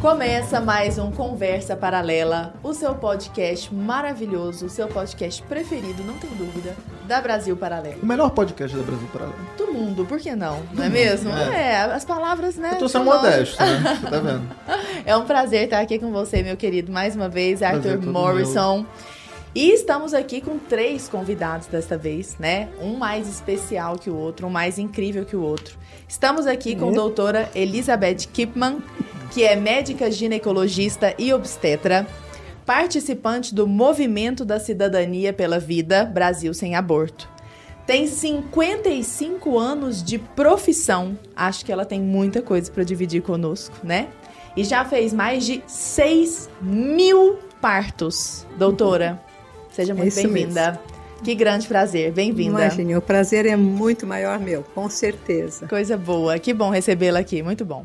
Começa mais um Conversa Paralela, o seu podcast maravilhoso, o seu podcast preferido, não tem dúvida, da Brasil Paralelo. O melhor podcast da Brasil Paralelo. Do mundo, por que não? Não é mesmo? É, É. as palavras, né? Eu tô sendo modesto, né? Você tá vendo? É um prazer estar aqui com você, meu querido, mais uma vez, Arthur Morrison. E estamos aqui com três convidados desta vez, né? Um mais especial que o outro, um mais incrível que o outro. Estamos aqui com a doutora Elizabeth Kipman, que é médica ginecologista e obstetra, participante do Movimento da Cidadania pela Vida Brasil Sem Aborto. Tem 55 anos de profissão. Acho que ela tem muita coisa para dividir conosco, né? E já fez mais de 6 mil partos. Doutora, seja muito bem-vinda. Que grande prazer. Bem-vinda. Imagine, o prazer é muito maior meu, com certeza. Coisa boa. Que bom recebê-la aqui. Muito bom.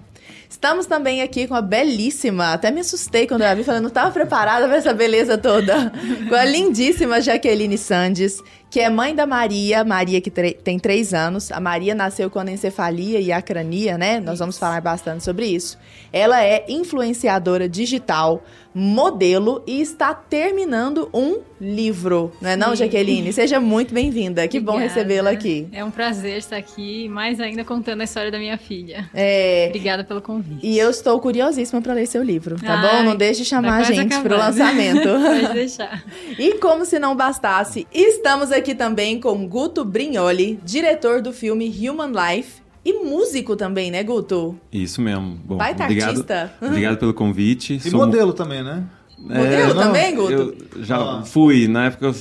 Estamos também aqui com a belíssima, até me assustei quando eu vi, falando, não estava preparada para essa beleza toda. Com a lindíssima Jaqueline Sandes, que é mãe da Maria, Maria que tem três anos. A Maria nasceu com anencefalia e acrania, né? Nós vamos falar bastante sobre isso. Ela é influenciadora digital, modelo e está terminando um livro, não é não, Sim. Jaqueline? Seja muito bem-vinda. Que bom Obrigada. recebê-la aqui. É um prazer estar aqui, mais ainda contando a história da minha filha. É, Obrigada pelo convite. E eu estou curiosíssima para ler seu livro, tá Ai, bom? Não deixe de chamar a gente pro acabando. lançamento. Pode deixar. e como se não bastasse, estamos aqui também com Guto Brignoli, diretor do filme Human Life e músico também, né, Guto? Isso mesmo. Bom, Baita obrigado, artista. Obrigado pelo convite. E Sou modelo também, né? Modelo não, também, Guto? Eu já Ah. fui, na época eu-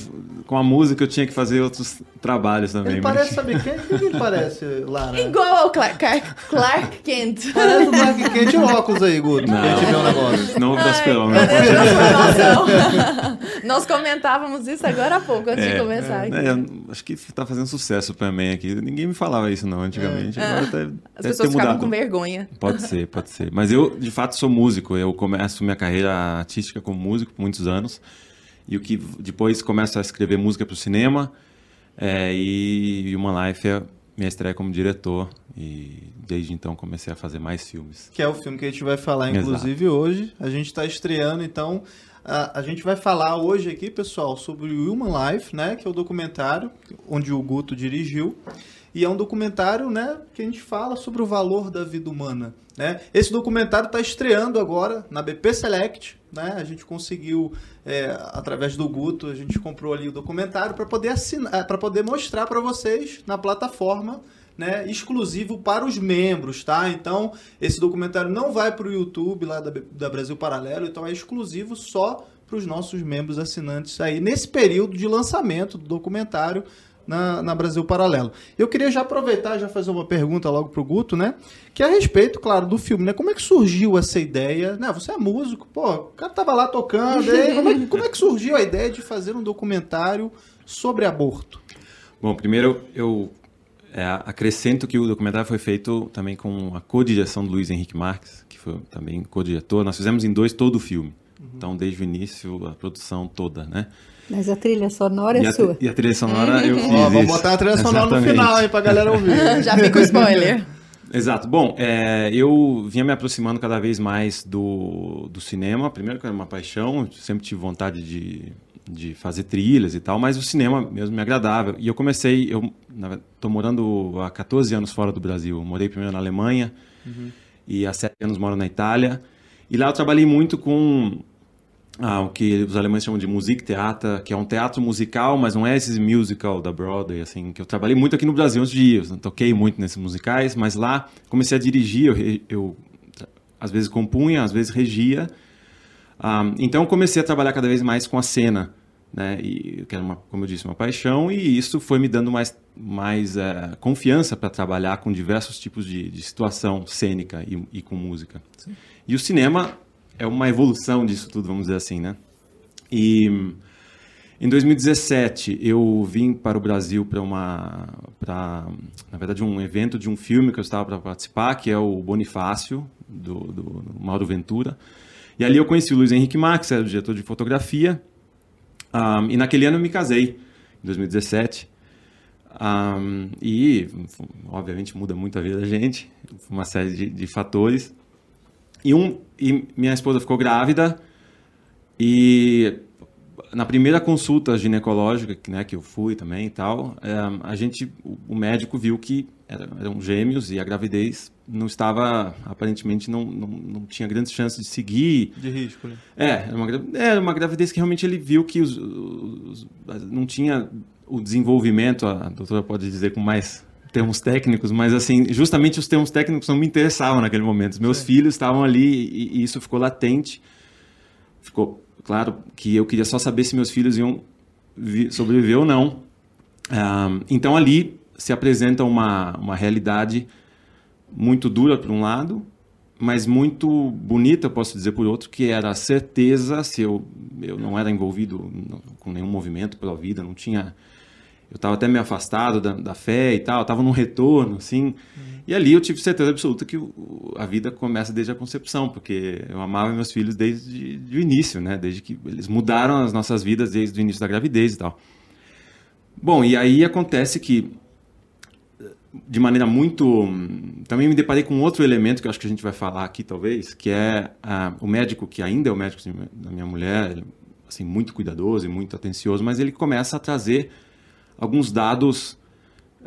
com a música eu tinha que fazer outros trabalhos também. Ele mas- parece, sabe quem? Quem ele parece, Lara? Igual ao Clark, Clark, Kent. Parece o Clark Kent. Tira o óculos aí, Guto, pra gente ver o negócio. Não das Ai, pelo cadê a transformação? Nós comentávamos isso agora há pouco, antes de começar aqui. É, eu acho que tá fazendo sucesso também aqui. Ninguém me falava isso não antigamente. Agora deve, As pessoas ficavam mudado. com vergonha. Pode ser, pode ser. Mas eu, de fato, sou músico. Eu começo minha carreira artística como músico por muitos anos. E o que depois começo a escrever música para o cinema. É, e Human Life é minha estreia como diretor. E desde então comecei a fazer mais filmes. Que é o filme que a gente vai falar, Exato. inclusive, hoje. A gente está estreando, então... A, a gente vai falar hoje aqui, pessoal, sobre o Human Life, né? Que é o documentário onde o Guto dirigiu. E é um documentário, né, que a gente fala sobre o valor da vida humana, né? Esse documentário está estreando agora na BP Select, né? A gente conseguiu é, através do Guto, a gente comprou ali o documentário para poder assinar, para poder mostrar para vocês na plataforma, né, exclusivo para os membros, tá? Então, esse documentário não vai para o YouTube lá da, da Brasil Paralelo, então é exclusivo só para os nossos membros assinantes aí nesse período de lançamento do documentário na, na Brasil Paralelo. Eu queria já aproveitar e já fazer uma pergunta logo pro Guto, né? Que é a respeito, claro, do filme, né? Como é que surgiu essa ideia? Né? Você é músico, pô, o cara tava lá tocando, aí, como, é, que- como é que surgiu a ideia de fazer um documentário sobre aborto? Bom, primeiro eu é, acrescento que o documentário foi feito também com a co-direção do Luiz Henrique Marques, que foi também co-diretor. Nós fizemos em dois todo o filme. Então, desde o início, a produção toda, né? Mas a trilha sonora é e, a, sua. e a trilha sonora eu fiz Ó, vamos botar a trilha sonora no Exatamente. final, hein, pra galera ouvir. Já fica o spoiler. Exato. Bom, é, eu vinha me aproximando cada vez mais do, do cinema. Primeiro que era uma paixão, eu sempre tive vontade de, de fazer trilhas e tal, mas o cinema mesmo me agradava. E eu comecei, eu estou morando há 14 anos fora do Brasil. Eu morei primeiro na Alemanha e há 7 anos moro na Itália. E lá eu trabalhei muito com ah, o que os alemães chamam de Musiktheater, que é um teatro musical, mas não é esse musical da Broadway, assim, que eu trabalhei muito aqui no Brasil antes de ir, eu toquei muito nesses musicais, mas lá comecei a dirigir, eu, eu às vezes compunha, às vezes regia, Ah, então comecei a trabalhar cada vez mais com a cena, né, e, que era, uma, como eu disse, uma paixão, e isso foi me dando mais, mais eh, confiança para trabalhar com diversos tipos de, de situação cênica e, e com música. E o cinema é uma evolução disso tudo, vamos dizer assim, né? E em 2017 eu vim para o Brasil para uma, para na verdade um evento de um filme que eu estava para participar, que é o Bonifácio do, do, do Mauro Ventura. E ali eu conheci o Luiz Henrique Max, era o diretor de fotografia. Um, e naquele ano eu me casei, em 2017. Um, e, obviamente, muda muito a vida da gente, uma série de, de fatores. E, um, e minha esposa ficou grávida e na primeira consulta ginecológica, né, que eu fui também e tal, é, a gente, o, o médico viu que eram gêmeos e a gravidez não estava, aparentemente, não, não, não tinha grandes chances de seguir. De risco, né? É, era uma, era uma gravidez que realmente ele viu que os, os, não tinha o desenvolvimento, a doutora pode dizer com mais termos técnicos, mas assim, justamente os termos técnicos não me interessavam naquele momento. Os meus Sim. filhos estavam ali e, e, isso ficou latente. Ficou claro que eu queria só saber se meus filhos iam sobreviver ou não. Um, então ali se apresenta uma, uma realidade muito dura por um lado, mas muito bonita, posso dizer por outro, que era a certeza, se eu, eu não era envolvido com nenhum movimento pela vida, não tinha... Eu estava até meio afastado da, da fé e tal, estava num retorno, assim. Uhum. E ali eu tive certeza absoluta que o, a vida começa desde a concepção, porque eu amava meus filhos desde o início, né? Desde que eles mudaram as nossas vidas desde o início da gravidez e tal. Bom, e aí acontece que de maneira muito. Também me deparei com outro elemento que eu acho que a gente vai falar aqui, talvez, que é o médico, que ainda é o médico da minha mulher, assim, muito cuidadoso e muito atencioso, mas ele começa a trazer alguns dados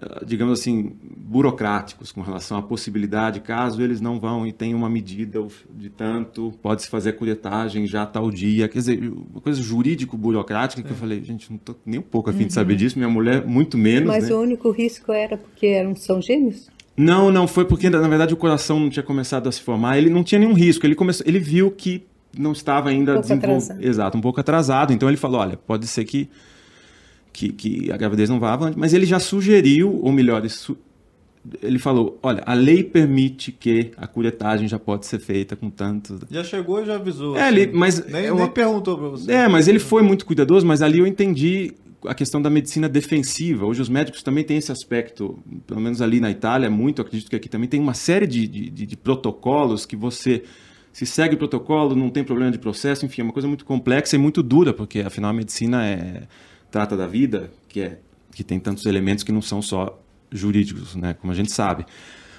eh, digamos assim, burocráticos com relação à possibilidade, caso eles não vão e tenham uma medida de tanto, pode-se fazer a curetagem já tal dia. Quer dizer, uma coisa jurídico-burocrática que eu falei, gente, não estou nem um pouco afim uhum. de saber disso, minha mulher muito menos. Mas né? o único risco era porque eram, são gêmeos? Não, não, foi porque na verdade o coração não tinha começado a se formar, ele não tinha nenhum risco, ele, começou, ele viu que não estava ainda um desenvolvido. Exato, um pouco atrasado, então ele falou, olha, pode ser que que, que a gravidez não vá avante, mas ele já sugeriu, ou melhor, ele falou, olha, a lei permite que a curetagem já pode ser feita com tanto... Já chegou e já avisou. É, assim. ele, mas... Nem, é uma... nem perguntou para você. É, mas ele foi muito cuidadoso, mas ali eu entendi a questão da medicina defensiva. Hoje os médicos também têm esse aspecto, pelo menos ali na Itália, muito, acredito que aqui também tem uma série de, de, de, de protocolos que você se segue o protocolo, não tem problema de processo, enfim, é uma coisa muito complexa e muito dura, porque afinal a medicina é trata da vida, que é que tem tantos elementos que não são só jurídicos, né, como a gente sabe.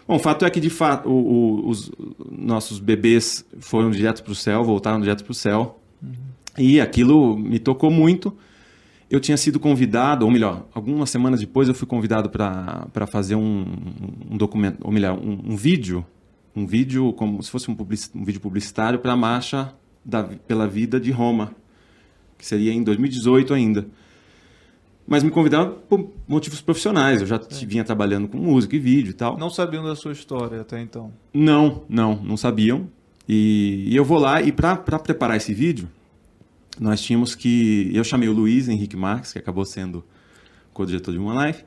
Bom, o fato é que de fato o, o, os nossos bebês foram direto para o céu, voltaram direto para o céu, uhum. e aquilo me tocou muito. Eu tinha sido convidado, ou melhor, algumas semanas depois eu fui convidado para fazer um, um documento, ou melhor, um, um, vídeo, um vídeo como se fosse um, um vídeo publicitário para a marcha da, pela vida de Roma, que seria em 2018 ainda mas me convidaram por motivos profissionais. Eu já é. vinha trabalhando com música e vídeo e tal. Não sabiam da sua história até então? Não, não, não sabiam. E, e eu vou lá e para preparar esse vídeo, nós tínhamos que. Eu chamei o Luiz Henrique Marques, que acabou sendo co-diretor de Uma Life.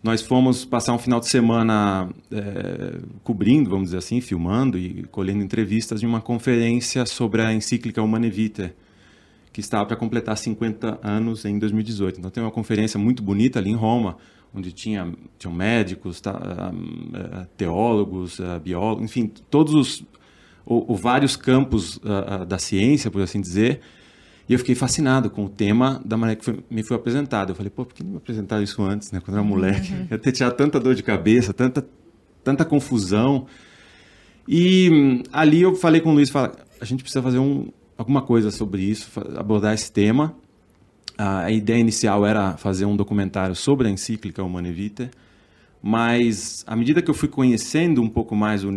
Nós fomos passar um final de semana é, cobrindo, vamos dizer assim, filmando e colhendo entrevistas de uma conferência sobre a encíclica Humane Vitae, que estava para completar 50 anos em 2018. Então tem uma conferência muito bonita ali em Roma, onde tinha tinham médicos, tá, ah, ah, teólogos, ah, biólogos, enfim, todos os ou, vários campos uh, da ciência, por assim dizer. E eu fiquei fascinado com o tema da maneira que foi, me foi apresentado. Eu falei, pô, por que não me apresentaram isso antes, né? Quando eu era moleque. Uhum. Eu ia ter tirado tanta dor de cabeça, tanta, tanta confusão. E hum, ali eu falei com o Luiz, fala, a gente precisa fazer um, alguma coisa sobre isso, abordar esse tema. A ideia inicial era fazer um documentário sobre a encíclica Humane Vitae, mas à medida que eu fui conhecendo um pouco mais o,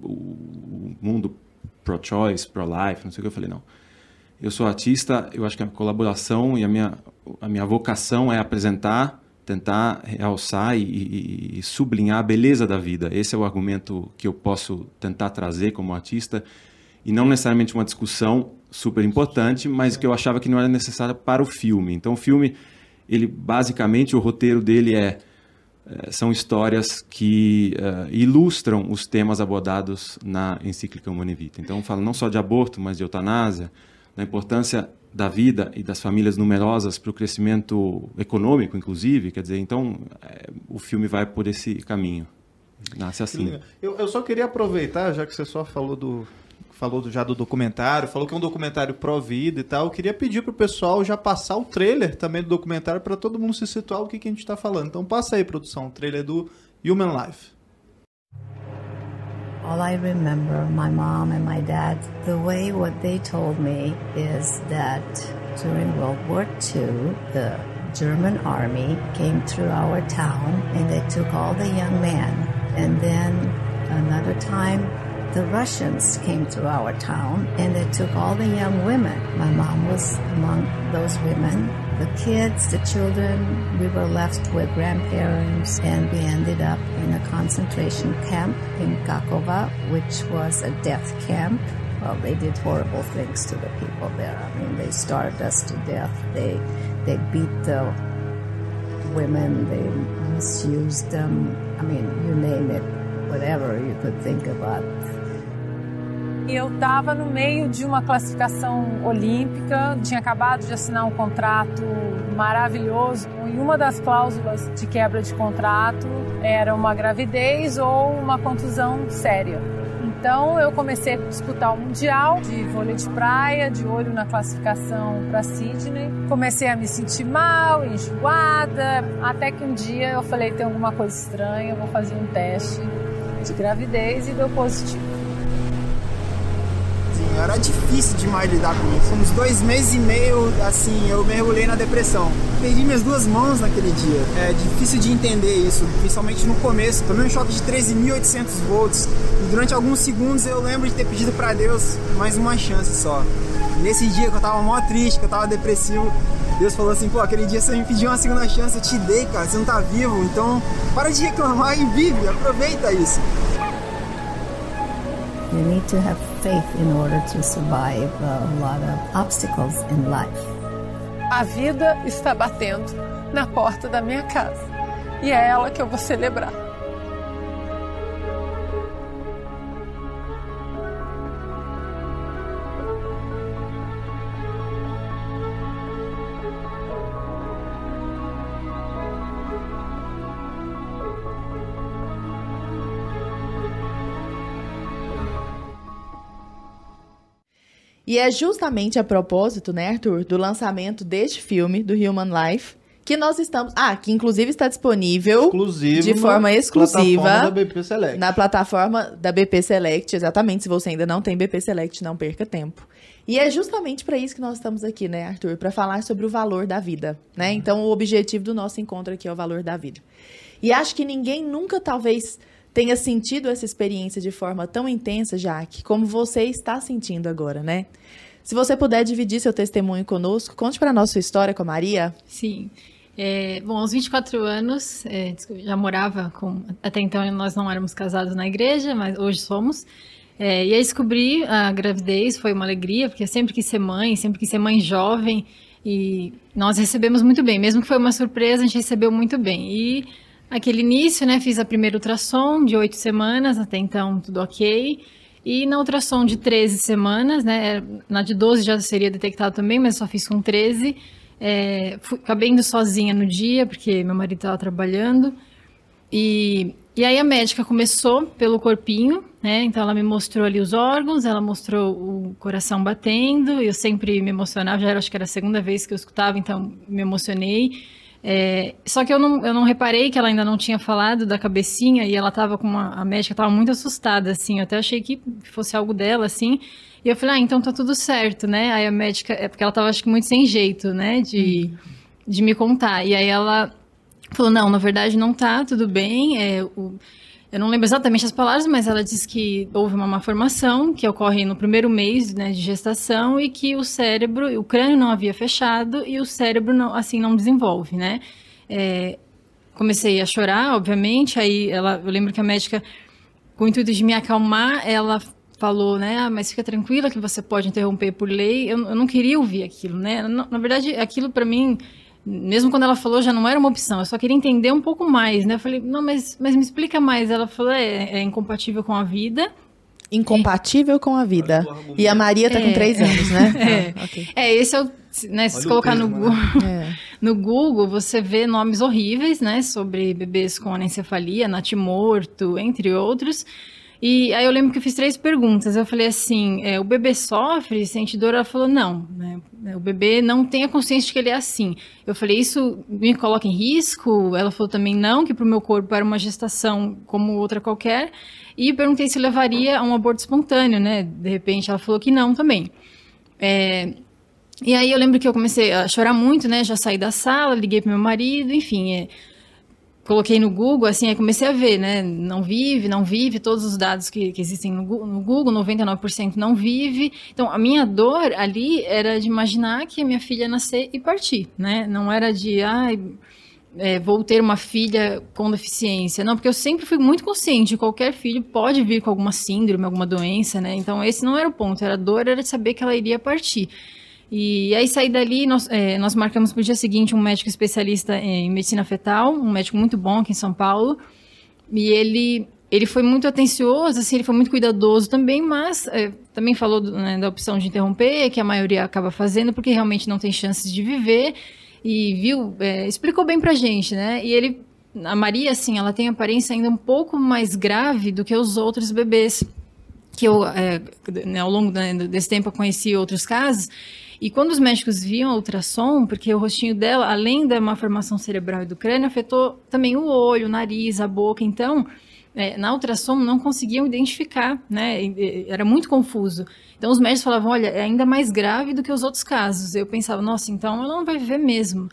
o mundo pro-choice, pro-life, não sei o que, eu falei, não. Eu sou artista, eu acho que a colaboração e a minha, a minha vocação é apresentar, tentar realçar e, e, e sublinhar a beleza da vida. Esse é o argumento que eu posso tentar trazer como artista e não necessariamente uma discussão super importante, mas que eu achava que não era necessária para o filme. Então, o filme, ele basicamente o roteiro dele é, é são histórias que uh, ilustram os temas abordados na encíclica Humane Vitae. Então, fala não só de aborto, mas de eutanásia, da importância da vida e das famílias numerosas para o crescimento econômico, inclusive. Quer dizer, então é, o filme vai por esse caminho. Nasce assim. Eu, eu, só queria aproveitar, já que você só falou do, falou já do documentário, falou que é um documentário pró-vida e tal. Eu queria pedir pro pessoal já passar o trailer também do documentário para todo mundo se situar o que, que a gente está falando. Então passa aí, produção, o trailer do Human Life. All I remember, my mom and my dad, the way what they told me is that during World War II, the German army came through our town and they took all the young men. And then another time, the Russians came to our town and they took all the young women. My mom was among those women. The kids, the children, we were left with grandparents and we ended up in a concentration camp in Kakova, which was a death camp. Well, they did horrible things to the people there. I mean, they starved us to death. They, they beat the women. They misused them. I mean, you name it, whatever you could think about. E eu estava no meio de uma classificação olímpica, tinha acabado de assinar um contrato maravilhoso e uma das cláusulas de quebra de contrato era uma gravidez ou uma contusão séria. Então eu comecei a disputar o Mundial de vôlei de praia, de olho na classificação para Sydney. Comecei a me sentir mal, enjoada, até que um dia eu falei: tem alguma coisa estranha, eu vou fazer um teste de gravidez e deu positivo. Era difícil demais lidar com isso. Uns dois meses e meio, assim, eu mergulhei na depressão. Perdi minhas duas mãos naquele dia. É difícil de entender isso, principalmente no começo. Tomei um choque de 13.800 volts. E durante alguns segundos eu lembro de ter pedido para Deus mais uma chance só. Nesse dia que eu tava mó triste, que eu tava depressivo, Deus falou assim, pô, aquele dia você me pediu uma segunda chance, eu te dei, cara, você não tá vivo, então para de reclamar e vive, aproveita isso. You need to have faith in order to survive a lot of obstacles in life. A vida está batendo na porta da minha casa e é ela que eu vou celebrar. E é justamente a propósito, né, Arthur, do lançamento deste filme, do Human Life, que nós estamos. Ah, que inclusive está disponível Exclusivo de forma exclusiva plataforma da BP Select. na plataforma da BP Select. Exatamente. Se você ainda não tem BP Select, não perca tempo. E é justamente para isso que nós estamos aqui, né, Arthur? Para falar sobre o valor da vida, né? Uhum. Então, o objetivo do nosso encontro aqui é o valor da vida. E acho que ninguém nunca, talvez, tenha sentido essa experiência de forma tão intensa, Jaque, como você está sentindo agora, né? Se você puder dividir seu testemunho conosco, conte para nós sua história com a Maria. Sim. É, bom, aos 24 anos, é, já morava com. Até então nós não éramos casados na igreja, mas hoje somos. É, e aí descobri a gravidez, foi uma alegria, porque sempre quis ser mãe, sempre quis ser mãe jovem. E nós recebemos muito bem, mesmo que foi uma surpresa, a gente recebeu muito bem. E aquele início, né, fiz a primeira ultrassom de oito semanas, até então tudo ok. E na ultrassom de 13 semanas, né, na de 12 já seria detectado também, mas só fiz com 13. É, fui, acabei indo sozinha no dia, porque meu marido estava trabalhando. E, e aí a médica começou pelo corpinho, né? Então ela me mostrou ali os órgãos, ela mostrou o coração batendo. Eu sempre me emocionava, já era, acho que era a segunda vez que eu escutava, então me emocionei. É, só que eu não, eu não reparei que ela ainda não tinha falado da cabecinha e ela tava com uma. A médica tava muito assustada, assim. Eu até achei que fosse algo dela, assim. E eu falei, ah, então tá tudo certo, né? Aí a médica. É porque ela tava, acho que, muito sem jeito, né? De, de me contar. E aí ela falou, não, na verdade não tá, tudo bem. É, o, eu não lembro exatamente as palavras, mas ela disse que houve uma malformação que ocorre no primeiro mês né, de gestação e que o cérebro, o crânio não havia fechado e o cérebro não, assim não desenvolve, né? É, comecei a chorar, obviamente. Aí ela, eu lembro que a médica, com o intuito de me acalmar, ela falou, né? Ah, mas fica tranquila que você pode interromper por lei. Eu, eu não queria ouvir aquilo, né? Na, na verdade, aquilo para mim mesmo quando ela falou, já não era uma opção. Eu só queria entender um pouco mais, né? Eu falei, não, mas, mas me explica mais. Ela falou, é, é incompatível com a vida. Incompatível com a vida. E a Maria tá é, com três anos, né? É, ah, okay. é esse é o. Né, se você colocar no, Google, É. no Google, você vê nomes horríveis, né? Sobre bebês com anencefalia, natimorto, entre outros. E aí eu lembro que eu fiz três perguntas. Eu falei assim: é, o bebê sofre, sente dor? Ela falou: não. Né? O bebê não tem a consciência de que ele é assim. Eu falei, isso me coloca em risco? Ela falou também não, que para o meu corpo era uma gestação como outra qualquer. E perguntei se levaria a um aborto espontâneo, né? De repente ela falou que não também. É, e aí eu lembro que eu comecei a chorar muito, né? Já saí da sala, liguei pro meu marido, enfim. É, coloquei no Google, assim, aí comecei a ver, né? Não vive, não vive, todos os dados que, que existem no, no Google, 99% não vive. Então, a minha dor ali era de imaginar que a minha filha nascer e partir, né? Não era de, ai, é, vou ter uma filha com deficiência. Não, porque eu sempre fui muito consciente, qualquer filho pode vir com alguma síndrome, alguma doença, né? Então, esse não era o ponto, era a dor, era de saber que ela iria partir. E aí saí dali, nós, é, nós marcamos para o dia seguinte um médico especialista em medicina fetal, um médico muito bom aqui em São Paulo. E ele, ele foi muito atencioso, assim, ele foi muito cuidadoso também, mas é, também falou do, né, da opção de interromper, que a maioria acaba fazendo porque realmente não tem chances de viver. E viu, é, explicou bem pra gente, né? E ele, a Maria, assim, ela tem aparência ainda um pouco mais grave do que os outros bebês que eu, é, né, ao longo desse tempo, eu conheci outros casos. E quando os médicos viam a ultrassom, porque o rostinho dela, além da malformação cerebral e do crânio, afetou também o olho, o nariz, a boca. Então, é, na ultrassom não conseguiam identificar, né? Era muito confuso. Então os médicos falavam, olha, é ainda mais grave do que os outros casos. Eu pensava, nossa, então ela não vai viver mesmo.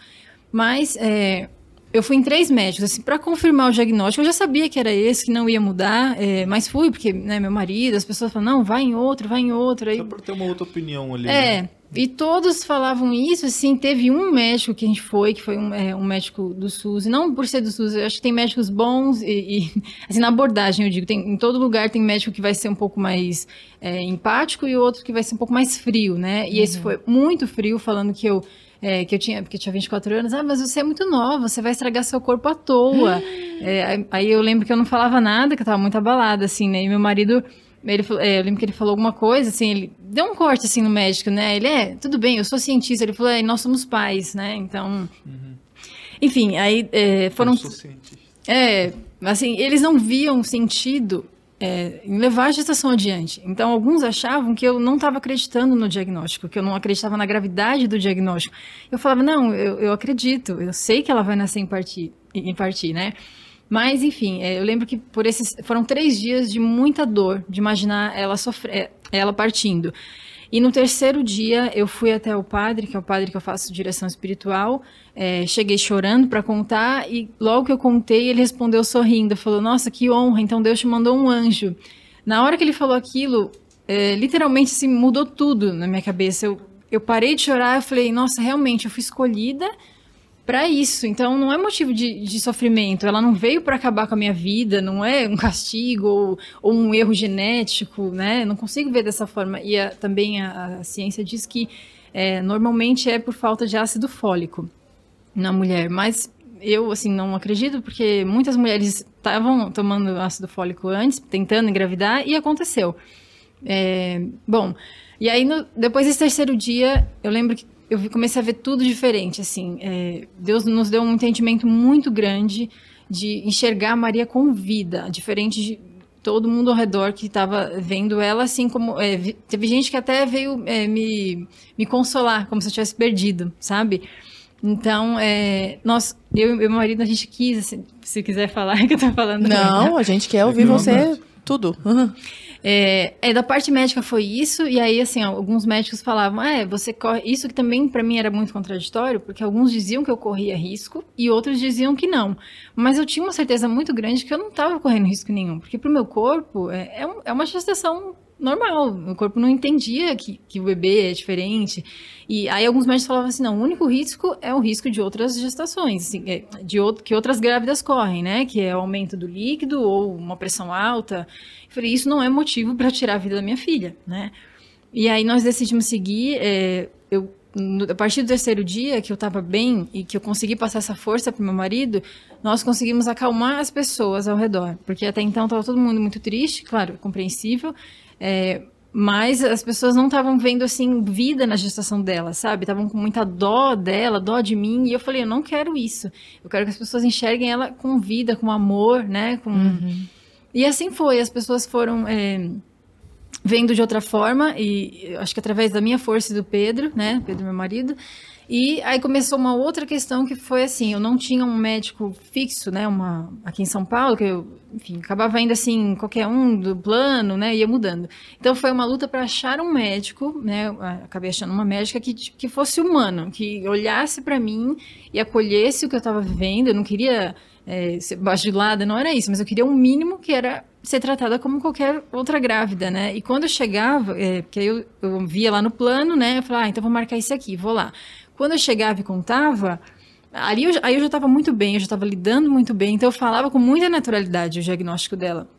Mas é, eu fui em três médicos, assim, para confirmar o diagnóstico. Eu já sabia que era esse, que não ia mudar, é, mas fui, porque, né, meu marido, as pessoas falam, não, vai em outro, vai em outro. Aí... Só para ter uma outra opinião ali. É, né? E todos falavam isso, assim, teve um médico que a gente foi, que foi um, é, um médico do SUS, e não por ser do SUS, eu acho que tem médicos bons, e, e, assim, na abordagem, eu digo, tem, em todo lugar tem médico que vai ser um pouco mais é, empático e outro que vai ser um pouco mais frio, né? E uhum. esse foi muito frio, falando que eu é, que eu tinha, porque eu tinha 24 anos, ah, mas você é muito nova, você vai estragar seu corpo à toa. é, aí eu lembro que eu não falava nada, que eu tava muito abalada, assim, né? E meu marido, ele, é, eu lembro que ele falou alguma coisa, assim, ele deu um corte, assim, no médico, né? Ele, é, tudo bem, eu sou cientista. Ele falou, é, nós somos pais, né? Então... Uhum. Enfim, aí é, foram... Eu sou cientista. É, assim, eles não viam sentido é, em levar a gestação adiante. Então, alguns achavam que eu não estava acreditando no diagnóstico, que eu não acreditava na gravidade do diagnóstico. Eu falava, não, eu, eu acredito, eu sei que ela vai nascer em partir, em partir né? Mas, enfim, é, eu lembro que por esses foram três dias de muita dor, de imaginar ela sofrer, é, ela partindo. E no terceiro dia eu fui até o padre, que é o padre que eu faço direção espiritual. É, cheguei chorando para contar e logo que eu contei ele respondeu sorrindo, falou: Nossa, que honra! Então Deus te mandou um anjo. Na hora que ele falou aquilo, é, literalmente se assim, mudou tudo na minha cabeça. Eu, eu parei de chorar, eu falei: Nossa, realmente eu fui escolhida para isso. Então não é motivo de, de sofrimento. Ela não veio para acabar com a minha vida, não é um castigo ou, ou um erro genético, né? Não consigo ver dessa forma. E a, também a, a, ciência diz que é, normalmente é por falta de ácido fólico na mulher, mas eu assim não acredito porque muitas mulheres estavam tomando ácido fólico antes, tentando engravidar e aconteceu. É, bom, e aí no, depois desse terceiro dia, eu lembro que eu comecei a ver tudo diferente, assim. É, Deus nos deu um entendimento muito grande de enxergar Maria com vida, diferente de todo mundo ao redor que estava vendo ela, assim como é, teve gente que até veio é, me, me consolar, como se eu tivesse perdido, sabe? Então, é, nós, eu e meu marido, a gente quis, assim, se quiser falar que eu tô falando. Não, a gente quer ouvir você tudo. Uhum. É, é, da parte médica foi isso, e aí, assim, alguns médicos falavam, ah, é, você corre. Isso que também para mim era muito contraditório, porque alguns diziam que eu corria risco e outros diziam que não. Mas eu tinha uma certeza muito grande que eu não estava correndo risco nenhum, porque para o meu corpo é, é, é uma gestação normal. Meu corpo não entendia que, que o bebê é diferente. E aí alguns médicos falavam assim, não, o único risco é o risco de outras gestações, assim, é, de outro, que outras grávidas correm, né? Que é o aumento do líquido ou uma pressão alta. Eu falei, isso não é motivo para tirar a vida da minha filha, né? E aí nós decidimos seguir. É, eu, a partir do terceiro dia, que eu estava bem e que eu consegui passar essa força para meu marido, nós conseguimos acalmar as pessoas ao redor. Porque até então estava todo mundo muito triste, claro, compreensível. É, mas as pessoas não estavam vendo assim vida na gestação dela, sabe? Estavam com muita dó dela, dó de mim, e eu falei, eu não quero isso. Eu quero que as pessoas enxerguem ela com vida, com amor, né? Com... Uhum. E assim foi, as pessoas foram. É, vendo de outra forma, e acho que através da minha força e do Pedro, né? Pedro, meu marido. E aí começou uma outra questão que foi assim, eu não tinha um médico fixo, né, uma aqui em São Paulo, que eu, enfim, acabava indo assim, qualquer um do plano, né, ia mudando. Então foi uma luta para achar um médico, né, acabei achando uma médica que, que fosse humana, que olhasse para mim e acolhesse o que eu estava vivendo. Eu não queria é, ser bajulada, não era isso, mas eu queria um mínimo que era ser tratada como qualquer outra grávida, né? E quando eu chegava, é, porque eu, eu via lá no plano, né? Eu falava, ah, então vou marcar isso aqui, vou lá. Quando eu chegava e contava, ali eu, aí eu já estava muito bem, eu já estava lidando muito bem, então eu falava com muita naturalidade o diagnóstico dela.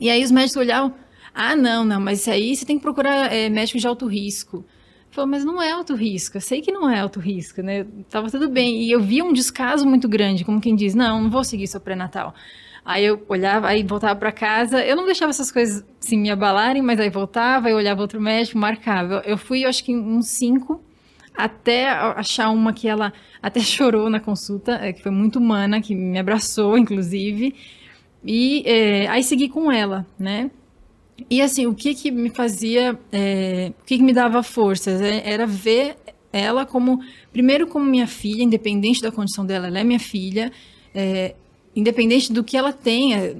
E aí os médicos olhavam, ah, não, não, mas isso aí você tem que procurar é, médico de alto risco. Falou, mas não é alto risco, eu sei que não é alto risco, né? Tava tudo bem. E eu via um descaso muito grande, como quem diz, não, não vou seguir seu pré-natal. Aí eu olhava, aí voltava para casa. Eu não deixava essas coisas assim me abalarem, mas aí voltava, aí olhava outro médico, marcava. Eu fui, eu acho que uns cinco até achar uma que ela até chorou na consulta, é, que foi muito humana, que me abraçou, inclusive. E é, aí segui com ela, né? E assim, o que que me fazia, é, o que que me dava forças? É, era ver ela como, primeiro como minha filha, independente da condição dela, ela é minha filha, é, independente do que ela tenha,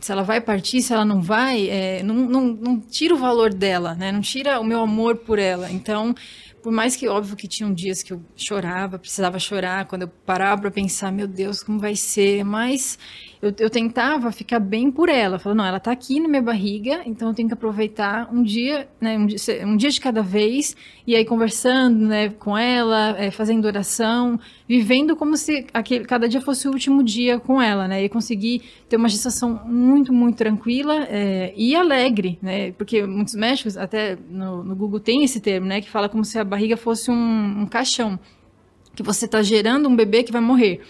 se ela vai partir, se ela não vai, é, não, não, não tira o valor dela, né? Não tira o meu amor por ela. Então, por mais que óbvio que tinham dias que eu chorava, precisava chorar, quando eu parava para pensar, meu Deus, como vai ser, mas eu, eu tentava ficar bem por ela. Falando, não, ela está aqui na minha barriga, então eu tenho que aproveitar um dia, né, um dia, um dia de cada vez, e aí conversando né, com ela, é, fazendo oração, vivendo como se aquele, cada dia fosse o último dia com ela, né? E conseguir ter uma gestação muito, muito tranquila é, e alegre, né? Porque muitos médicos, até no, no, Google tem esse termo, né? Que fala como se a barriga fosse um, um caixão, que você está gerando um bebê que vai morrer.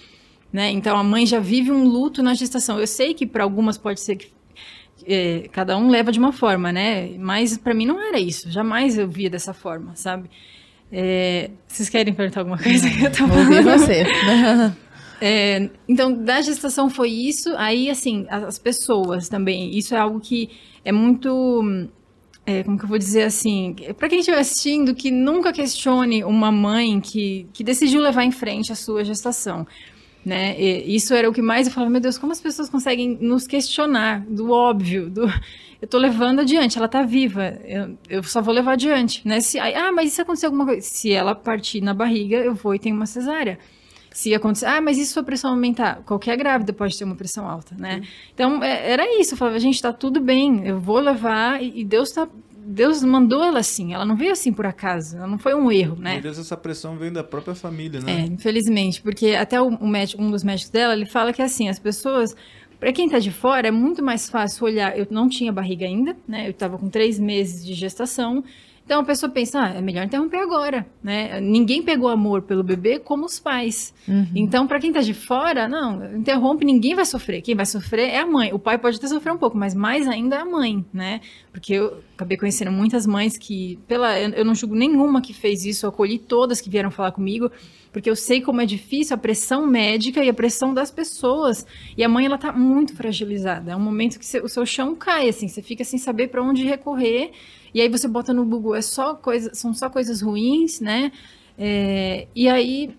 Né? Então a mãe já vive um luto na gestação. Eu sei que para algumas pode ser que é, cada um leva de uma forma, né? Mas para mim não era isso. Jamais eu via dessa forma, sabe? É, vocês querem perguntar alguma coisa que eu tô Ouvir você. É, então, da gestação foi isso. Aí, assim, as pessoas também. Isso é algo que é muito. É, como que eu vou dizer assim? Para quem estiver assistindo, que nunca questione uma mãe que, que decidiu levar em frente a sua gestação né? E isso era o que mais eu falava, meu Deus, como as pessoas conseguem nos questionar do óbvio, do eu tô levando adiante, ela tá viva, eu, eu só vou levar adiante, né? Se, ah, mas se acontecer alguma coisa? Se ela partir na barriga, eu vou e tenho uma cesárea. Se acontecer, ah, mas se sua pressão aumentar? Qualquer grávida pode ter uma pressão alta, né? Então, é, era isso, eu falava, gente, tá tudo bem, eu vou levar e, e Deus tá Deus mandou ela assim, ela não veio assim por acaso, ela não foi um erro, né? Meu Deus, essa pressão vem da própria família, né? É, infelizmente, porque até o, o médico, um dos médicos dela, ele fala que assim, as pessoas, para quem tá de fora, é muito mais fácil olhar, eu não tinha barriga ainda, né? Eu tava com três meses de gestação, então a pessoa pensa, ah, é melhor interromper agora, né? Ninguém pegou amor pelo bebê como os pais. Uhum. Então, para quem tá de fora, não, interrompe, ninguém vai sofrer. Quem vai sofrer é a mãe. O pai pode até sofrer um pouco, mas mais ainda é a mãe, né? Porque eu acabei conhecendo muitas mães que, pela, eu não julgo nenhuma que fez isso, eu acolhi todas que vieram falar comigo, porque eu sei como é difícil a pressão médica e a pressão das pessoas. E a mãe, ela tá muito fragilizada. É um momento que o seu chão cai, assim, você fica sem saber para onde recorrer. E aí você bota no Google, é só coisa, são só coisas ruins, né? É, e aí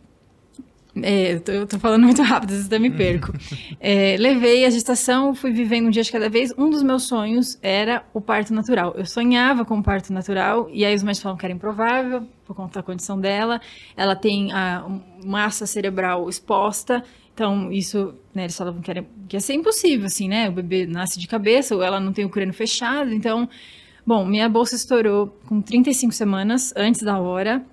é, eu, tô, eu tô falando muito rápido, às vezes me perco. É, levei a gestação, fui vivendo um dia de cada vez. Um dos meus sonhos era o parto natural. Eu sonhava com o parto natural, e aí os médicos falaram que era improvável, por conta da condição dela. Ela tem a massa cerebral exposta, então isso, né, eles falavam que, era, que ia ser impossível, assim, né? O bebê nasce de cabeça, ou ela não tem o crânio fechado, então Bom, minha bolsa estourou com 35 semanas antes da hora.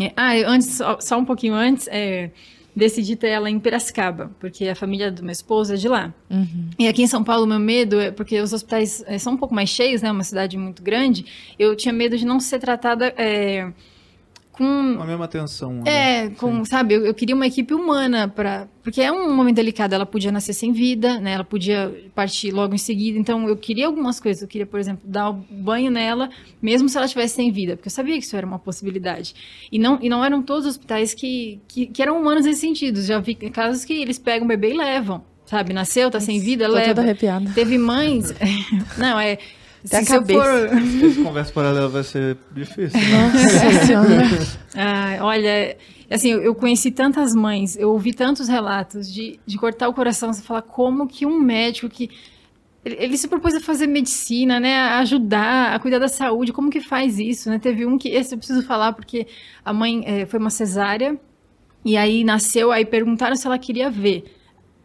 É, ah, antes, só, um pouquinho antes, é, decidi ter ela em Piracicaba, porque a família do meu esposo é de lá. Uhum. E aqui em São Paulo, meu medo é porque os hospitais é, são um pouco mais cheios, né? Uma cidade muito grande. Eu tinha medo de não ser tratada. É, com a mesma atenção. Né? É, com, sabe, eu, eu, queria uma equipe humana para, porque é um momento delicado, ela podia nascer sem vida, né? Ela podia partir logo em seguida. Então eu queria algumas coisas, eu queria, por exemplo, dar o banho nela, mesmo se ela estivesse sem vida, porque eu sabia que isso era uma possibilidade. E não e não eram todos os hospitais que, que, que eram humanos nesse sentido. Já vi casos que eles pegam o bebê e levam, sabe? Nasceu, tá sem vida, Tô leva. toda arrepiada. Teve mães, não, é Até se eu cabeça. for- Esse conversa paralela vai ser difícil. né? Nossa. Ah, olha, assim, eu eu conheci tantas mães, eu ouvi tantos relatos de, de cortar o coração, você falar como que um médico que ele, ele se propôs a fazer medicina, né, a ajudar, a cuidar da saúde, como que faz isso, né? Teve um que, esse eu preciso falar porque a mãe eh, foi uma cesárea e aí nasceu, aí perguntaram se ela queria ver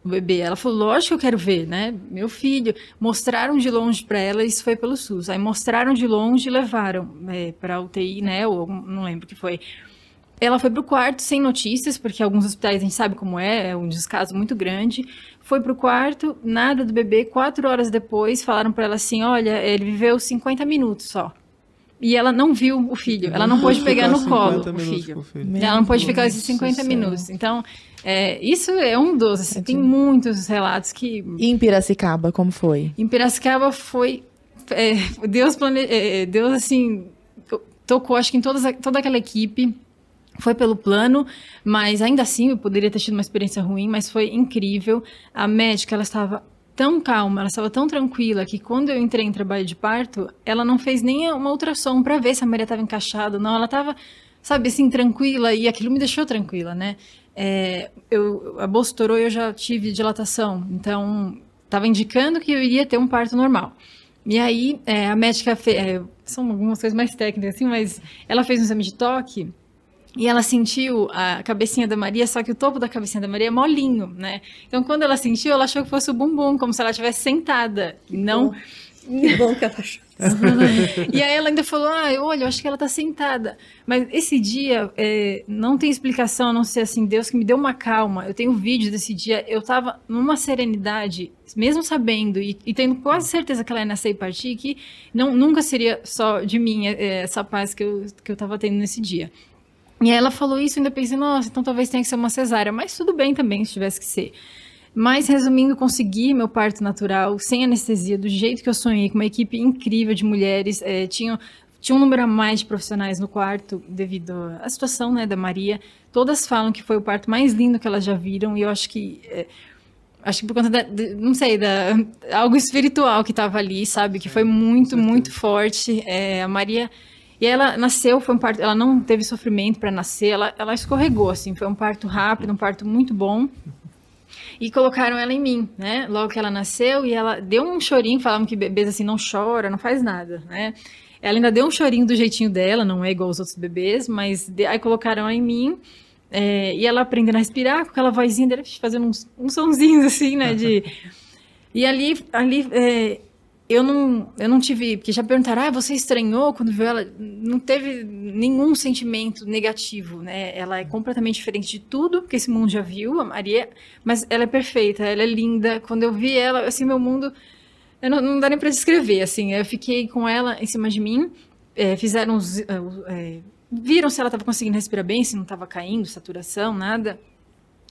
o bebê. Ela falou, lógico que eu quero ver, né? Meu filho. Mostraram de longe para ela, isso foi pelo SUS. Aí mostraram de longe e levaram é, para UTI, né? Ou não lembro o que foi. Ela foi pro quarto sem notícias, porque alguns hospitais a gente sabe como é, é um descaso muito grande. Foi pro quarto, nada do bebê. Quatro horas depois, falaram para ela assim: olha, ele viveu 50 minutos só. E ela não viu o filho, ela não pôde pegar no colo 50 o filho. o filho. Ela não pode ficar esses do 50 céu. minutos. Então, é, isso é um dos. Assim, tem muitos relatos que. E em Piracicaba, como foi? Em Piracicaba foi. é, Deus, plane... é, Deus, assim, tocou, acho que em todas, toda aquela equipe. Foi pelo plano, mas ainda assim eu poderia ter tido uma experiência ruim, mas foi incrível. A médica, ela estava tão calma, ela estava tão tranquila que quando eu entrei em trabalho de parto, ela não fez nem uma ultrassom para ver se a Maria estava encaixada, não. Ela estava, sabe, assim, tranquila e aquilo me deixou tranquila, né? É, eu, a bolsa estourou e eu já tive dilatação, então estava indicando que eu iria ter um parto normal. E aí, é, a médica fez. são algumas coisas mais técnicas, assim, mas ela fez um exame de toque e ela sentiu a cabecinha da Maria, só que o topo da cabecinha da Maria é molinho, né? Então, quando ela sentiu, ela achou que fosse o bumbum, como se ela estivesse sentada. E não. Que bom que ela achou. e aí ela ainda falou: Ah, olha, eu acho que ela tá sentada. Mas esse dia é, não tem explicação, a não ser assim, Deus que me deu uma calma. Eu tenho vídeo desse dia, eu tava numa serenidade, mesmo sabendo e, e tendo quase certeza que ela ia nascer e partir, que não, nunca seria só de mim é, essa paz que eu, que eu tava tendo nesse dia. E aí ela falou isso, ainda pensei, nossa, então talvez tenha que ser uma cesárea. Mas tudo bem também, se tivesse que ser. Mas, resumindo, consegui meu parto natural, sem anestesia, do jeito que eu sonhei, com uma equipe incrível de mulheres. É, tinha, tinha um número a mais de profissionais no quarto, devido à situação né, da Maria. Todas falam que foi o parto mais lindo que elas já viram, e eu acho que... É, acho que por conta da, de- não sei, da algo espiritual que estava ali, sabe? Que foi muito, muito forte. É, a Maria... E ela nasceu, foi um parto, ela não teve sofrimento para nascer, ela, ela escorregou, assim, foi um parto rápido, um parto muito bom. E colocaram ela em mim, né? Logo que ela nasceu e ela deu um chorinho, falavam que bebês assim não chora, não faz nada, né? Ela ainda deu um chorinho do jeitinho dela, não é igual aos outros bebês, mas de- aí colocaram ela em mim é, e ela aprendendo a respirar com aquela vozinha dela, fazendo uns, uns sonzinhos assim, né? De... E ali, ali é, eu não, eu não tive, porque já perguntaram, ah, você estranhou quando viu ela? Não teve nenhum sentimento negativo, né? Ela é completamente diferente de tudo que esse mundo já viu, a Maria, mas ela é perfeita, ela é linda. Quando eu vi ela, assim, meu mundo, não, não dá nem para descrever, assim. Eu fiquei com ela em cima de mim, é, fizeram os, é, é, viram se ela estava conseguindo respirar bem, se não estava caindo, saturação, nada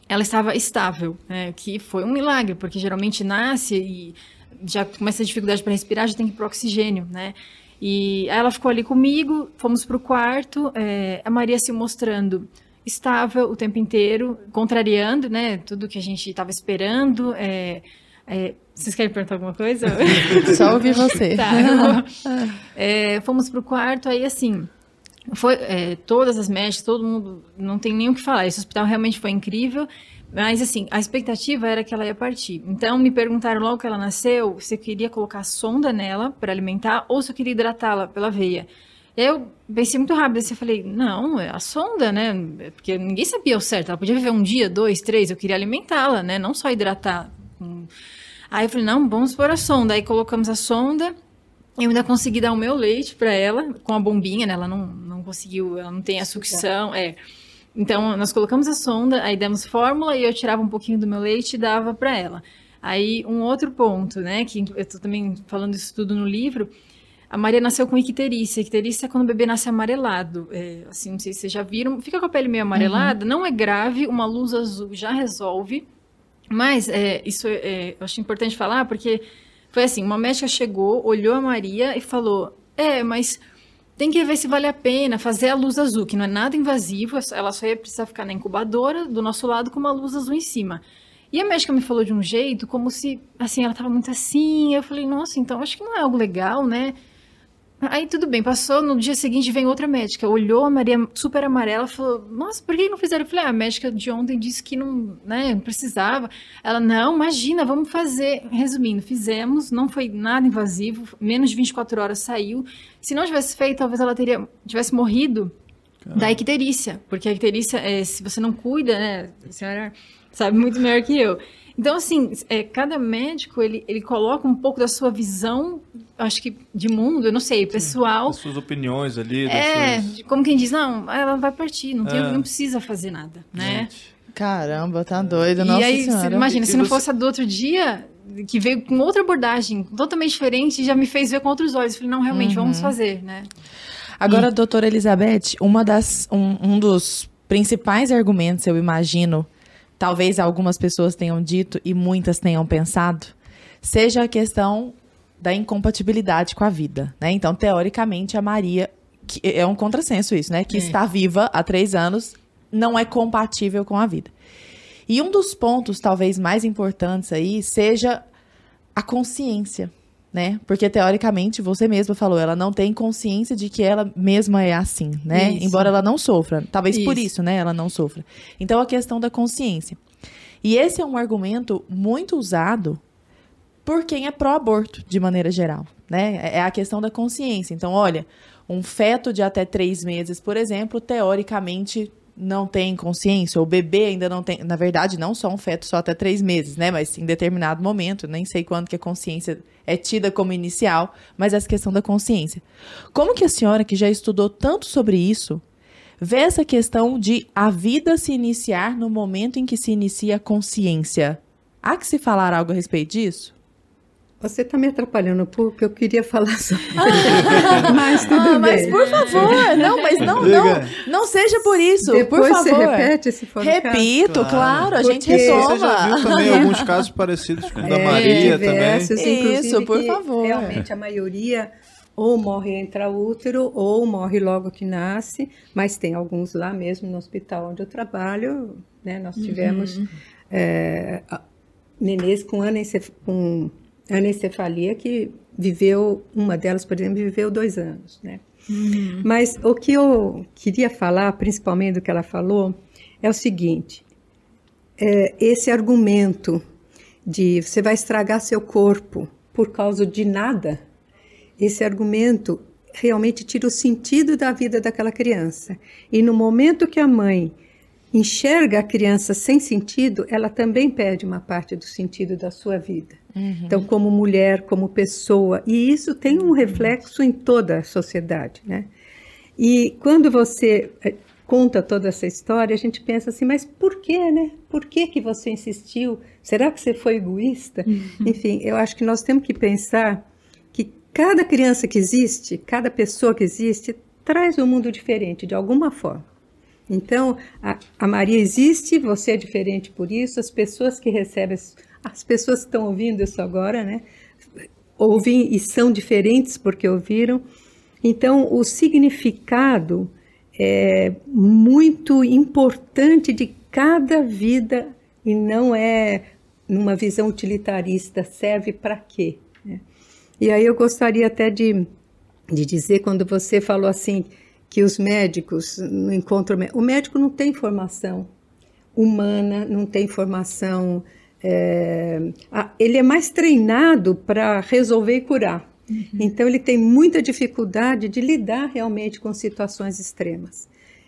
ela estava estável, né, que foi um milagre, porque geralmente nasce e já começa a dificuldade para respirar, já tem que ir para oxigênio, né? E aí ela ficou ali comigo, fomos para o quarto, é, a Maria se mostrando estável o tempo inteiro, contrariando, né, tudo que a gente estava esperando. é, é, vocês querem perguntar alguma coisa? Só ouvir você. Tá, fomos pro quarto, aí assim, foi todas as médicas, todo mundo, não tem nem o que falar. Esse hospital realmente foi incrível, mas assim, a expectativa era que ela ia partir. Então me perguntaram logo que ela nasceu se eu queria colocar sonda nela para alimentar ou se eu queria hidratá-la pela veia. Eu pensei muito rápido, assim, eu falei, não, é a sonda, né? Porque ninguém sabia o certo. Ela podia viver um dia, dois, três, eu queria alimentá-la, né? Não só hidratar. Aí eu falei, não, vamos pôr a sonda. Aí colocamos a sonda, eu ainda consegui dar o meu leite para ela, com a bombinha, né? Ela não, não conseguiu, ela não tem a sucção, é. Então, nós colocamos a sonda, aí demos fórmula e eu tirava um pouquinho do meu leite e dava para ela. Aí, um outro ponto, né, que eu tô também falando isso tudo no livro, a Maria nasceu com icterícia. Icterícia é quando o bebê nasce amarelado. É, assim, não sei se vocês já viram. Fica com a pele meio amarelada, não é grave, uma luz azul já resolve. Mas é, isso é, é, eu acho importante falar, porque foi assim, uma médica chegou, olhou a Maria e falou, é, mas tem que ver se vale a pena fazer a luz azul, que não é nada invasivo, ela só ia precisar ficar na incubadora do nosso lado com uma luz azul em cima. E a médica me falou de um jeito, como se, assim, ela tava muito assim. Eu falei, nossa, então acho que não é algo legal, né? Aí tudo bem, passou, no dia seguinte vem outra médica, olhou a Maria super amarela, falou, nossa, por que não fizeram? Eu falei, ah, a médica de ontem disse que não, né, não precisava. Ela, não, imagina, vamos fazer. Resumindo, fizemos, não foi nada invasivo, menos de 24 horas saiu. Se não tivesse feito, talvez ela teria, tivesse morrido da icterícia, porque a icterícia, é, se você não cuida, né, a senhora sabe muito melhor que eu. Então, assim, é, cada médico, ele, ele coloca um pouco da sua visão, acho que de mundo, eu não sei, pessoal. As suas opiniões ali. É, suas... como quem diz, não, ela vai partir, não, tem, é. não precisa fazer nada, né? Gente. Caramba, tá doido, e nossa aí, senhora. imagina, e se não você... fosse a do outro dia, que veio com outra abordagem, totalmente diferente, já me fez ver com outros olhos. Falei, não, realmente, uhum. vamos fazer, né? Agora, e... doutora Elizabeth, uma das, um, um dos principais argumentos, eu imagino, talvez algumas pessoas tenham dito e muitas tenham pensado, seja a questão da incompatibilidade com a vida, né? Então, teoricamente, a Maria, que é um contrassenso isso, né? Que é. está viva há três anos, não é compatível com a vida. E um dos pontos, talvez, mais importantes aí, seja a consciência, né? Porque, teoricamente, você mesma falou, ela não tem consciência de que ela mesma é assim, né? Isso. Embora ela não sofra. Talvez isso. por isso, né? Ela não sofra. Então, a questão da consciência. E esse é um argumento muito usado por quem é pró-aborto, de maneira geral, né? É, é a questão da consciência. Então, olha, um feto de até três meses, por exemplo, teoricamente não tem consciência, ou o bebê ainda não tem, na verdade, não só um feto só até três meses, né? Mas em determinado momento, nem sei quando que a consciência é tida como inicial, mas essa questão da consciência. Como que a senhora, que já estudou tanto sobre isso, vê essa questão de a vida se iniciar no momento em que se inicia a consciência? Há que se falar algo a respeito disso? Você está me atrapalhando porque eu queria falar sobre ah, mas tudo ah, bem. Mas por favor, não, mas não, não, não seja por isso. Depois por favor. você repete se for Repito, claro, claro a gente retoma. Você já viu também alguns casos parecidos com o da é, Maria diversos, também. Isso, por favor. Realmente a maioria ou morre intraútero ou morre logo que nasce, mas tem alguns lá mesmo no hospital onde eu trabalho, né? Nós tivemos uhum. é, nenês com, com anencefalia que viveu, uma delas, por exemplo, viveu dois anos, né? Uhum. Mas o que eu queria falar, principalmente do que ela falou, é o seguinte: é, esse argumento de você vai estragar seu corpo por causa de nada, esse argumento realmente tira o sentido da vida daquela criança. E no momento que a mãe enxerga a criança sem sentido, ela também perde uma parte do sentido da sua vida. Uhum. Então, como mulher, como pessoa, e isso tem um reflexo em toda a sociedade, né? E quando você eh, conta toda essa história, a gente pensa assim, mas por quê, né? Por que que você insistiu? Será que você foi egoísta? Uhum. Enfim, eu acho que nós temos que pensar que cada criança que existe, cada pessoa que existe, traz um mundo diferente de alguma forma. Então, a, a, Maria existe, você é diferente por isso, as pessoas que recebem, as, as pessoas que estão ouvindo isso agora, né? Ouvem e são diferentes porque ouviram. Então, o significado é muito importante de cada vida e não é numa visão utilitarista, serve para quê? Né? E aí eu gostaria até de, de dizer, quando você falou assim, que os médicos não encontram. O médico não tem formação humana, não tem formação. É, ele é mais treinado para resolver e curar. Uhum. Então, ele tem muita dificuldade de lidar realmente com situações extremas.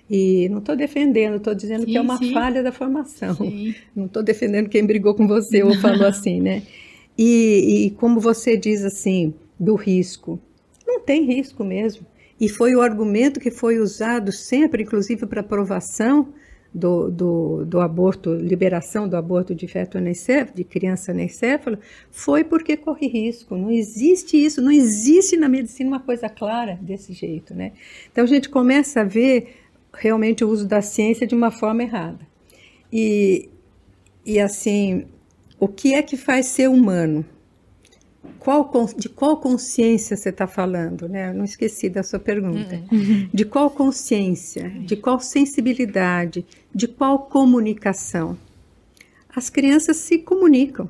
E não estou defendendo, estou dizendo sim, que é uma sim. falha da formação. Sim. Não estou defendendo quem brigou com você ou falou assim, né? E, e como você diz assim, do risco. Não tem risco mesmo. E foi o argumento que foi usado sempre, inclusive para aprovação do, do, do, aborto, liberação do aborto de feto anencefalo, de criança anencefala, foi porque corre risco. Não existe isso, não existe na medicina uma coisa clara desse jeito, né? Então a gente começa a ver realmente o uso da ciência de uma forma errada. E, e assim, o que é que faz ser humano? Qual, de qual consciência você está falando, né? Eu não esqueci da sua pergunta. Uhum. De qual consciência, de qual sensibilidade, de qual comunicação? as crianças se comunicam.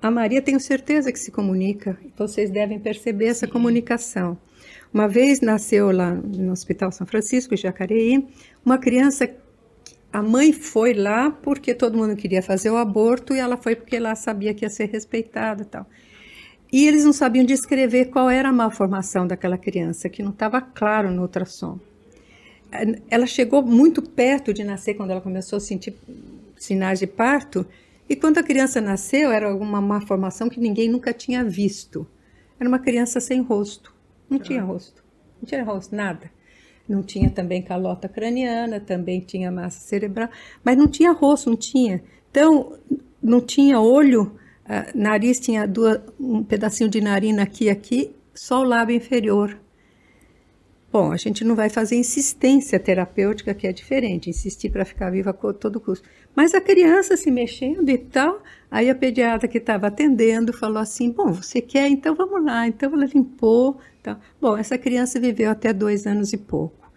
A Maria tenho certeza que se comunica. Vocês devem perceber essa Sim. comunicação. Uma vez nasceu lá no Hospital São Francisco, em Jacareí, uma criança. A mãe foi lá porque todo mundo queria fazer o aborto e ela foi porque lá sabia que ia ser respeitada e tal. E eles não sabiam descrever qual era a malformação daquela criança, que não estava claro no ultrassom. Ela chegou muito perto de nascer quando ela começou a sentir sinais de parto, e quando a criança nasceu, era uma malformação que ninguém nunca tinha visto. Era uma criança sem rosto. Não tinha rosto. Não tinha rosto, nada. Não tinha também calota craniana, também tinha massa cerebral, mas não tinha rosto, não tinha. Então, não tinha olho, ah, nariz tinha duas, um pedacinho de narina aqui e aqui, só o lábio inferior. Bom, a gente não vai fazer insistência terapêutica, que é diferente, insistir para ficar viva a todo custo. Mas a criança se mexendo e tal, aí a pediatra que estava atendendo falou assim: Bom, você quer? Então vamos lá. Então ela limpou. Tal. Bom, essa criança viveu até dois anos e pouco.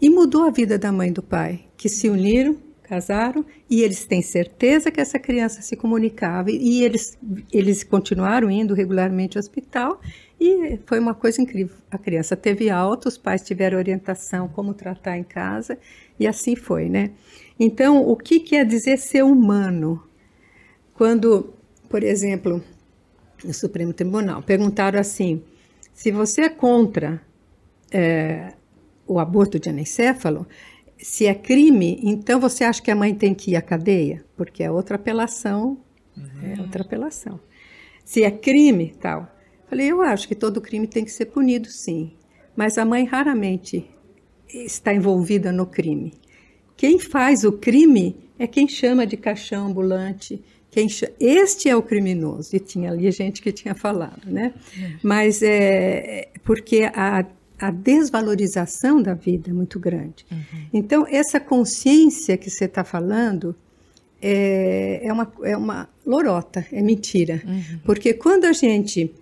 E mudou a vida da mãe e do pai, que se uniram, casaram, e eles têm certeza que essa criança se comunicava. E eles, eles continuaram indo regularmente ao hospital. E foi uma coisa incrível. A criança teve alta, os pais tiveram orientação como tratar em casa, e assim foi, né? Então, o que quer dizer ser humano? Quando, por exemplo, no Supremo Tribunal perguntaram assim: se você é contra é, o aborto de anencéfalo, se é crime, então você acha que a mãe tem que ir à cadeia? Porque é outra apelação, uhum. é outra apelação. Se é crime, tal. Falei, eu acho que todo crime tem que ser punido, sim. Mas a mãe raramente está envolvida no crime. Quem faz o crime é quem chama de caixão ambulante. Quem chama... Este é o criminoso. E tinha ali gente que tinha falado, né? É. Mas é porque a, a desvalorização da vida é muito grande. Uhum. Então, essa consciência que você está falando é, é, uma, é uma lorota, é mentira. Uhum. Porque quando a gente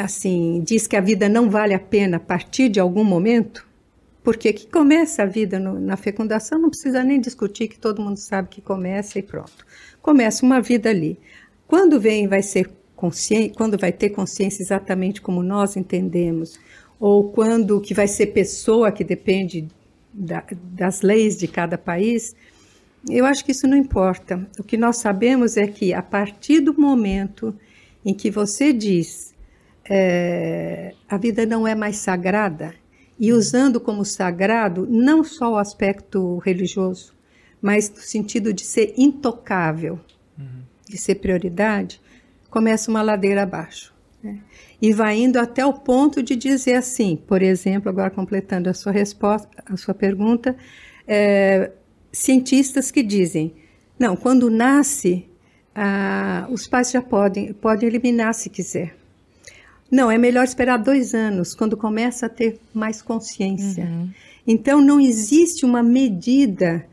assim, diz que a vida não vale a pena a partir de algum momento, porque que começa a vida no, na fecundação não precisa nem discutir, que todo mundo sabe que começa e pronto. Começa uma vida ali. Quando vem, vai ser consciente, quando vai ter consciência exatamente como nós entendemos, ou quando que vai ser pessoa que depende da, das leis de cada país, eu acho que isso não importa. O que nós sabemos é que a partir do momento em que você diz é, a vida não é mais sagrada, e usando como sagrado não só o aspecto religioso, mas no sentido de ser intocável, uhum. de ser prioridade, começa uma ladeira abaixo. Né? E vai indo até o ponto de dizer assim, por exemplo, agora completando a sua resposta, a sua pergunta, é, cientistas que dizem, não, quando nasce, ah, os pais já podem, podem eliminar se quiser. Não, é melhor esperar dois anos, quando começa a ter mais consciência. Uhum. Então, não existe uma medida.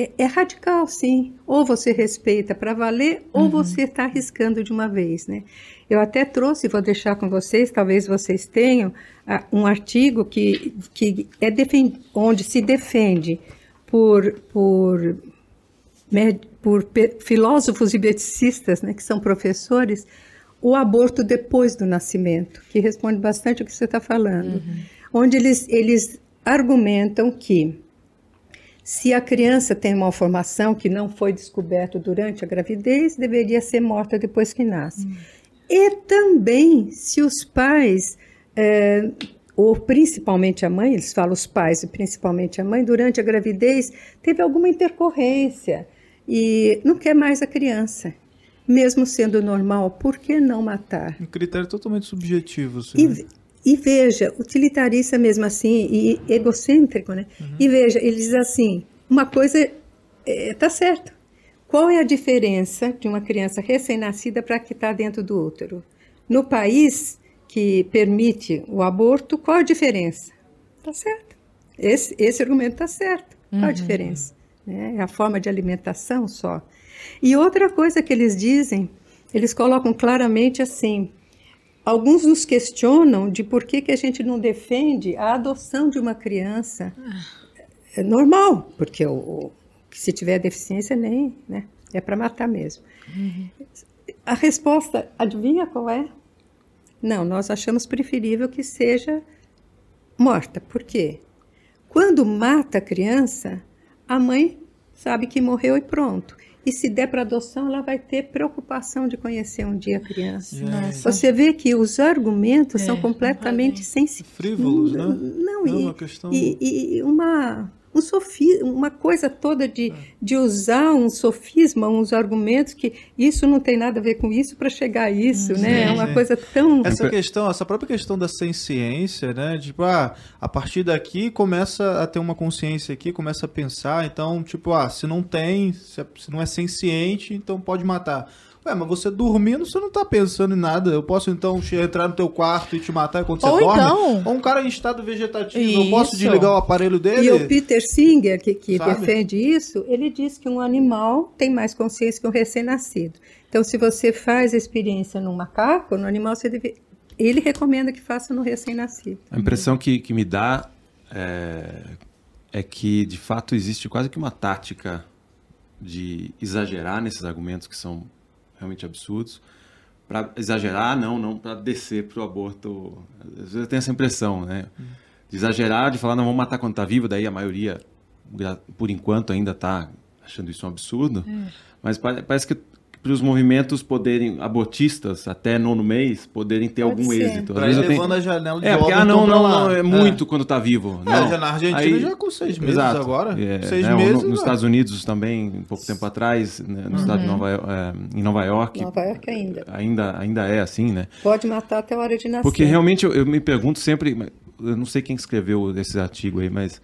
É, é, radical, sim. Ou você respeita para valer, uhum. ou você está arriscando de uma vez, né? Eu até trouxe, vou deixar com vocês, talvez vocês tenham, uh, um artigo que, que é onde se defende por, por, por filósofos e beticistas, né, que são professores, o aborto depois do nascimento, que responde bastante o que você está falando, uhum. onde eles, eles argumentam que se a criança tem uma malformação que não foi descoberta durante a gravidez, deveria ser morta depois que nasce. Uhum. E também se os pais, é, ou principalmente a mãe, eles falam os pais e principalmente a mãe, durante a gravidez teve alguma intercorrência e não quer mais a criança mesmo sendo normal, por que não matar? Um critério totalmente subjetivo. Assim, e, né? E, veja, utilitarista mesmo assim, e egocêntrico, né? Uhum. E veja, ele diz assim, uma coisa está é, tá certo. Qual é a diferença de uma criança recém-nascida para que está dentro do útero? No país que permite o aborto, qual a diferença? Está certo. Esse, esse argumento está certo. Qual a uhum. diferença? É a forma de alimentação só. E outra coisa que eles dizem, eles colocam claramente assim: alguns nos questionam de por que, que a gente não defende a adoção de uma criança. É normal, porque o, que se tiver deficiência nem, né? É para matar mesmo. A resposta, adivinha qual é? Não, nós achamos preferível que seja morta. Por quê? Quando mata a criança, a mãe sabe que morreu e pronto. E se der para adoção, ela vai ter preocupação de conhecer um dia a criança. Nossa. Você vê que os argumentos É, são completamente sensíveis. Frívolos, né? Não, É e, uma questão- e, e uma, um sofi, uma coisa toda de, de usar um sofisma, uns argumentos que isso não tem nada a ver com isso para chegar a isso, né? É uma sim. coisa tão... Essa questão, essa própria questão da ciência, né? Tipo, ah, a partir daqui começa a ter uma consciência aqui, começa a pensar, então, tipo, ah, se não tem, se, é- se não é senciente, então pode matar. Ué, mas você dormindo, você não tá pensando em nada. Eu posso então entrar no teu quarto e te matar quando você Ou dorme? então- Ou um cara em estado vegetativo, eu posso Isso. desligar o aparelho dele? E o Peter Singer, que, que Sabe? defende isso, ele diz que um animal tem mais consciência que um recém-nascido. Então, se você faz a experiência num macaco, no animal, você deve... ele recomenda que faça no recém-nascido. A impressão que, que me dá é, é que, de fato, existe quase que uma tática de exagerar nesses argumentos que são realmente absurdos. Para exagerar, não, não para descer para o aborto. Às vezes eu tenho essa impressão, né? De exagerar, de falar, não, vamos matar quando está vivo, daí a maioria, por enquanto, ainda está achando isso um absurdo. Mas pa- parece que para os movimentos poderem, abortistas, até nono mês, poderem ter Pode algum ser. êxito. Às Pra vezes eu tenho- levando a janela de é, porque, ah, não, não, não, é muito quando tá vivo. É, não. já na Argentina Aí- já com seis meses Exato. agora. É, seis né, meses. no- nos né? Estados Unidos também, um pouco tempo atrás, né, no estado de Nova, Yo- é, em Nova York, Nova York ainda. ainda, ainda é assim, né? Pode matar até a hora de nascer. Porque realmente eu, eu me pergunto sempre, eu não sei quem escreveu esse artigo aí, mas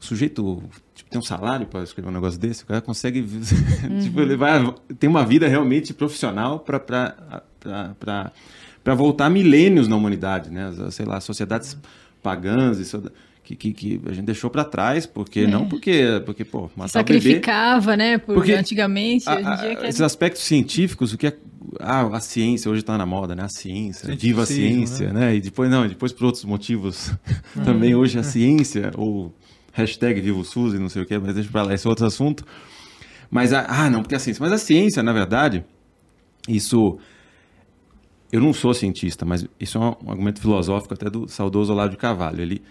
o sujeito tem um salário para escrever um negócio desse, o cara consegue, tipo, ele vai, tem uma vida realmente profissional para para voltar milênios na humanidade, né? Sei lá, sociedades pagãs isso, que, que, que a gente deixou para trás, porque não porque porque pô, matar o bebê Sacrificava, né? Por, Porque antigamente, a- hoje em a- é esses aspectos científicos, o que é. Ah, a ciência hoje está na moda, né? A ciência, viva a Cientificismo, ciência, né? E depois, não, e depois por outros motivos também hoje a ciência, ou hashtag viva o SUS e não sei o que, mas deixa pra lá, esse é outro assunto. Mas, a, ah, não, porque a ciência. Mas a ciência, na verdade, isso. Eu não sou cientista, mas isso é um argumento filosófico até do saudoso Olavo de Carvalho. Ele,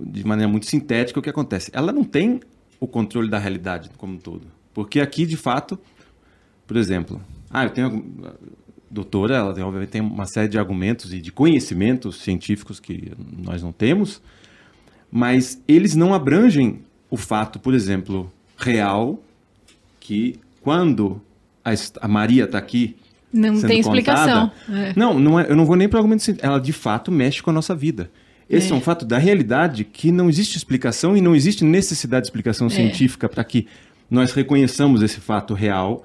de maneira muito sintética, o que acontece? Ela não tem o controle da realidade como um todo. Porque aqui, de fato, por exemplo, ah, eu tenho. Doutora, ela tem, obviamente tem uma série de argumentos e de conhecimentos científicos que nós não temos, mas eles não abrangem o fato, por exemplo, real, que quando a, Maria está aqui. Não tem explicação. contada, É. Não, não é- eu não vou nem para argumento. Ela de fato mexe com a nossa vida. Esse é. um fato da realidade que não existe explicação e não existe necessidade de explicação científica para que nós reconheçamos esse fato real,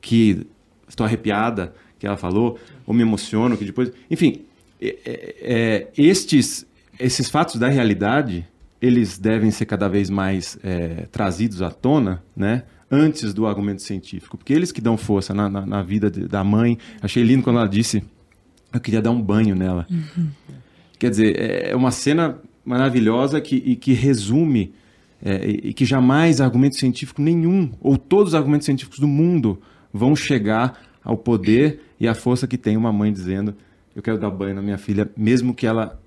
que estou arrepiada, que ela falou, ou me emociono, que depois. Enfim, é- é- é, estes, esses fatos da realidade, eles devem ser cada vez mais é, trazidos à tona, né? Antes do argumento científico, porque eles que dão força na, na, na vida de- da mãe. Achei lindo quando ela disse: Eu queria dar um banho nela. Quer dizer, é uma cena maravilhosa que, e que resume é, e que jamais argumento científico nenhum, ou todos os argumentos científicos do mundo, vão chegar ao poder e à força que tem uma mãe dizendo: Eu quero dar banho na minha filha, mesmo que ela,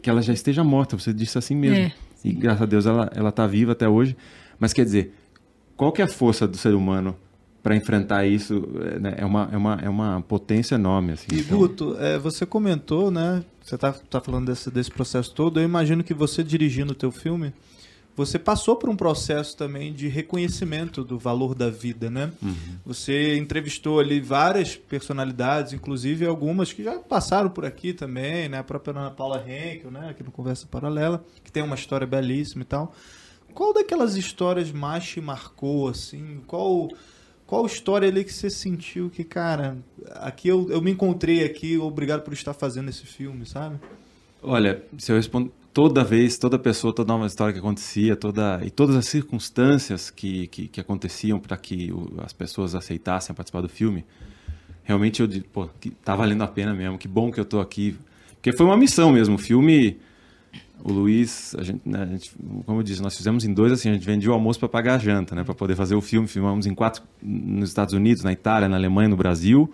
que ela já esteja morta. Você disse assim mesmo. É. E graças a Deus ela está viva até hoje. Mas quer dizer, qual que é a força do ser humano para enfrentar isso? É, né? é, uma, é, uma, é uma potência enorme. Assim, E Então, Guto, é, você comentou, né? Você tá, tá falando desse, desse processo todo. Eu imagino que você dirigindo o teu filme, você passou por um processo também de reconhecimento do valor da vida, né? Você entrevistou ali várias personalidades, inclusive algumas que já passaram por aqui também, né? A própria Ana Paula Henkel, né? Aqui no Conversa Paralela, que tem uma história belíssima e tal. Qual daquelas histórias mais te marcou, assim? Qual qual história ali que você sentiu que, cara, aqui eu, eu me encontrei aqui, obrigado por estar fazendo esse filme, sabe? Olha, se eu respondo toda vez, toda pessoa, toda nova história que acontecia, toda e todas as circunstâncias que, que, que aconteciam para que o- as pessoas aceitassem participar do filme, realmente eu pô, tá valendo a pena mesmo, que bom que eu tô aqui. Porque foi uma missão mesmo, o filme o Luiz, a gente, né, a gente, como eu disse, nós fizemos em dois, assim, a gente vendia o almoço para pagar a janta, né, para poder fazer o filme. Filmamos em quatro, nos Estados Unidos, na Itália, na Alemanha, no Brasil.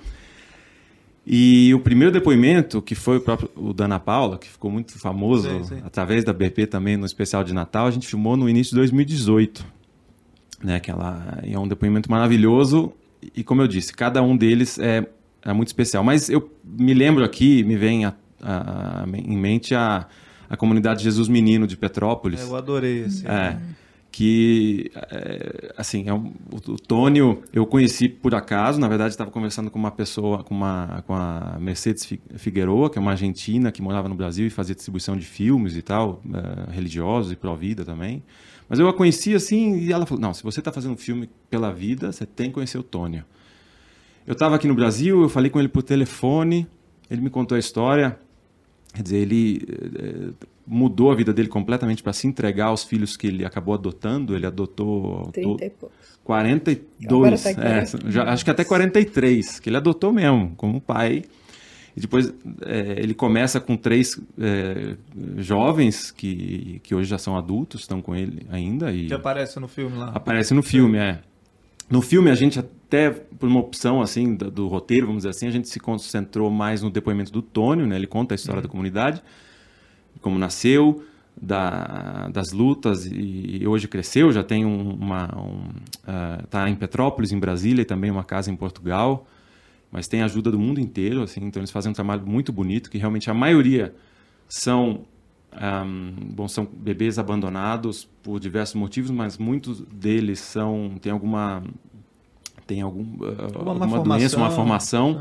E o primeiro depoimento, que foi o próprio o da Ana Paula, que ficou muito famoso Sim, sim. através da BP também no especial de Natal, a gente filmou no início de 2018. Né, que ela é um depoimento maravilhoso e, como eu disse, cada um deles é, é muito especial. Mas eu me lembro aqui, me vem a- a- a- em mente a, a comunidade Jesus Menino de Petrópolis. É, eu adorei esse. É, que, é, assim, é um- o, Tônio eu conheci por acaso, na verdade estava conversando com uma pessoa, com, uma, com a Mercedes Fi- Figueroa, que é uma argentina que morava no Brasil e fazia distribuição de filmes e tal, é, religiosos e pró-vida também. Mas eu a conheci assim e ela falou, não, se você está fazendo um filme pela vida, você tem que conhecer o Tônio. Eu estava aqui no Brasil, eu falei com ele por telefone, ele me contou a história, Quer dizer, ele eh, mudou a vida dele completamente para se entregar aos filhos que ele acabou adotando. Ele adotou ao 30 todo e poucos. 42, Agora tá é, aqui, já- acho que até 43, que ele adotou mesmo, como pai. E depois eh, ele começa com três eh, jovens que, que hoje já são adultos, estão com ele ainda. E Que aparece no filme lá. Aparece no filme, é. No filme, a gente até, por uma opção assim do, do roteiro, vamos dizer assim, a gente se concentrou mais no depoimento do Tônio, né? Ele conta a história da comunidade, como nasceu, da, das lutas e, hoje cresceu, já tem um, uma... Um, ah, tá em Petrópolis, em Brasília, e também uma casa em Portugal, mas tem ajuda do mundo inteiro, assim, então eles fazem um trabalho muito bonito, que realmente a maioria são Ahm, bom, são bebês abandonados por diversos motivos, mas muitos deles são tem alguma tem algum, ah, Alguma má alguma doença, uma formação.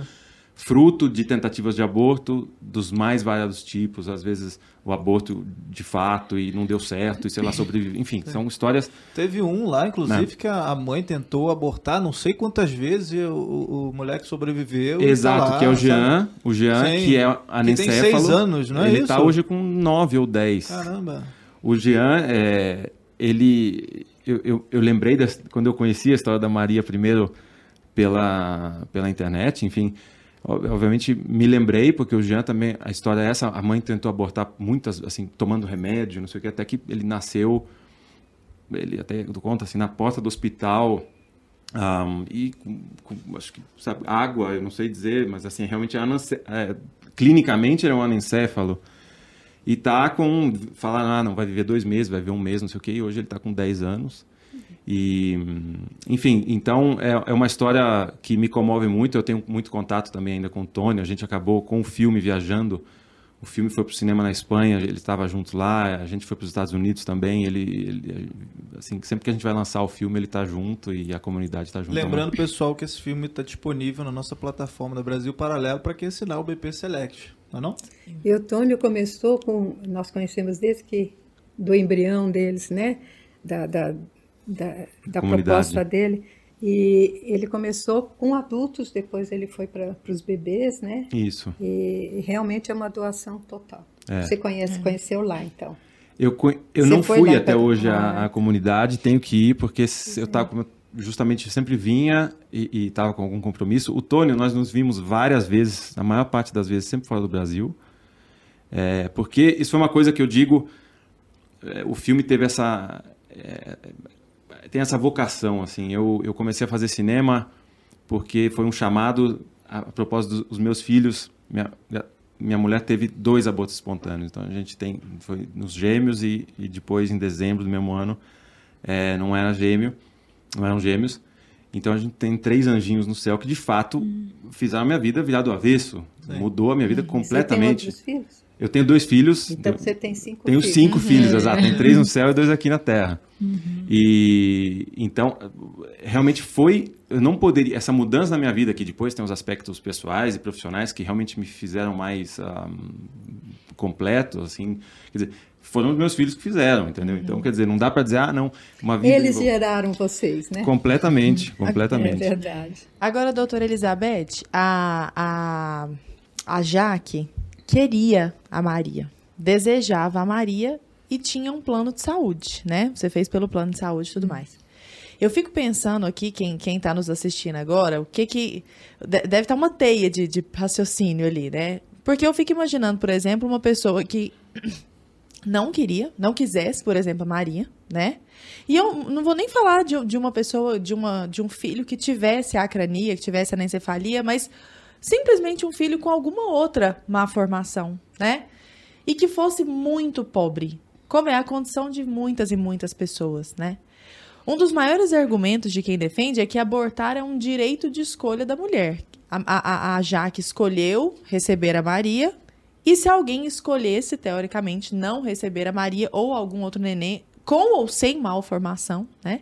Fruto de tentativas de aborto dos mais variados tipos, às vezes o aborto de fato e não deu certo e sei lá sobrevive, enfim, são histórias Teve um lá, inclusive, Não. que a mãe tentou abortar não sei quantas vezes e o, o, moleque sobreviveu. tá Exato, lá, que é o sabe? Jean, o Jean Sim. que é Que tem seis anos, não é Ele isso? está hoje com nove ou dez. Caramba. O Jean, é, ele, eu, eu, eu lembrei das- quando eu conheci a história da Maria primeiro pela, pela internet, enfim, obviamente me lembrei porque o Jean também, a história é essa, a mãe tentou abortar muitas, assim, tomando remédio, não sei o que, até que ele nasceu, ele até conta assim, na porta do hospital, Ahm, e com, com, acho que sabe, água, eu não sei dizer, mas assim, realmente é é, clinicamente ele é um anencéfalo. E tá com. Falaram, ah, não, vai viver dois meses, vai viver um mês, não sei o quê, e hoje ele tá com 10 anos. E, enfim, então é, é uma história que me comove muito. Eu tenho muito contato também ainda com o Tony. A gente acabou com o filme viajando. O filme foi para o cinema na Espanha, ele estava junto lá. A gente foi para os Estados Unidos também. Ele, ele- assim, sempre que a gente vai lançar o filme, ele está junto e a comunidade está junto. Lembrando, pessoal, que esse filme está disponível na nossa plataforma da Brasil Paralelo para quem assinar o BP Select. Não é não? E o Tônio começou com, nós conhecemos desde que, do embrião deles, né? Da, da, da, da proposta dele. E ele começou com adultos, depois ele foi para os bebês, né? Isso. E, realmente é uma doação total. É. Você conhece, conheceu lá, então. Eu, eu Você não fui até pra- hoje à, comunidade, tenho que ir, porque eu tava com- justamente sempre vinha e estava com algum compromisso. O Tônio, nós nos vimos várias vezes, a maior parte das vezes, sempre fora do Brasil. É, porque isso foi uma coisa que eu digo, é, o filme teve essa. é, tem essa vocação, assim. Eu, eu comecei a fazer cinema porque foi um chamado, a, a propósito dos meus filhos. Minha, minha mulher teve dois abortos espontâneos, então a gente tem. Foi nos gêmeos e, e depois, em dezembro do mesmo ano, é, não era gêmeo, não eram gêmeos. Então a gente tem três anjinhos no céu que de fato fizeram a minha vida virar do avesso. Mudou a minha vida Você tem completamente. outros filhos? Eu tenho dois filhos. Então eu- você tem cinco tenho filhos. cinco filhos, exato. Tem três no céu e dois aqui na Terra. E então, realmente foi. Eu não poderia. Essa mudança na minha vida, que depois tem os aspectos pessoais e profissionais que realmente me fizeram mais ah, completo, assim. Quer dizer, foram os meus filhos que fizeram, entendeu? Então, quer dizer, não dá para dizer, ah, não, uma vida. Eles geraram vocês, né? Completamente, É completamente. verdade. Agora, doutora Elizabeth, a, a, a Jaque queria a Maria, desejava a Maria e tinha um plano de saúde, né? Você fez pelo plano de saúde e tudo mais. Eu fico pensando aqui, quem, quem tá nos assistindo agora, o que que... de- Deve estar uma teia de, de raciocínio ali, né? Porque eu fico imaginando, por exemplo, uma pessoa que não queria, não quisesse, por exemplo, a Maria, né? E eu não vou nem falar de, de uma pessoa, de, uma, de um filho que tivesse a acrania, que tivesse a anencefalia, mas simplesmente um filho com alguma outra má formação, né? E que fosse muito pobre, como é a condição de muitas e muitas pessoas, né? Um dos maiores argumentos de quem defende é que abortar é um direito de escolha da mulher. A, a, a Jaque escolheu receber a Maria, e se alguém escolhesse, teoricamente, não receber a Maria ou algum outro neném, com ou sem malformação, né?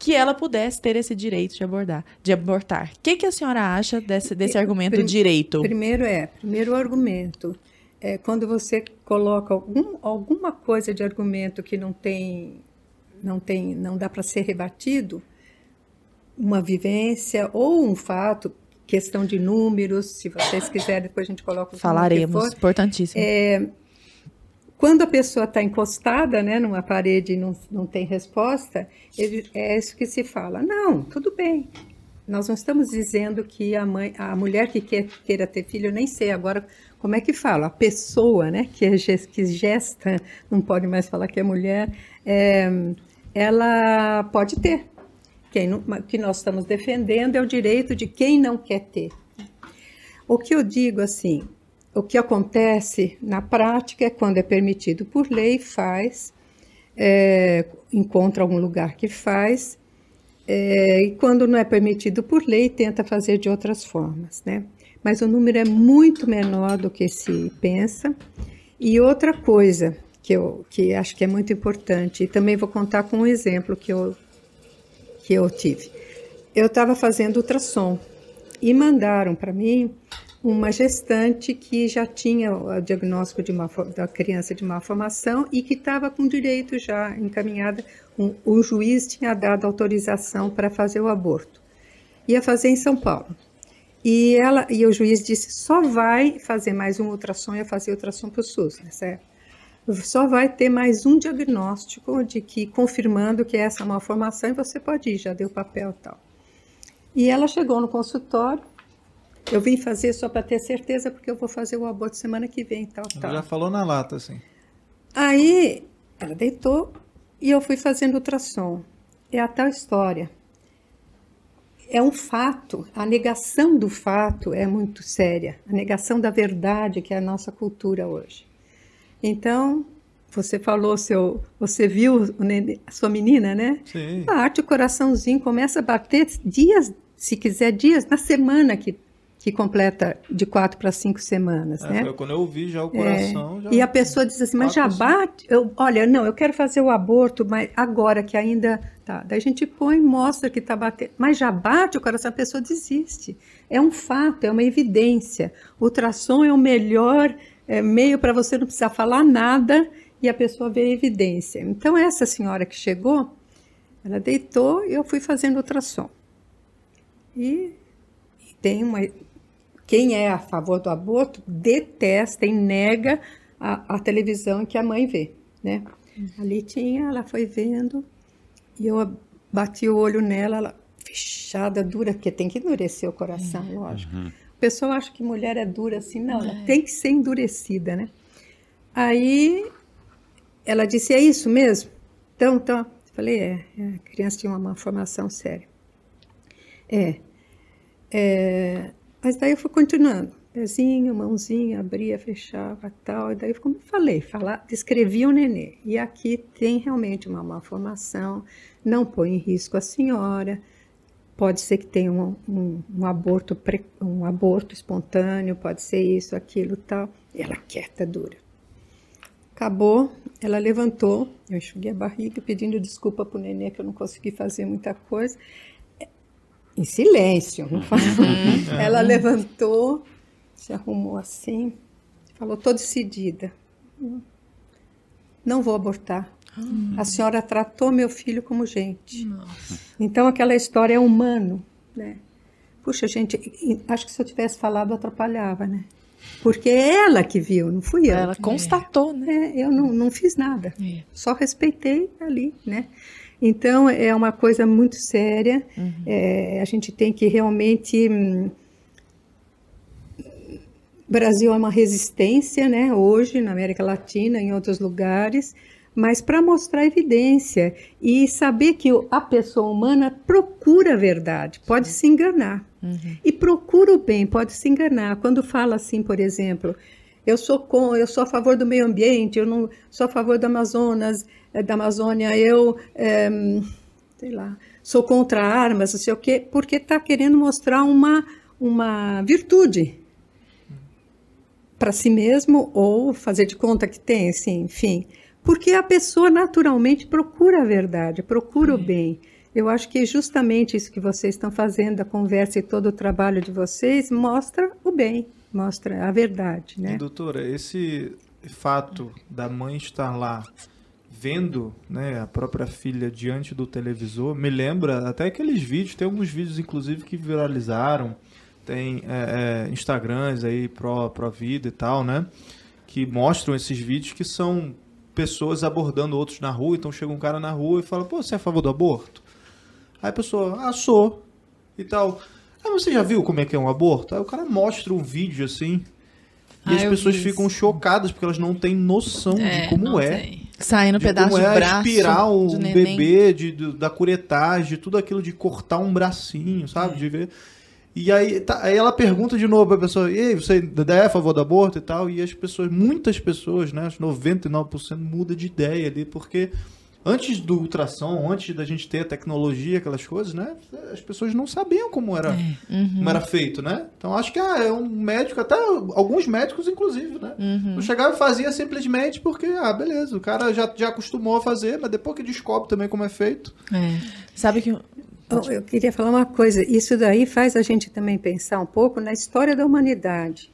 Que ela pudesse ter esse direito de abordar, de abortar. O que, que a senhora acha desse, desse argumento Prim- direito? Primeiro é, primeiro argumento. É quando você coloca algum, alguma coisa de argumento que não tem, não tem, não dá para ser rebatido, uma vivência ou um fato, questão de números, se vocês quiserem, depois a gente coloca Falaremos, for. importantíssimo. Quando a pessoa está encostada né, numa parede e não, não tem resposta, ele- é isso que se fala. Não, tudo bem. Nós não estamos dizendo que a mãe, a mulher que quer, queira ter filho, eu nem sei agora como é que fala, a pessoa né, que, é que gesta, não pode mais falar que é mulher, é, ela pode ter. Quem o que nós estamos defendendo é o direito de quem não quer ter. O que eu digo assim, o que acontece na prática é quando é permitido por lei, faz, é, encontra algum lugar que faz, é, e quando não é permitido por lei, tenta fazer de outras formas, né? Mas o número é muito menor do que se pensa. E outra coisa que eu que acho que é muito importante, e também vou contar com um exemplo que eu, que eu tive. Eu estava fazendo ultrassom e mandaram para mim uma gestante que já tinha o diagnóstico de malfor- da criança de malformação e que estava com direito já encaminhada. Um, o juiz tinha dado autorização para fazer o aborto. Ia fazer em São Paulo. E, ela, e o juiz disse: só vai fazer mais um ultrassom, ia fazer ultrassom para o SUS, né, certo? Só vai ter mais um diagnóstico de que confirmando que é essa malformação e você pode ir, já deu papel e tal. E ela chegou no consultório. Eu vim fazer só para ter certeza, porque eu vou fazer o aborto semana que vem, tal, tal. Já falou na lata, assim. Aí ela deitou e eu fui fazendo ultrassom. É a tal história. É um fato, a negação do fato é muito séria, a negação da verdade que é a nossa cultura hoje. Então, você falou, seu, você viu a sua menina, né? Sim. Bate o coraçãozinho, começa a bater dias, se quiser, dias na semana que, que completa de quatro para cinco semanas, É, né? foi quando eu ouvi já o É, coração. já- E a pessoa diz assim, mas já Quatro, bate? Eu, olha, não, eu quero fazer o aborto, mas agora que ainda tá. Daí a gente põe, mostra que está batendo, mas já bate o coração, a pessoa desiste. É um fato, é uma evidência. O ultrassom é o melhor é, meio para você não precisar falar nada e a pessoa vê a evidência. Então essa senhora que chegou, ela deitou e eu fui fazendo ultrassom. E tem uma quem é a favor do aborto detesta e nega a, a televisão que a mãe vê, né? Ali tinha, ela foi vendo e eu bati o olho nela, ela fechada, dura, porque tem que endurecer o coração, lógico. O pessoal acha que mulher é dura assim, não, ela tem que ser endurecida, né? Aí ela disse, é isso mesmo? Então, então, eu falei, é, é, a criança tinha uma malformação séria. É, é, mas daí eu fui continuando. Pezinho, mãozinha, abria, fechava tal. E daí, como eu falei, falar, descrevi o nenê. E aqui tem realmente uma malformação, não põe em risco a senhora. Pode ser que tenha um, um, um aborto, pre- um aborto espontâneo, pode ser isso, aquilo tal. E ela quieta, dura. Acabou, ela levantou, eu enxuguei a barriga pedindo desculpa pro nenê que eu não consegui fazer muita coisa. Em silêncio, não falou. Ela levantou, se arrumou assim, falou, tô decidida. Não vou abortar. A senhora tratou meu filho como gente. Então aquela história é humano, né? Puxa, gente, acho que se eu tivesse falado atrapalhava, né? Porque é ela que viu, não fui eu. Ela constatou, né? É, eu não, não fiz nada, É. só respeitei ali, né? Então é uma coisa muito séria. É, a gente tem que realmente hum, Brasil é uma resistência, né, hoje na América Latina, em outros lugares, mas para mostrar evidência e saber que a pessoa humana procura a verdade, pode se enganar. Uhum. E procura o bem, pode se enganar. Quando fala assim, por exemplo, eu sou com, eu sou a favor do meio ambiente, eu não sou a favor do Amazonas, da Amazônia, eu é, sei lá, sou contra armas, não sei o quê, porque está querendo mostrar uma, uma virtude para si mesmo ou fazer de conta que tem, assim, enfim. Porque a pessoa naturalmente procura a verdade, procura o bem. Eu acho que justamente isso que vocês estão fazendo, a conversa e todo o trabalho de vocês, mostra o bem, mostra a verdade, né? E, doutora, esse fato da mãe estar lá vendo né, a própria filha diante do televisor, me lembra até aqueles vídeos, tem alguns vídeos inclusive que viralizaram, tem é, é, Instagrams aí pro, pro vida e tal, né? Que mostram esses vídeos que são pessoas abordando outros na rua, então chega um cara na rua e fala, pô, você é a favor do aborto? Aí a pessoa, ah, sou, e tal. Aí você já viu como é que é um aborto? Aí o cara mostra um vídeo assim, e ah, as pessoas ficam chocadas porque elas não têm noção é, de como é. Tem. Saindo um pedaço como é de braço. aspirar um bebê, de, de, da curetagem, de tudo aquilo de cortar um bracinho, sabe? É. De ver. E aí, tá, aí ela pergunta de novo pra pessoa, e aí, você é a favor do aborto e tal? E as pessoas, muitas pessoas, né, 99% muda de ideia ali, porque antes do ultrassom, antes da gente ter a tecnologia, aquelas coisas, né? As pessoas não sabiam como era, é. uhum. como era feito, né? Então acho que ah, é um médico, até alguns médicos, inclusive, né? Uhum. Não chegava e fazia simplesmente porque, ah, beleza, o cara já, já acostumou a fazer, mas depois que descobre também como é feito. É. Sabe que. Oh, eu queria falar uma coisa, isso daí faz a gente também pensar um pouco na história da humanidade.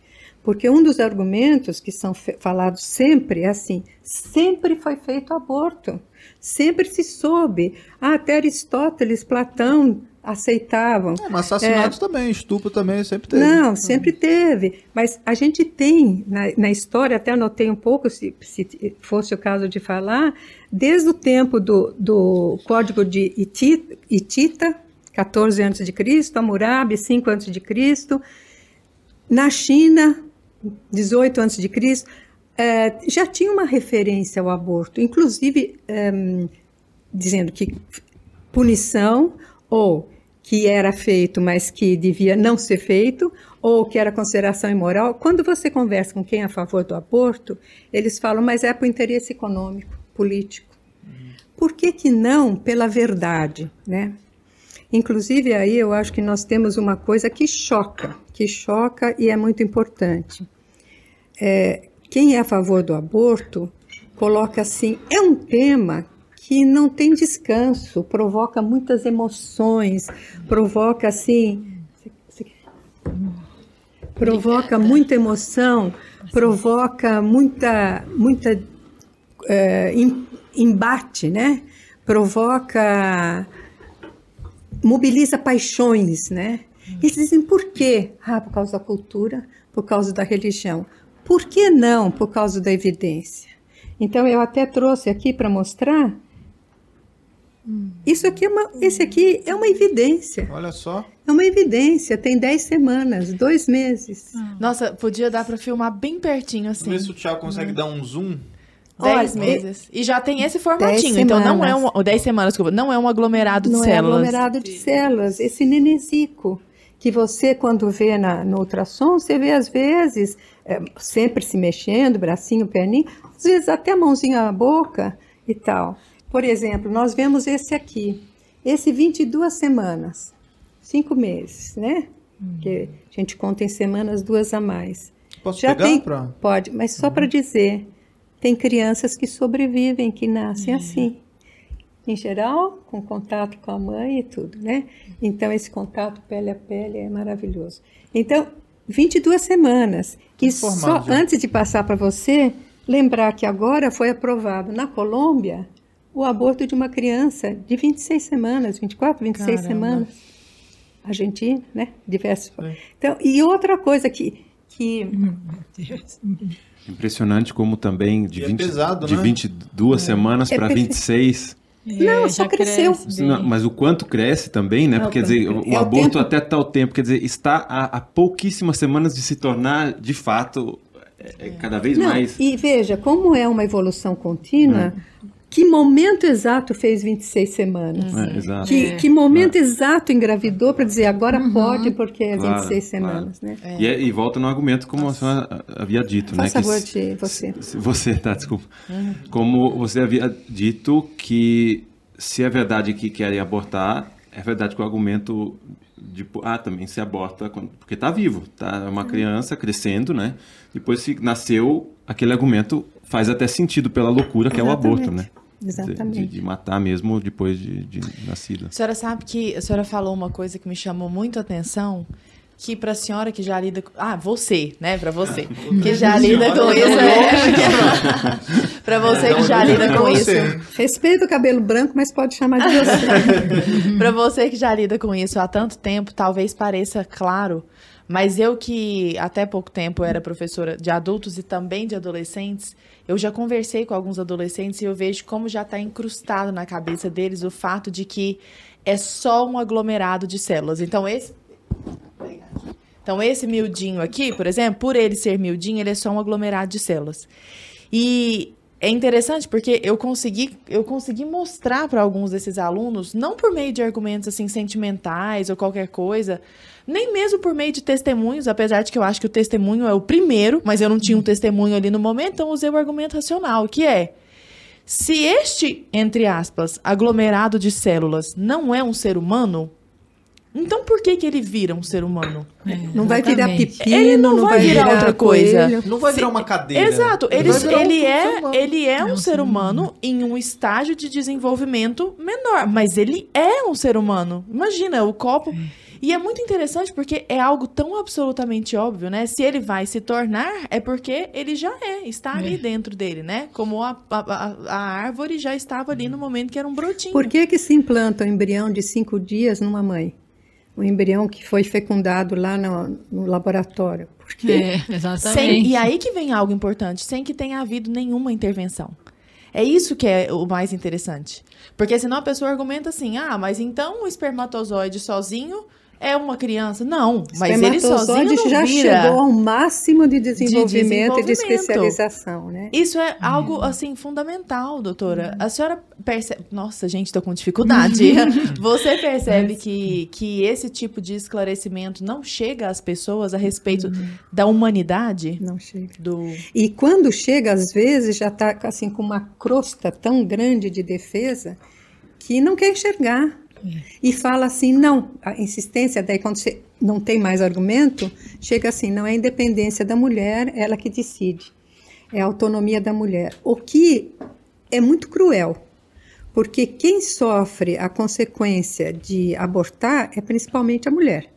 Porque um dos argumentos que são falados sempre é assim: sempre foi feito aborto. Sempre se soube. Ah, até Aristóteles, Platão aceitavam. É, mas assassinatos é, também, estupro também sempre teve. Não, sempre teve. Mas a gente tem na, na história, até anotei um pouco, se, se, fosse o caso de falar, desde o tempo do, do Código de Itita, Itita 14 a.C., Hammurabi, 5 a.C., na China, 18 a.C., é, já tinha uma referência ao aborto, inclusive é, dizendo que punição ou que era feito, mas que devia não ser feito, ou que era consideração imoral. Quando você conversa com quem é a favor do aborto, eles falam, mas é por interesse econômico, político. Por que, que não pela verdade, né? Inclusive aí eu acho que nós temos uma coisa que choca, que choca e é muito importante. É, quem é a favor do aborto coloca assim: é um tema que não tem descanso, provoca muitas emoções, provoca assim. Provoca muita emoção, provoca muita, muita é, embate, né? Provoca, mobiliza paixões, né? Eles dizem por quê? Ah, por causa da cultura, por causa da religião. Por que não por causa da evidência? Então eu até trouxe aqui para mostrar. Isso aqui é uma, esse aqui é uma evidência. Olha só. É uma evidência, tem 10 semanas, dois meses. Nossa, podia dar para filmar bem pertinho assim. Vamos ver se o Thiago consegue hum. dar um zoom. 10 meses. E já tem esse formatinho. Então não é um. 10 semanas, desculpa, não é um aglomerado de não células. Não é aglomerado de células. Esse nenesico que você, quando vê na, no ultrassom, você vê às vezes é, sempre se mexendo, bracinho, perninho, às vezes até a mãozinha na boca e tal. Por exemplo, nós vemos esse aqui, esse 22 semanas, cinco meses, né? Hum. Que a gente conta em semanas duas a mais. Posso Já pegar tem, pra... Pode, mas só uhum. para dizer, tem crianças que sobrevivem, que nascem uhum. assim em geral, com contato com a mãe e tudo, né? Então, esse contato pele a pele é maravilhoso. Então, 22 semanas. E só antes de passar para você, lembrar que agora foi aprovado na Colômbia o aborto de uma criança de 26 semanas, 24, 26 Caramba. semanas. Argentina, né? Diversos. É. Então, e outra coisa que. que... Impressionante como também de, 20, é pesado, de né? 22 é. semanas para 26 Não, só já cresceu. cresce. Não, mas o quanto cresce também, né? Não, Porque quer dizer, o. É aborto tempo- até tal tempo, quer dizer, está há, há pouquíssimas semanas de se tornar, de fato, é, é cada vez Não, mais. e veja, como é uma evolução contínua, que momento exato fez 26 semanas? É, exato. Que, que momento exato engravidou para dizer agora pode porque é Claro, 26 claro. semanas, né? E, é- e volta no argumento como a senhora havia dito, né? Faça que favor se- de você. se você, tá, desculpa. Como você havia dito que se é verdade que querem abortar, é verdade que o argumento de ah, também se aborta quando- porque está vivo, tá uma criança crescendo, né? Depois se nasceu, aquele argumento faz até sentido pela loucura que é o aborto, né? De- Exatamente. De, de matar mesmo depois de, de nascida. A senhora sabe que a senhora falou uma coisa que me chamou muito a atenção, que para a senhora que já lida com... Ah, você, né? Para você. Que já lida com isso. É... para você que já lida com isso. Respeita o cabelo branco, mas pode chamar de você. Para você que já lida com isso há tanto tempo, talvez pareça claro, mas eu que até pouco tempo era professora de adultos e também de adolescentes, eu já conversei com alguns adolescentes e eu vejo como já está incrustado na cabeça deles o fato de que é só um aglomerado de células. Então esse então, esse miudinho aqui, por exemplo, por ele ser miudinho, ele é só um aglomerado de células. E é interessante porque eu consegui, eu consegui mostrar para alguns desses alunos, não por meio de argumentos assim sentimentais ou qualquer coisa, nem mesmo por meio de testemunhos, apesar de que eu acho que o testemunho é o primeiro, mas eu não tinha um testemunho ali no momento, então usei o argumento racional, que é se este, entre aspas, aglomerado de células não é um ser humano, então por que que ele vira um ser humano? Não vai virar pepino, Ele não vai virar outra coisa. coelho. Não vai virar uma cadeira. Exato, ele, vai virar um ele, é, humano. ele é um ser humano em um estágio de desenvolvimento menor, mas ele é um ser humano. Imagina, o copo. E é muito interessante porque é algo tão absolutamente óbvio, né? Se ele vai se tornar, é porque ele já é, está ali dentro dele, né? Como a, a, a- a árvore já estava ali no momento que era um brotinho. Por que, que se implanta um embrião de cinco dias numa mãe? Um embrião que foi fecundado lá no, no laboratório. Por quê? É, Sem, exatamente. e aí que vem algo importante, sem que tenha havido nenhuma intervenção. É isso que é o mais interessante. Porque senão a pessoa argumenta assim: ah, mas então o espermatozoide sozinho é uma criança. Não, mas ele sozinho não já vira. chegou ao máximo de desenvolvimento, e de desenvolvimento. especialização, né? Isso é algo, assim, fundamental, doutora. A senhora percebe... Nossa, gente, tô com dificuldade. Você percebe que, que esse tipo de esclarecimento não chega às pessoas a respeito da humanidade? Não chega. Do... E quando chega, às vezes, já está assim, com uma crosta tão grande de defesa que não quer enxergar. E fala assim, não, a insistência, daí quando você não tem mais argumento, chega assim, não é a independência da mulher, ela que decide. É a autonomia da mulher. O que é muito cruel, porque quem sofre a consequência de abortar é principalmente a mulher.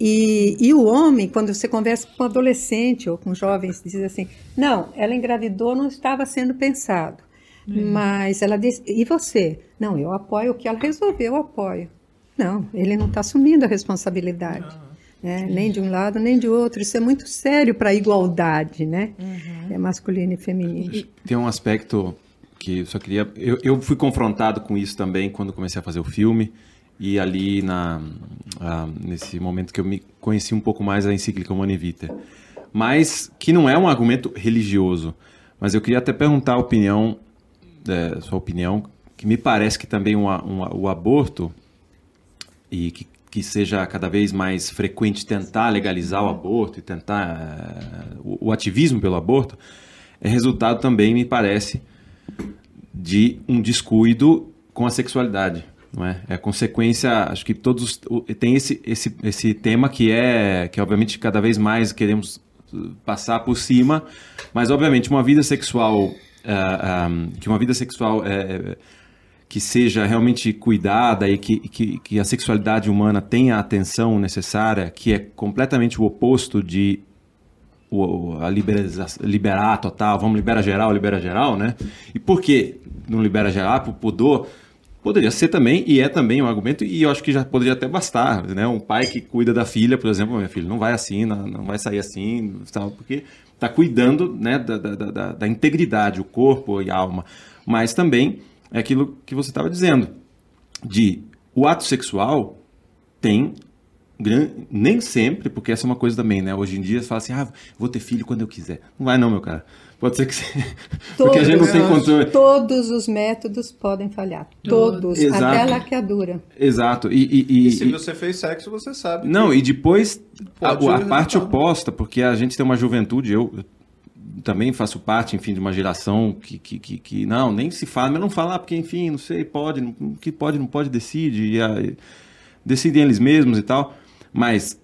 E, e o homem, quando você conversa com um adolescente ou com jovens, diz assim: não, ela engravidou, não estava sendo pensado. Mas ela diz: e você? Não, eu apoio o que ela resolveu, eu apoio. Não, ele não está assumindo a responsabilidade. né? Nem de um lado, nem de outro. Isso é muito sério para a igualdade, né? É masculino e feminino. Tem um aspecto que eu só queria. Eu, eu fui confrontado com isso também quando comecei a fazer o filme. E ali, na, ah, nesse momento que eu me conheci um pouco mais a encíclica Humana Vitae. Mas que não é um argumento religioso. Mas eu queria até perguntar a opinião, é, sua opinião, que me parece que também um a- um a- o aborto, e que, que seja cada vez mais frequente tentar legalizar o aborto e tentar eh, o, o ativismo pelo aborto, é resultado também, me parece, de um descuido com a sexualidade. Não é? é consequência, acho que todos tem esse, esse, esse tema que é que obviamente cada vez mais queremos uh, passar por cima, mas obviamente uma vida sexual ah, ah, que uma vida sexual é, que seja realmente cuidada e que, que, que a sexualidade humana tenha a atenção necessária, que é completamente o oposto de o, a liberar total, vamos liberar geral, libera geral, né? E por que não libera geral? Por pudor? Poderia ser também, e é também um argumento, e eu acho que já poderia até bastar, né? Um pai que cuida da filha, por exemplo, minha filha, não vai assim, não, não vai sair assim, tal, porque está cuidando né, da, da, da, da integridade, o corpo e a alma. Mas também é aquilo que você estava dizendo, de o ato sexual tem nem sempre, porque essa é uma coisa também, né? Hoje em dia você fala assim, ah, vou ter filho quando eu quiser. Não vai não, meu cara. Pode ser que você... Todos, porque a gente não tem controle. Todos os métodos podem falhar. Todos. Exato. Até a laqueadura. Exato. E, e, e, e se você fez sexo, você sabe. Não, e depois a, a parte oposta, porque a gente tem uma juventude, eu, eu também faço parte, enfim, de uma geração que, que, que, que, não, nem se fala, mas não falar, porque, enfim, não sei, pode, o que pode, não pode, decide, e a, decidem eles mesmos e tal. Mas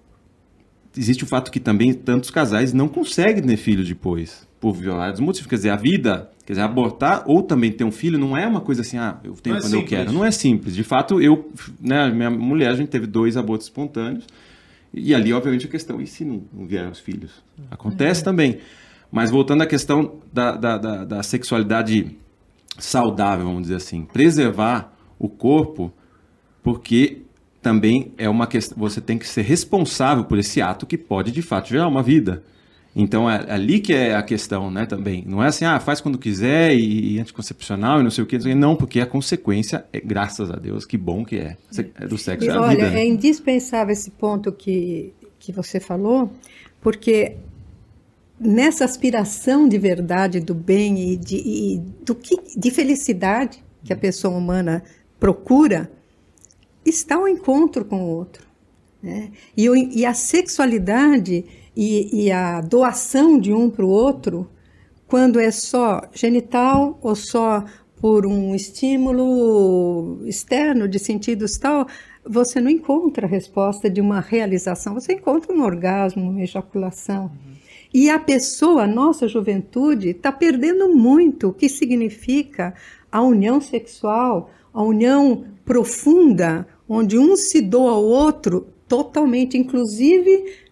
existe o fato que também tantos casais não conseguem ter filho depois, por vários motivos. Quer dizer, a vida, quer dizer, abortar ou também ter um filho não é uma coisa assim, ah, eu tenho não é quando é eu quero. Não é simples. De fato, eu, né, minha mulher, a gente teve dois abortos espontâneos. E ali, obviamente, a questão, e se não, não vieram os filhos? Acontece também. Mas voltando à questão da, da, da, da sexualidade saudável, vamos dizer assim, preservar o corpo, porque também é uma questão, você tem que ser responsável por esse ato que pode de fato gerar uma vida. Então é ali que é a questão, né, também. Não é assim, ah, faz quando quiser e, e anticoncepcional e não sei o que. Não, porque a consequência é, graças a Deus, que bom que é, é do sexo. E, é olha, vida, né? é indispensável esse ponto que, que você falou, porque nessa aspiração de verdade, do bem e de, e do que, de felicidade que a pessoa humana procura, está o encontro com o outro. Né? E, e, a sexualidade e, e a doação de um para o outro, quando é só genital ou só por um estímulo externo de sentidos tal, você não encontra a resposta de uma realização, você encontra um orgasmo, uma ejaculação. Uhum. E a pessoa, a nossa juventude, está perdendo muito o que significa a união sexual, a união profunda, onde um se doa ao outro totalmente, inclusive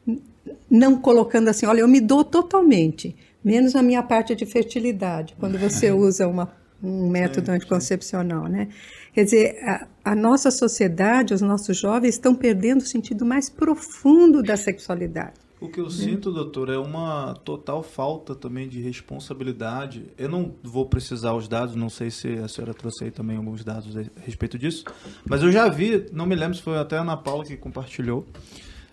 não colocando assim, olha, eu me dou totalmente, menos a minha parte de fertilidade, quando você usa uma, um método anticoncepcional, né? Quer dizer, a, a, nossa sociedade, os nossos jovens estão perdendo o sentido mais profundo da sexualidade. O que eu sinto, doutor, é uma total falta também de responsabilidade. Eu não vou precisar os dados, não sei se a senhora trouxe aí também alguns dados a respeito disso, mas eu já vi, não me lembro se foi até a Ana Paula que compartilhou,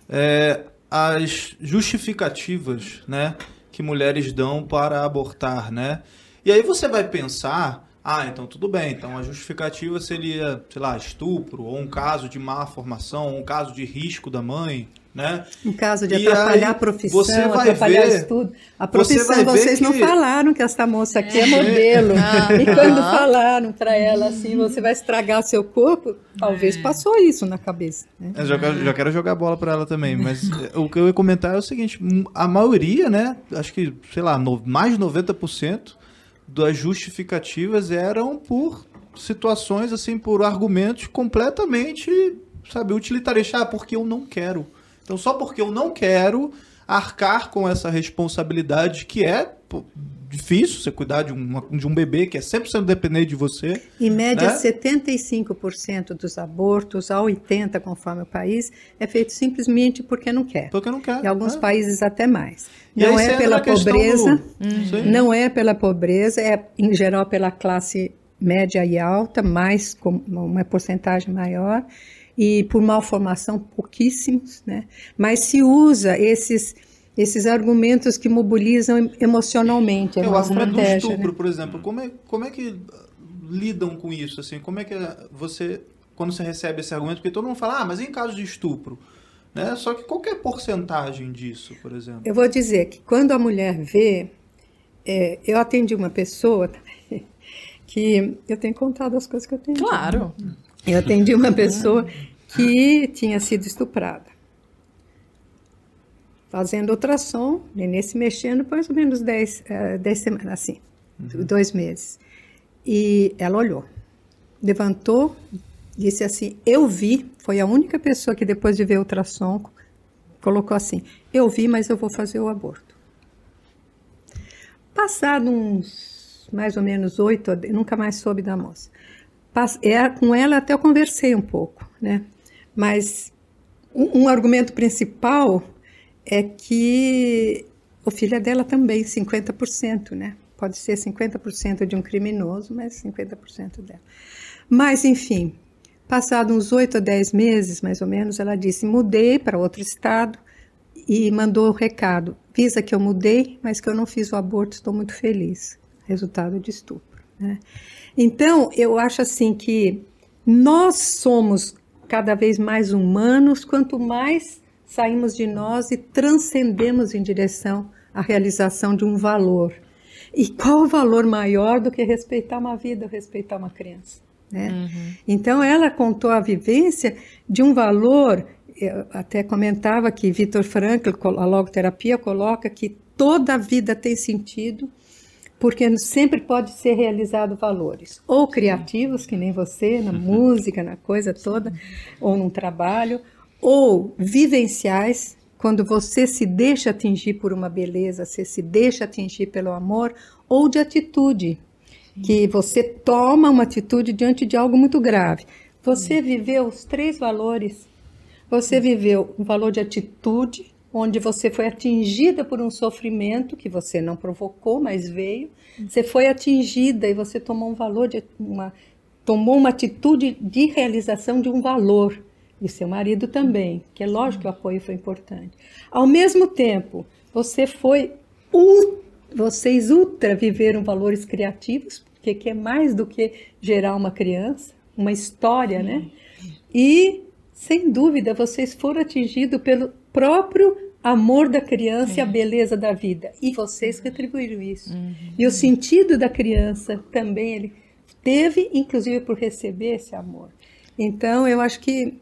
é, as justificativas né, que mulheres dão para abortar, né? E aí você vai pensar, ah, então tudo bem, então a justificativa seria, sei lá, estupro, ou um caso de má formação, ou um caso de risco da mãe, né? Em caso de e atrapalhar a profissão, atrapalhar ver, estudo. A profissão, vocês que... não falaram que essa moça aqui é, é modelo. Ah, e quando falaram para ela assim, você vai estragar seu corpo, talvez é. passou isso na cabeça. Né? Eu já, quero, já quero jogar bola para ela também, mas o que eu ia comentar é o seguinte, a maioria, né, acho que, sei lá, no, mais de 90% das justificativas eram por situações, assim, por argumentos completamente, sabe, utilitaristas. Ah, porque eu não quero. Então, só porque eu não quero arcar com essa responsabilidade que é pô, difícil você cuidar de, uma, de um bebê que é sempre sendo dependente de você. Em média, né? 75% dos abortos, a 80% conforme o país, é feito simplesmente porque não quer. Porque não quer. Em alguns é. países até mais. não é pela pobreza, do... não é pela pobreza, é em geral pela classe média e alta, mais com uma porcentagem maior e por malformação pouquíssimos, né? Mas se usa esses esses argumentos que mobilizam emocionalmente. É o argumento do estupro, né? por exemplo, como é, como é que lidam com isso? Assim, como é que você, quando você recebe esse argumento, porque todo mundo fala, ah, mas em caso de estupro, né? Só que qual é a porcentagem disso, por exemplo? Eu vou dizer que quando a mulher vê, é, eu atendi uma pessoa que eu tenho contado as coisas que eu tenho. Claro. Eu atendi uma pessoa que tinha sido estuprada. Fazendo ultrassom, nenê se mexendo, mais ou menos 10, uh, semanas, assim, uhum. dois meses. E ela olhou, levantou, disse assim: Eu vi, foi a única pessoa que depois de ver o ultrassom colocou assim: Eu vi, mas eu vou fazer o aborto. Passado uns mais ou menos oito, nunca mais soube da moça. É, com ela até eu conversei um pouco, né? Mas um, um argumento principal é que o filho é dela também, 50%, né? pode ser 50% de um criminoso, mas 50% dela. Mas, enfim, passado uns 8 a 10 meses, mais ou menos, ela disse: mudei para outro estado e mandou o recado: visa que eu mudei, mas que eu não fiz o aborto, estou muito feliz. Resultado de estupro. Né? Então, eu acho assim que nós somos cada vez mais humanos quanto mais saímos de nós e transcendemos em direção à realização de um valor. E qual o valor maior do que respeitar uma vida, respeitar uma criança? Né? Uhum. Então, ela contou a vivência de um valor. Eu até comentava que Vitor Frankl, a logoterapia, coloca que toda a vida tem sentido porque sempre pode ser realizado valores, ou criativos, que nem você, na uhum. música, na coisa toda, ou num trabalho, ou vivenciais, quando você se deixa atingir por uma beleza, você se deixa atingir pelo amor, ou de atitude, que você toma uma atitude diante de algo muito grave. Você viveu os três valores. Você viveu o valor de atitude, onde você foi atingida por um sofrimento que você não provocou, mas veio. Você foi atingida e você tomou um valor de uma tomou uma atitude de realização de um valor e seu marido também, que é lógico que o apoio foi importante. Ao mesmo tempo, você foi vocês ultra viveram valores criativos, porque que é mais do que gerar uma criança, uma história, né? E sem dúvida vocês foram atingidos pelo próprio amor da criança é. e a é. beleza da vida. E vocês retribuíram isso. Uhum. E o sentido da criança também ele teve, inclusive por receber esse amor. Então, eu acho que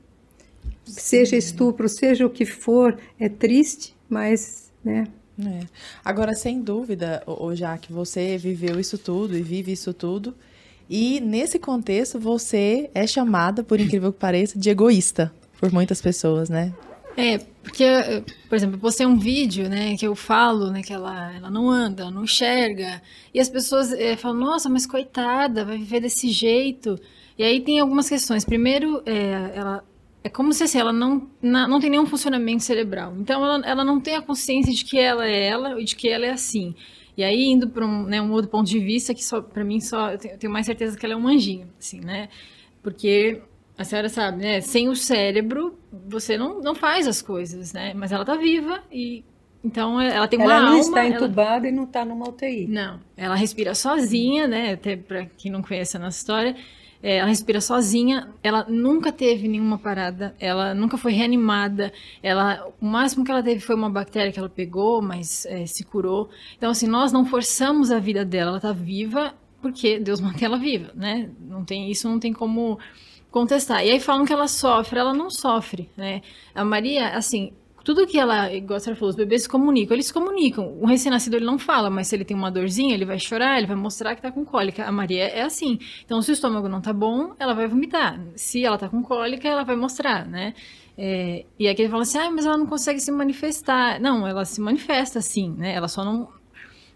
seja estupro, seja o que for, é triste, mas, né? É. Agora, sem dúvida, o que você viveu isso tudo e vive isso tudo. E nesse contexto, você é chamada, por incrível que pareça, de egoísta por muitas pessoas, né? É, porque, por exemplo, eu postei um vídeo, né, que eu falo, né, que ela, ela não anda, não enxerga, e as pessoas é, falam, nossa, mas coitada, vai viver desse jeito. E aí tem algumas questões. Primeiro, é, ela, é como se assim, ela não, não, não tem nenhum funcionamento cerebral. Então, ela, ela não tem a consciência de que ela é ela e de que ela é assim. E aí, indo para um, né, um outro ponto de vista, que só para mim, só eu tenho mais certeza que ela é um anjinho, assim, né? Porque a senhora sabe, né? Sem o cérebro, você não, não faz as coisas, né? Mas ela tá viva e. Então, ela tem uma ela não está entubada ela... e não está numa UTI. Não, ela respira sozinha, né? Até para quem não conhece a nossa história, é, ela respira sozinha, ela nunca teve nenhuma parada, ela nunca foi reanimada, ela, o máximo que ela teve foi uma bactéria que ela pegou, mas é, se curou. Então, assim, nós não forçamos a vida dela, ela está viva porque Deus mantém ela viva, né? Não tem, isso não tem como contestar. E aí falam que ela sofre, ela não sofre, né? A Maria, assim, tudo que ela, igual você falou, os bebês se comunicam, eles se comunicam. O recém-nascido ele não fala, mas se ele tem uma dorzinha, ele vai chorar, ele vai mostrar que tá com cólica. A Maria é assim. Então, se o estômago não tá bom, ela vai vomitar. Se ela tá com cólica, ela vai mostrar, né? É, e aqui ele fala assim, ah, mas ela não consegue se manifestar. Não, ela se manifesta sim, né? Ela só não,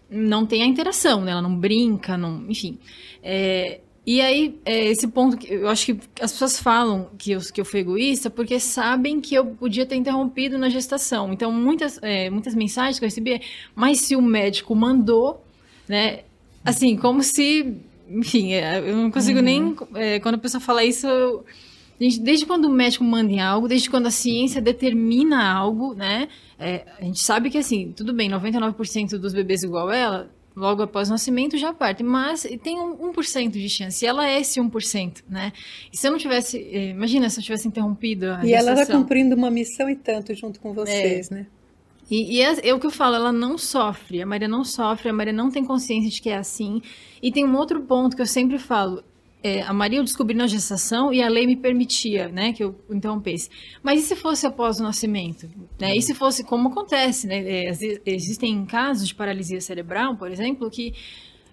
não tem a interação, né? Ela não brinca, não, enfim. É, e aí, é esse ponto, que eu acho que as pessoas falam que eu, que eu fui egoísta porque sabem que eu podia ter interrompido na gestação. Então, muitas, é, muitas mensagens que eu recebi é, mas se o médico mandou, né? Assim, como se. Enfim, é, eu não consigo uhum. nem. É, quando a pessoa fala isso, eu, gente, desde quando o médico manda em algo, desde quando a ciência determina algo, né? É, a gente sabe que, assim, tudo bem, 99% dos bebês igual ela logo após o nascimento já parte, mas tem um 1% de chance, e ela é esse 1%, né? E se eu não tivesse, eh, imagina se eu tivesse interrompido a E ela está cumprindo uma missão e tanto junto com vocês, é. né? E, e é, é, o que eu falo, ela não sofre, a Maria não sofre, a Maria não tem consciência de que é assim. E tem um outro ponto que eu sempre falo, é, a Maria eu descobri na gestação e a lei me permitia, né, que eu interrompesse. Mas e se fosse após o nascimento? Né? E se fosse como acontece, né? É, existem casos de paralisia cerebral, por exemplo, que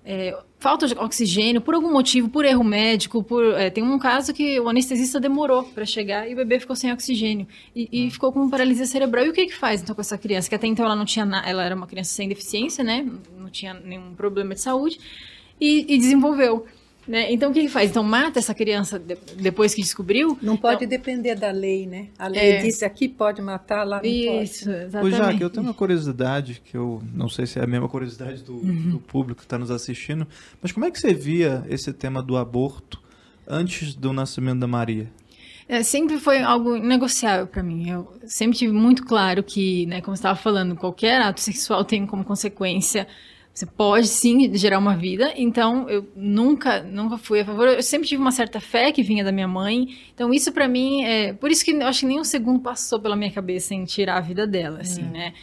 é, falta de oxigênio por algum motivo, por erro médico, por é, tem um caso que o anestesista demorou para chegar e o bebê ficou sem oxigênio e, e, ficou com paralisia cerebral. E o que que faz então com essa criança? Que até então ela não tinha, ela era uma criança sem deficiência, né? Não tinha nenhum problema de saúde e, e desenvolveu. Né? Então o que, que faz? Então mata essa criança de- depois que descobriu? Não pode depender da lei, né? A lei É. disse aqui pode matar, lá não Isso, pode. Ô, exatamente. Jaque, eu tenho uma curiosidade, que eu não sei se é a mesma curiosidade do, do público que está nos assistindo, mas como é que você via esse tema do aborto antes do nascimento da Maria? É, sempre foi algo negociável para mim. Eu sempre tive muito claro que, né, como você estava falando, qualquer ato sexual tem como consequência. Você pode sim gerar uma vida, então eu nunca, nunca fui a favor. Eu sempre tive uma certa fé que vinha da minha mãe. Então isso para mim é por isso que eu acho que nem um segundo passou pela minha cabeça em tirar a vida dela, assim, né?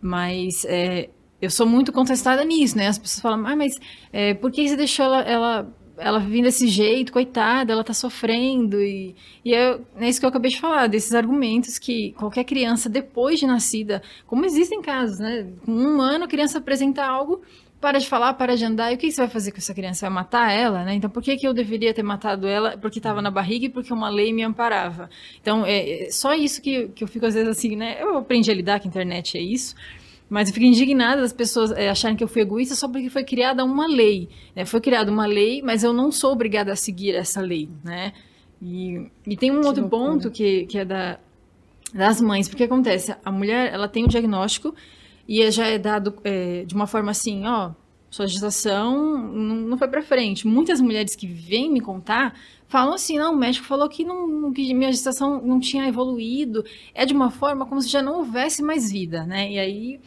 Mas é, eu sou muito contestada nisso, né? As pessoas falam, ah, mas é, por que você deixou ela, ela, ela vir desse jeito, coitada, ela tá sofrendo? E, e é, é isso que eu acabei de falar, desses argumentos que qualquer criança, depois de nascida, como existem casos, né? Com um ano a criança apresenta algo, para de falar, para de andar, e o que você vai fazer com essa criança? Vai matar ela, né? Então por que, que eu deveria ter matado ela? Porque estava na barriga e porque uma lei me amparava. Então é, é só isso que, que eu fico às vezes assim, né? Eu aprendi a lidar com a internet, é isso. Mas eu fico indignada das pessoas é, acharem que eu fui egoísta só porque foi criada uma lei. Né? Foi criada uma lei, mas eu não sou obrigada a seguir essa lei, né? E, e tem um outro loucura. ponto que, que é da, das mães, porque acontece, a mulher ela tem o diagnóstico e já é dado é, de uma forma assim, ó, sua gestação não, não foi para frente. Muitas mulheres que vêm me contar falam assim, não, o médico falou que, não, que minha gestação não tinha evoluído. É de uma forma como se já não houvesse mais vida, né? E aí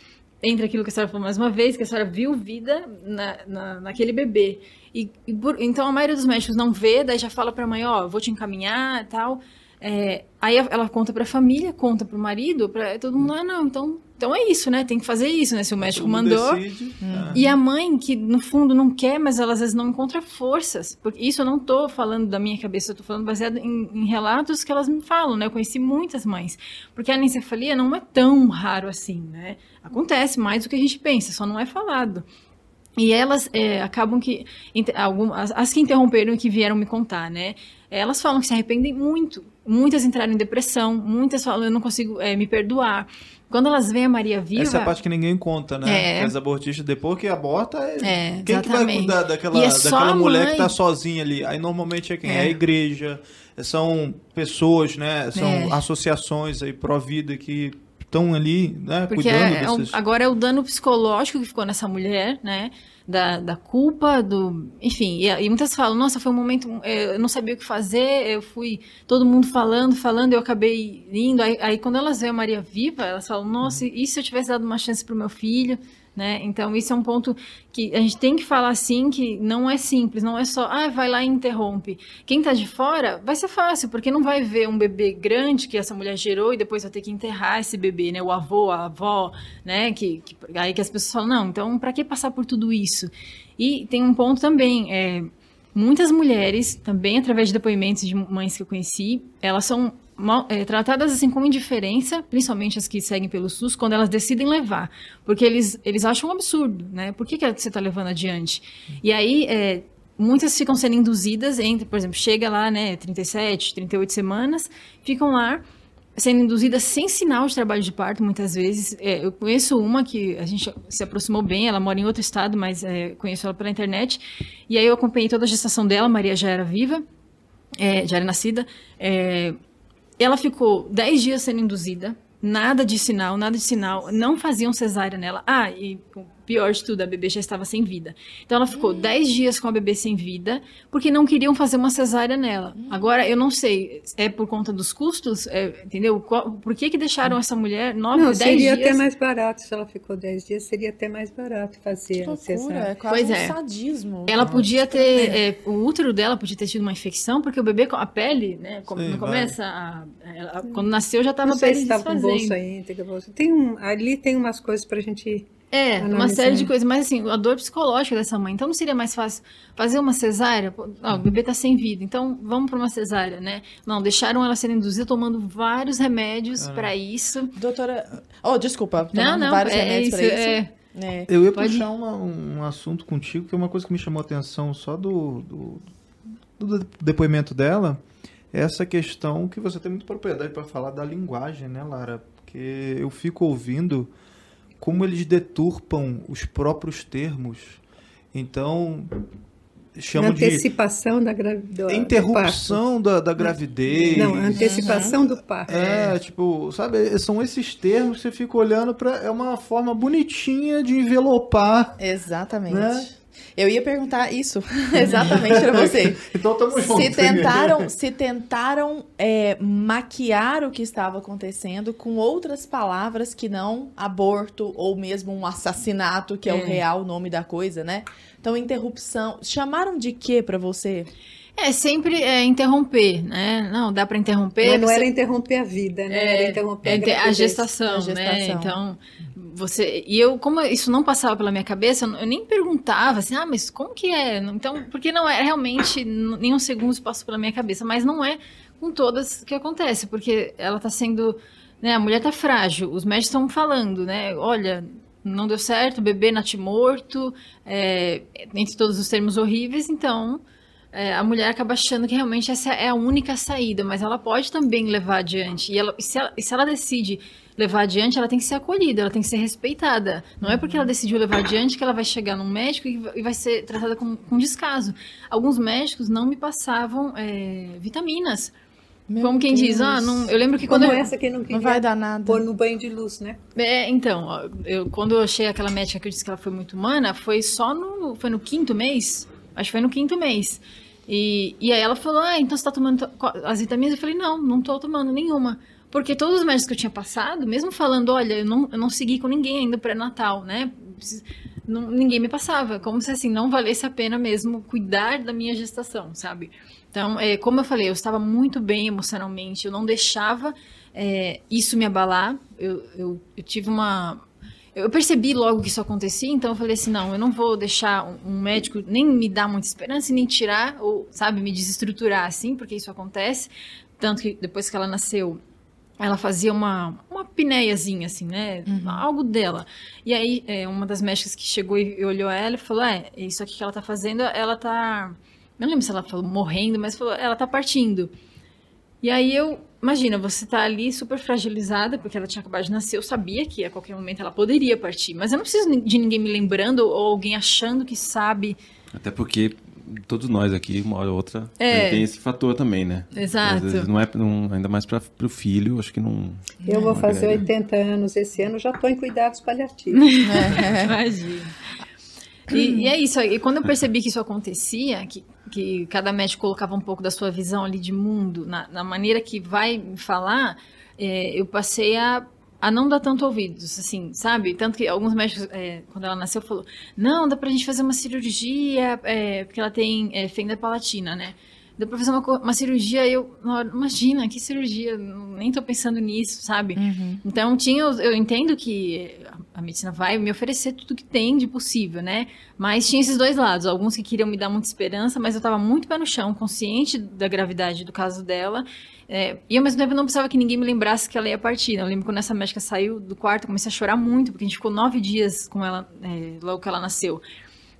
entra aquilo que a senhora falou mais uma vez, que a senhora viu vida na, na, naquele bebê. E, e por- então a maioria dos médicos não vê, daí já fala para a mãe, ó, vou te encaminhar e tal. É, aí ela conta para a família, conta para o marido, para todo mundo, ah, não, então, então é isso, né? Tem que fazer isso, né? Se o médico Todo mandou. decide, é. E a mãe, que no fundo não quer, mas ela às vezes não encontra forças. Porque isso eu não tô falando da minha cabeça, eu tô falando baseado em, em relatos que elas me falam, né? Eu conheci muitas mães. Porque a anencefalia não é tão raro assim, né? Acontece mais do que a gente pensa, só não é falado. E elas é, acabam que. Algumas, as que interromperam e que vieram me contar, né? Elas falam que se arrependem muito. Muitas entraram em depressão, muitas falam, eu não consigo é, me perdoar. Quando elas veem a Maria Viva. Essa é a parte que ninguém conta, né? É. As abortistas, depois que aborta, é... É, quem que vai cuidar daquela, é daquela mulher mãe. que tá sozinha ali? Aí normalmente é quem? É, É. a igreja, são pessoas, né? São É. associações aí pró-vida que estão ali, né? Porque cuidando é, é um- desses... agora é o dano psicológico que ficou nessa mulher, né? Da, da culpa, do. Enfim, e, e muitas falam, nossa, foi um momento. eh, Eu não sabia o que fazer, eu fui. Todo mundo falando, falando, eu acabei indo. Aí, aí quando elas veem a Maria viva, elas falam, nossa, e se eu tivesse dado uma chance pro meu filho? Né? Então, isso é um ponto que a gente tem que falar assim, que não é simples, não é só, ah, vai lá e interrompe. Quem tá de fora, vai ser fácil, porque não vai ver um bebê grande que essa mulher gerou e depois vai ter que enterrar esse bebê, né? O avô, a avó, né? Que, que- aí que as pessoas falam, não, então para que passar por tudo isso? E tem um ponto também, é, muitas mulheres, também através de depoimentos de mães que eu conheci, elas são mal- é, tratadas assim com indiferença, principalmente as que seguem pelo SUS, quando elas decidem levar. Porque eles, eles acham um absurdo, né? Por que, que você está levando adiante? E aí, é, muitas ficam sendo induzidas entre, por exemplo, chega lá, né, 37, 38 semanas, ficam lá sendo induzidas sem sinal de trabalho de parto, muitas vezes. É, eu conheço uma que a gente se aproximou bem, ela mora em outro estado, mas é, conheço ela pela internet. E aí eu acompanhei toda a gestação dela, Maria já era viva, é, já era nascida. Ela ficou 10 dias sendo induzida, nada de sinal, nada de sinal, não faziam cesárea nela. Ah, e pior de tudo, a bebê já estava sem vida. Então ela ficou 10 dias com a bebê sem vida, porque não queriam fazer uma cesárea nela. Agora, eu não sei, é por conta dos custos, É, entendeu? Qual- por que que deixaram essa mulher 9, Não, 10 seria dias? até mais barato. Se ela ficou 10 dias, seria até mais barato fazer Que a loucura, cesárea. é quase Pois um é. sadismo. Ela podia ter, é, o útero dela podia ter tido uma infecção, porque o bebê, com a pele, né, como Sim, começa a, ela- quando nasceu já estava a sei pele se estava com bolsa íntegra. Bolsa. Tem um, ali tem umas coisas para a gente. É, uma série de coisas, mas assim, a dor psicológica dessa mãe. Então não seria mais fácil fazer uma cesárea? Ó, o bebê tá sem vida, então vamos para uma cesárea, né? Não, deixaram ela ser induzida tomando vários remédios para isso. Doutora. Oh, desculpa. Não, tomando não, vários é remédios isso. pra isso. É, É. Eu ia Pode puxar uma- um assunto contigo, que é uma coisa que me chamou a atenção só do, do, do de- depoimento dela, é essa questão que você tem muita propriedade para falar da linguagem, né, Lara? Porque eu fico ouvindo como eles deturpam os próprios termos. Então, chamam de Antecipação da gravidez. interrupção da, da gravidez. Não, antecipação do parto. É, tipo, sabe, são esses termos que você fica olhando para é uma forma bonitinha de envelopar. Exatamente. Né? Eu ia perguntar isso exatamente para você. Então tamo junto. Se tentaram, se tentaram é, maquiar o que estava acontecendo com outras palavras que não aborto ou mesmo um assassinato, que é, o É. real nome da coisa, né? Então, interrupção. Chamaram de quê para você? É sempre é, interromper, né? Não, dá pra interromper. Não, não você- era interromper a vida, né? É, era interromper é, a, a, gestação, A gestação. né? Então, você. E eu, como isso não passava pela minha cabeça, eu nem perguntava assim, ah, mas como que é? Então, porque não é realmente, nenhum segundo passou pela minha cabeça, mas não é com todas que acontece, porque ela tá sendo. Né, a mulher tá frágil, os médicos estão falando, né? Olha. Não deu certo, o bebê nasce morto, é, entre todos os termos horríveis, então é, a mulher acaba achando que realmente essa é a única saída, mas ela pode também levar adiante. E, ela- e se, ela, e se ela decide levar adiante, ela tem que ser acolhida, ela tem que ser respeitada. Não é porque ela decidiu levar adiante que ela vai chegar num médico e vai- ser tratada com, com descaso. Alguns médicos não me passavam é, vitaminas. Meu Como quem diz, Deus. ah, não, eu lembro que quando Como eu, essa que não Não vai dar nada. pôr no banho de luz, né? é, então, eu, quando eu achei aquela médica que eu disse que ela foi muito humana, foi só no, foi no quinto mês, acho que foi no quinto mês. E, e aí ela falou, ah, então você tá tomando as vitaminas? Eu falei, não, não tô tomando nenhuma. Porque todos os médicos que eu tinha passado, mesmo falando, olha, eu não, eu não segui com ninguém ainda pré-natal, né? Não- ninguém me passava, como se assim, não valesse a pena mesmo cuidar da minha gestação, sabe? Então, é, como eu falei, eu estava muito bem emocionalmente, eu não deixava é, isso me abalar. Eu, eu, eu tive uma. Eu percebi logo que isso acontecia, então eu falei assim: não, eu não vou deixar um, médico nem me dar muita esperança e nem tirar, ou, sabe, me desestruturar assim, porque isso acontece. Tanto que depois que ela nasceu, ela fazia uma, uma pineiazinha, assim, né? Algo dela. E aí, é, uma das médicas que chegou e e olhou ela e falou: É, isso aqui que ela tá fazendo, ela tá. Eu não lembro se ela falou morrendo, mas falou: ela tá partindo. E aí eu. Imagina, você tá ali super fragilizada, porque ela tinha acabado de nascer. Eu sabia que a qualquer momento ela poderia partir. Mas eu não preciso de ninguém me lembrando ou alguém achando que sabe. Até porque todos nós aqui, uma hora ou outra, É. tem esse fator também, né? Exato. Às vezes não é, não- ainda mais para o filho, acho que não. Eu vou Não fazer agrega. 80 anos esse ano, já estou em cuidados paliativos. Imagina. E, e é isso. E quando eu percebi que isso acontecia, que, que cada médico colocava um pouco da sua visão ali de mundo, na, na maneira que vai falar, é, eu passei a, a não dar tanto ouvidos, assim, sabe? Tanto que alguns médicos, é, quando ela nasceu, falou, não, dá pra gente fazer uma cirurgia, é, porque ela tem é, fenda palatina, né? Dá pra fazer uma, uma cirurgia, eu, imagina, que cirurgia, nem tô pensando nisso, sabe? Então, tinha, eu entendo que a- medicina vai me oferecer tudo que tem de possível, né? Mas tinha esses dois lados. Alguns que queriam me dar muita esperança, mas eu estava muito pé no chão, consciente da gravidade do caso dela. é, e ao mesmo tempo eu não precisava que ninguém me lembrasse que ela ia partir. né? Eu lembro quando essa médica saiu do quarto, eu comecei a chorar muito, porque a gente ficou nove dias com ela é, logo que ela nasceu.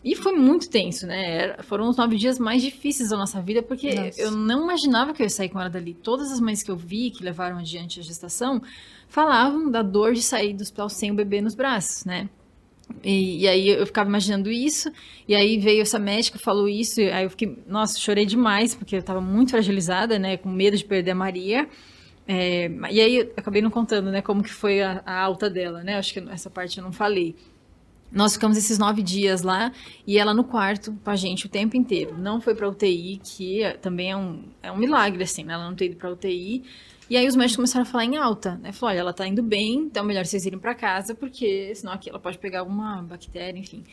E foi muito tenso, né? Foram os nove dias mais difíceis da nossa vida, porque Nossa. eu não imaginava que eu ia sair com ela dali. Todas as mães que eu vi que levaram adiante a gestação falavam da dor de sair do hospital sem o bebê nos braços, né? E, e aí eu ficava imaginando isso, e aí veio essa médica, falou isso, e aí eu fiquei, nossa, chorei demais, porque eu tava muito fragilizada, né, com medo de perder a Maria. É, e aí eu acabei não contando, né, como que foi a, a alta dela, né, acho que essa parte eu não falei. Nós ficamos esses nove dias lá e ela no quarto com a gente o tempo inteiro. Não foi pra UTI, que é- também é um, é um milagre, assim, né? Ela não ter ido pra UTI. E aí os médicos começaram a falar em alta, né? Falou, olha, ela tá indo bem, então é melhor vocês irem pra casa, porque senão aqui ela pode pegar alguma bactéria, enfim.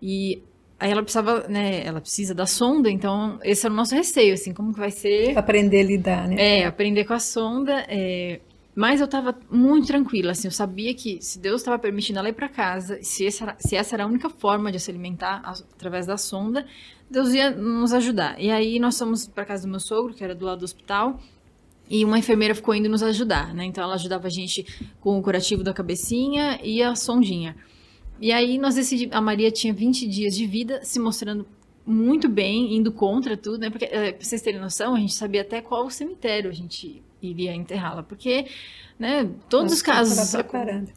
E aí ela precisava, né? Ela precisa da sonda, então esse era o nosso receio, assim, como que vai ser Aprender a lidar, né? é, aprender com a sonda. é, Mas eu tava muito tranquila, assim, eu sabia que se Deus estava permitindo ela ir para casa, se essa, se essa era a única forma de se alimentar através da sonda, Deus ia nos ajudar. E aí nós fomos para casa do meu sogro, que era do lado do hospital, e uma enfermeira ficou indo nos ajudar, né? Então ela ajudava a gente com o curativo da cabecinha e a sondinha. E aí nós decidimos, a Maria tinha 20 dias de vida, se mostrando muito bem, indo contra tudo, né? Porque, eh, pra vocês terem noção, a gente sabia até qual cemitério a gente iria enterrá-la, porque, né, todos os casos...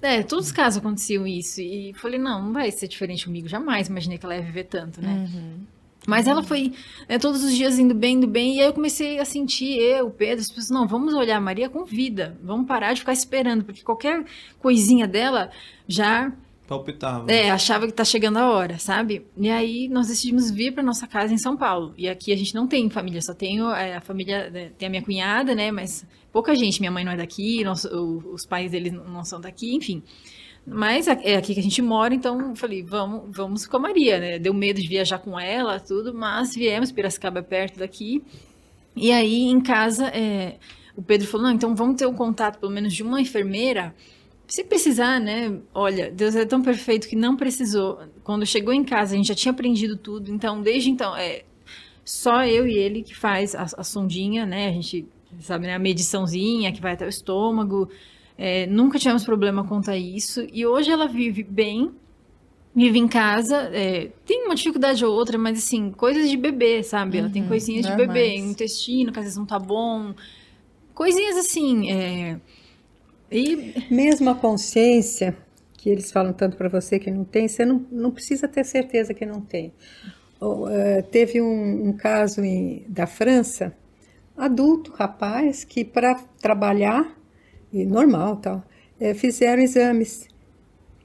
É, todos os casos aconteciam isso, e falei, não, não vai ser diferente comigo, jamais imaginei que ela ia viver tanto, né? Mas ela foi né, todos os dias indo bem, indo bem, e aí eu comecei a sentir, eu, Pedro, as pessoas, não, vamos olhar a Maria com vida, vamos parar de ficar esperando, porque qualquer coisinha dela já Palpitava. é, achava que tá chegando a hora, sabe? E aí nós decidimos vir para nossa casa em São Paulo. E aqui a gente não tem família, só tenho é, a família, né, tem a minha cunhada, né? Mas pouca gente. Minha mãe não é daqui, nós- o- os pais deles não são daqui, enfim. Mas é aqui que a gente mora, então falei, vamos, vamos com a Maria, né? Deu medo de viajar com ela, tudo, mas viemos, Piracicaba é perto daqui. E aí em casa, é, o Pedro falou, não, então vamos ter um contato pelo menos de uma enfermeira se precisar, né? Olha, Deus é tão perfeito que não precisou. Quando chegou em casa, a gente já tinha aprendido tudo. Então, desde então, é só eu e ele que faz a, a sondinha, né? A gente sabe, né? A mediçãozinha que vai até o estômago. É, nunca tivemos problema quanto a isso. E hoje ela vive bem, vive em casa. é, tem uma dificuldade ou outra, mas assim, coisas de bebê, sabe? Ela tem Uhum, coisinhas de bebê, intestino que às vezes não tá bom. Coisinhas assim. É, e Mesmo a consciência, que eles falam tanto para você que não tem, você não, não precisa ter certeza que não tem. Ou, eh, teve um, um caso em- da França, adulto, rapaz, que para trabalhar, e normal tal, eh, fizeram exames.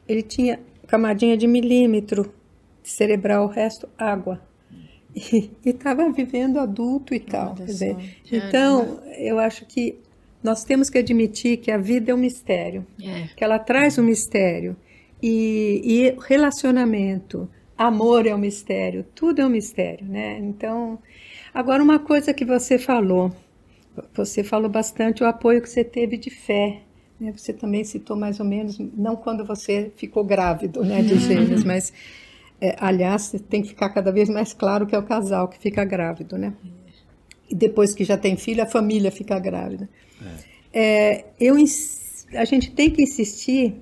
Ele tinha camadinha de milímetro cerebral, o resto água. E estava vivendo adulto e tal. Dizer, então, eu acho que nós temos que admitir que a vida é um mistério, é, que ela traz um mistério. E, e relacionamento, amor é um mistério, tudo é um mistério, né? Então, agora uma coisa que você falou, você falou bastante o apoio que você teve de fé. Né? Você também citou mais ou menos, não quando você ficou grávido, né, de gêmeos, mas é, aliás, tem que ficar cada vez mais claro que é o casal que fica grávido, né? Depois que já tem filho, a família fica grávida. É, eu, ins- a gente tem que insistir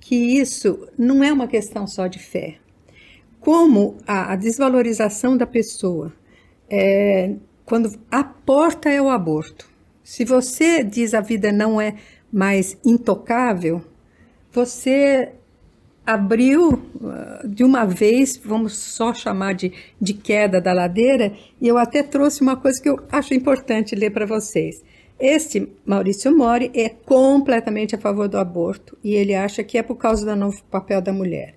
que isso não é uma questão só de fé. Como a, a desvalorização da pessoa, é, quando a porta é o aborto. Se você diz a vida não é mais intocável, você abriu ah, de uma vez, vamos só chamar de, de queda da ladeira, e eu até trouxe uma coisa que eu acho importante ler para vocês. Este Maurício Mori é completamente a favor do aborto e ele acha que é por causa do novo papel da mulher.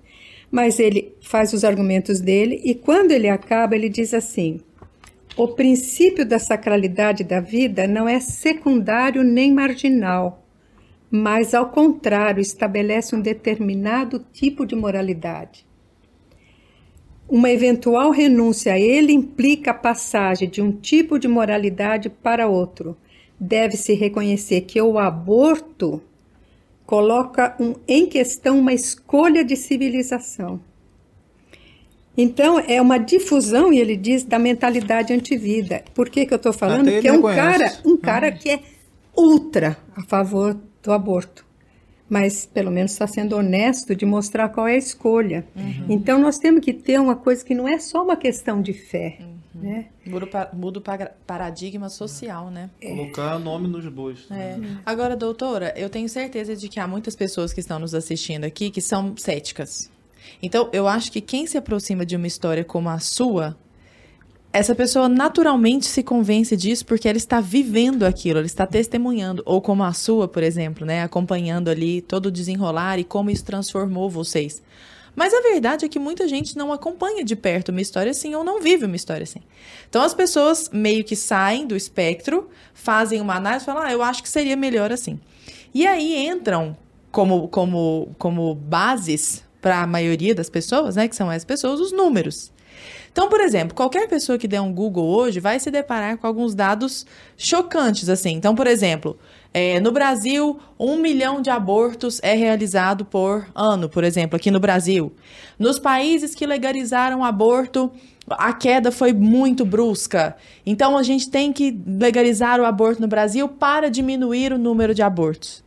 Mas ele faz os argumentos dele e quando ele acaba, ele diz assim: o princípio da sacralidade da vida não é secundário nem marginal mas, ao contrário, estabelece um determinado tipo de moralidade. Uma eventual renúncia a ele implica a passagem de um tipo de moralidade para outro. Deve-se reconhecer que o aborto coloca um, em questão uma escolha de civilização. Então, é uma difusão, e ele diz, da mentalidade antivida. Por que, que eu estou falando? Até ele Que é um cara, um cara que é ultra a favor do aborto. Mas, pelo menos, está sendo honesto de mostrar qual é a escolha. Então, nós temos que ter uma coisa que não é só uma questão de fé. Né? Muda o paradigma social, né? Colocar nome nos bois. É. Agora, doutora, eu tenho certeza de que há muitas pessoas que estão nos assistindo aqui que são céticas. Então, eu acho que quem se aproxima de uma história como a sua, essa pessoa naturalmente se convence disso porque ela está vivendo aquilo, ela está testemunhando. Ou como a sua, por exemplo, né? Acompanhando ali todo o desenrolar e como isso transformou vocês. Mas a verdade é que muita gente não acompanha de perto uma história assim ou não vive uma história assim. Então as pessoas meio que saem do espectro, fazem uma análise e falam, ah, eu acho que seria melhor assim. E aí entram como, como, como bases para a maioria das pessoas, né, que são as pessoas, os números. Então, por exemplo, qualquer pessoa que der um Google hoje vai se deparar com alguns dados chocantes, assim. Então, por exemplo, é, no Brasil, um milhão de abortos é realizado por ano, por exemplo, aqui no Brasil. Nos países que legalizaram o aborto, a queda foi muito brusca. Então, a gente tem que legalizar o aborto no Brasil para diminuir o número de abortos.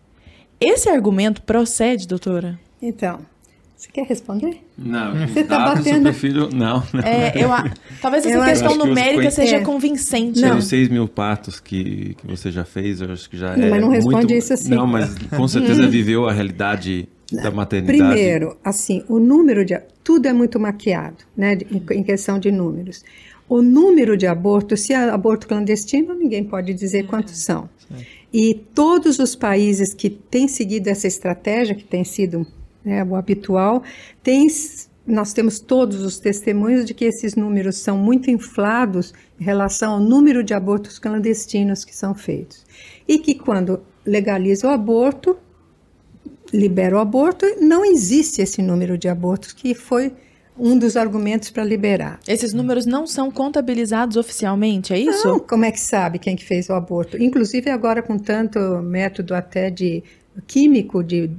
Esse argumento procede, doutora? Então, você quer responder? Não, Você tá dados batendo- eu prefiro... Não, não. É, eu, a- talvez essa Eu questão que os numérica conhe- seja É. convincente. Não. Pelos 6 mil patos que, que você já fez, eu acho que já Não, é mas não responde muito... isso assim. Não, mas com certeza viveu a realidade da maternidade. Primeiro, assim, o número de. tudo é muito maquiado, né, em questão de números. O número de abortos, se é aborto clandestino, ninguém pode dizer quantos são. Sim. E todos os países que têm seguido essa estratégia, que tem sido né, o habitual, tem, nós temos todos os testemunhos de que esses números são muito inflados em relação ao número de abortos clandestinos que são feitos. E que quando legaliza o aborto, libera o aborto, não existe esse número de abortos que foi um dos argumentos para liberar. Esses números não são contabilizados oficialmente, é isso? Não, como é que sabe quem que fez o aborto? Inclusive agora com tanto método até de químico, de,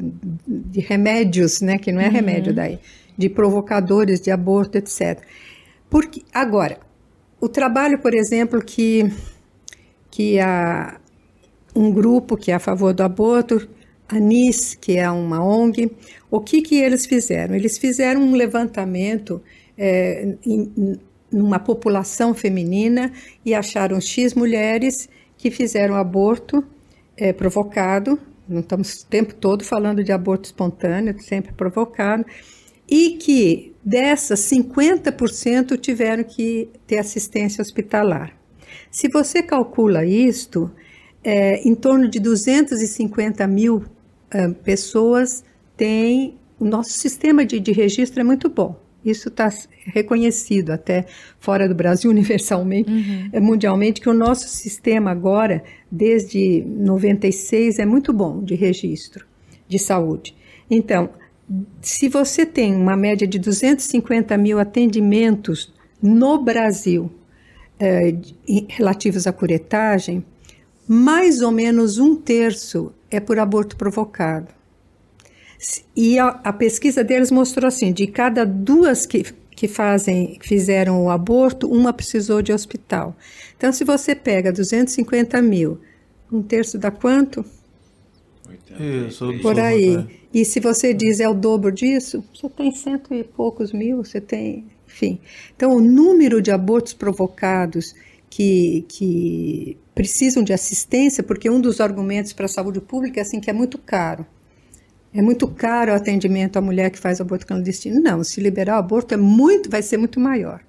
de remédios, né, que não é uhum. remédio daí, de provocadores de aborto, etc. Porque agora, o trabalho, por exemplo, que que a um grupo que é a favor do aborto Anis, que é uma ONG, o que, que eles fizeram? Eles fizeram um levantamento é, em, numa população feminina e acharam X mulheres que fizeram aborto é, provocado, não estamos o tempo todo falando de aborto espontâneo, sempre provocado, e que dessas 50% tiveram que ter assistência hospitalar. Se você calcula isto, é, em torno de 250 mil pessoas têm. O nosso sistema de, de registro é muito bom. Isso está reconhecido até fora do Brasil, universalmente, uhum. É, mundialmente, que o nosso sistema agora, desde 96, é muito bom de registro de saúde. Então, se você tem uma média de 250 mil atendimentos no Brasil é, relativos à curetagem, mais ou menos um terço é por aborto provocado. E a, a pesquisa deles mostrou assim, de cada duas que, que fazem, fizeram o aborto, uma precisou de hospital. Então, se você pega 250 mil, um terço dá quanto? Isso, por aí. E se você diz é o dobro disso, você tem cento e poucos mil, você tem, enfim. Então, o número de abortos provocados que, que precisam de assistência, porque um dos argumentos para a saúde pública é assim que é muito caro. É muito caro o atendimento à mulher que faz aborto clandestino. Não, se liberar o aborto é muito, vai ser muito maior.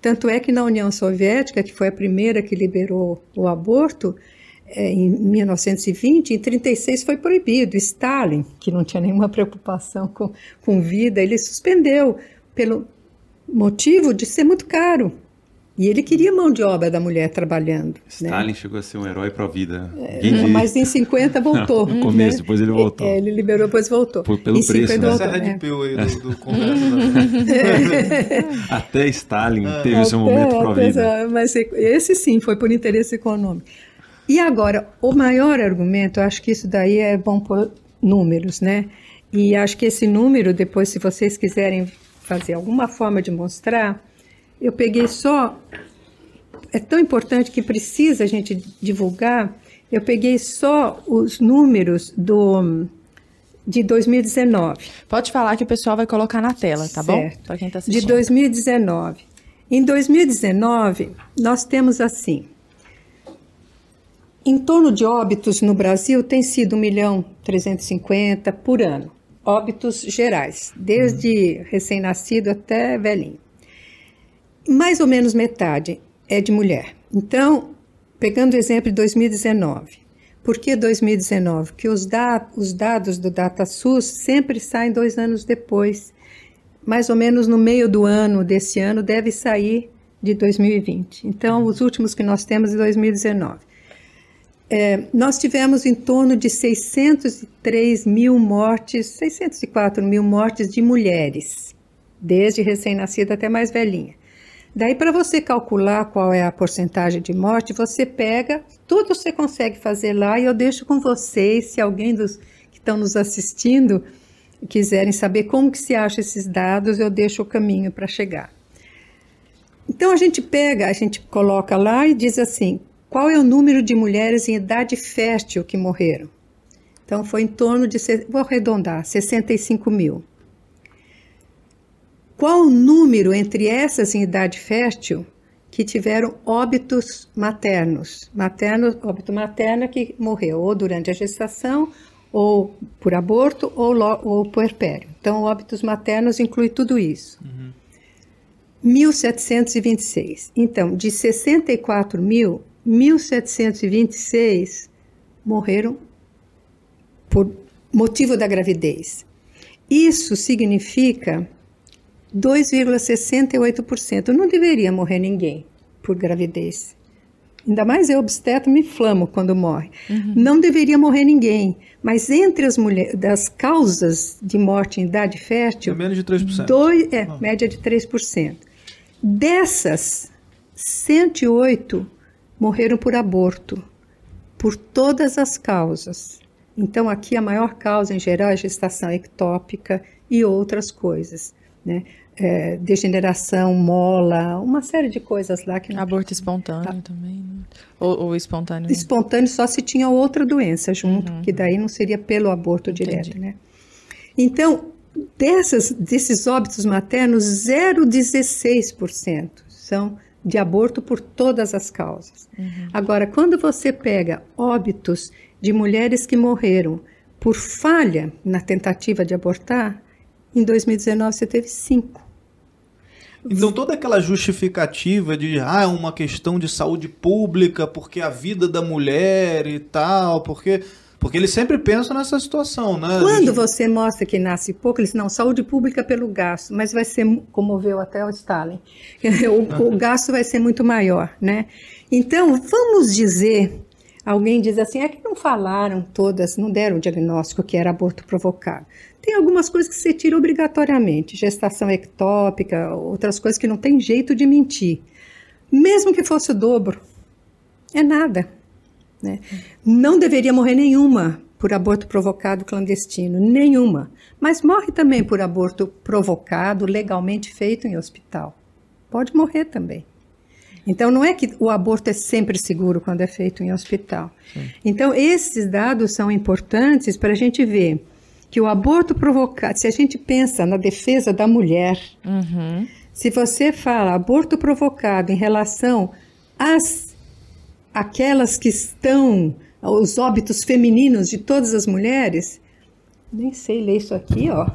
Tanto é que na União Soviética, que foi a primeira que liberou o aborto, é, em 1920, em 36 foi proibido. Stalin, que não tinha nenhuma preocupação com, com vida, ele suspendeu pelo motivo de ser muito caro. E ele queria mão de obra da mulher trabalhando. Né? Stalin né? chegou a ser um herói para a vida. É, mas em 50 voltou. no começo, né? depois ele voltou. É, ele liberou, depois voltou. Por, pelo em preço, né? Essa é red pill aí do, do Congresso. Até Stalin é. teve seu momento para a vida. Mas esse sim foi por interesse econômico. E agora, o maior argumento, eu acho que isso daí é bom por números, né? E acho que esse número, depois, se vocês quiserem fazer alguma forma de mostrar, eu peguei só. É tão importante que precisa a gente divulgar. Eu peguei só os números do de 2019. Pode falar que o pessoal vai colocar na tela, tá certo. bom? Para quem está assistindo. De 2019. Em 2019, nós temos assim. Em torno de óbitos no Brasil tem sido 1 milhão 350 por ano. Óbitos gerais, desde recém-nascido até velhinho mais ou menos metade é de mulher. Então, pegando o exemplo de 2019, por que 2019? Porque os, da os dados do DataSUS sempre saem dois anos depois. Mais ou menos no meio do ano desse ano deve sair de 2020. Então, os últimos que nós temos é 2019. É, nós tivemos em torno de 603 mil mortes, 604 mil mortes de mulheres, desde recém-nascida até mais velhinha. Daí, para você calcular qual é a porcentagem de morte, você pega, tudo você consegue fazer lá e eu deixo com vocês, se alguém dos que estão nos assistindo quiserem saber como que se acha esses dados, eu deixo o caminho para chegar. Então a gente pega, a gente coloca lá e diz assim: qual é o número de mulheres em idade fértil que morreram? Então foi em torno de, vou arredondar, 65 mil. Qual o número entre essas em idade fértil que tiveram óbitos maternos? Materno, óbito materno que morreu ou durante a gestação ou por aborto ou, ou puerpério. Então, óbitos maternos inclui tudo isso. Uhum. 1726. Então, de 64 mil, 1726 morreram por motivo da gravidez. Isso significa 2,68%. Não deveria morrer ninguém por gravidez. Ainda mais eu, obstetra, me inflamo quando morre. Uhum. Não deveria morrer ninguém. Mas entre as mulheres, das causas de morte em idade fértil. É menos de 3%. Dois, é, oh. média de 3%. Dessas, 108 morreram por aborto, por todas as causas. Então, aqui a maior causa em geral é gestação ectópica e outras coisas. Né? É, degeneração, mola, uma série de coisas lá que. Aborto espontâneo tá. também, né? ou, ou, espontâneo? Espontâneo só se tinha outra doença junto, uhum. que daí não seria pelo aborto Entendi. direto, né? Então, dessas, desses óbitos maternos, 0,16% são de aborto por todas as causas. Uhum. Agora, quando você pega óbitos de mulheres que morreram por falha na tentativa de abortar, em 2019 você teve cinco. Então toda aquela justificativa de ah, é uma questão de saúde pública, porque a vida da mulher e tal, porque porque eles sempre pensam nessa situação, né? Quando você mostra que nasce pouco, eles não, saúde pública pelo gasto, mas vai ser, comoveu até o Stalin, o, o gasto vai ser muito maior, né? Então, vamos dizer, alguém diz assim, é que não falaram todas, não deram o diagnóstico que era aborto provocado. Tem algumas coisas que você tira obrigatoriamente, gestação ectópica, outras coisas que não tem jeito de mentir. Mesmo que fosse o dobro, é nada. Né? Não deveria morrer nenhuma por aborto provocado clandestino, nenhuma. Mas morre também por aborto provocado, legalmente feito em hospital. Pode morrer também. Então, não é que o aborto é sempre seguro quando é feito em hospital. Sim. Então, esses dados são importantes para a gente ver que o aborto provocado, se a gente pensa na defesa da mulher, uhum. se você fala aborto provocado em relação às aquelas que estão, os óbitos femininos de todas as mulheres, nem sei ler isso aqui, ó,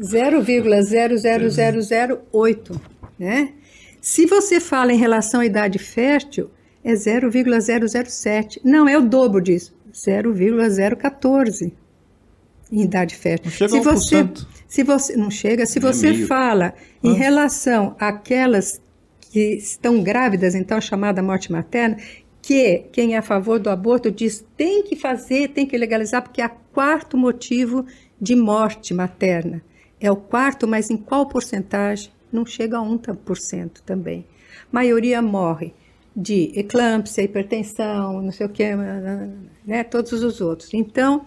0,00008, né? Se você fala em relação à idade fértil, é 0,007. Não, é o dobro disso, 0,014 em idade fértil. Não chega se você, se você não chega, se você fala em relação àquelas que estão grávidas, então chamada morte materna, que quem é a favor do aborto diz tem que fazer, tem que legalizar, porque é o quarto motivo de morte materna. É o quarto, mas em qual porcentagem? Não chega a 1% também. A maioria morre de eclâmpsia, hipertensão, não sei o que, né, todos os outros. Então,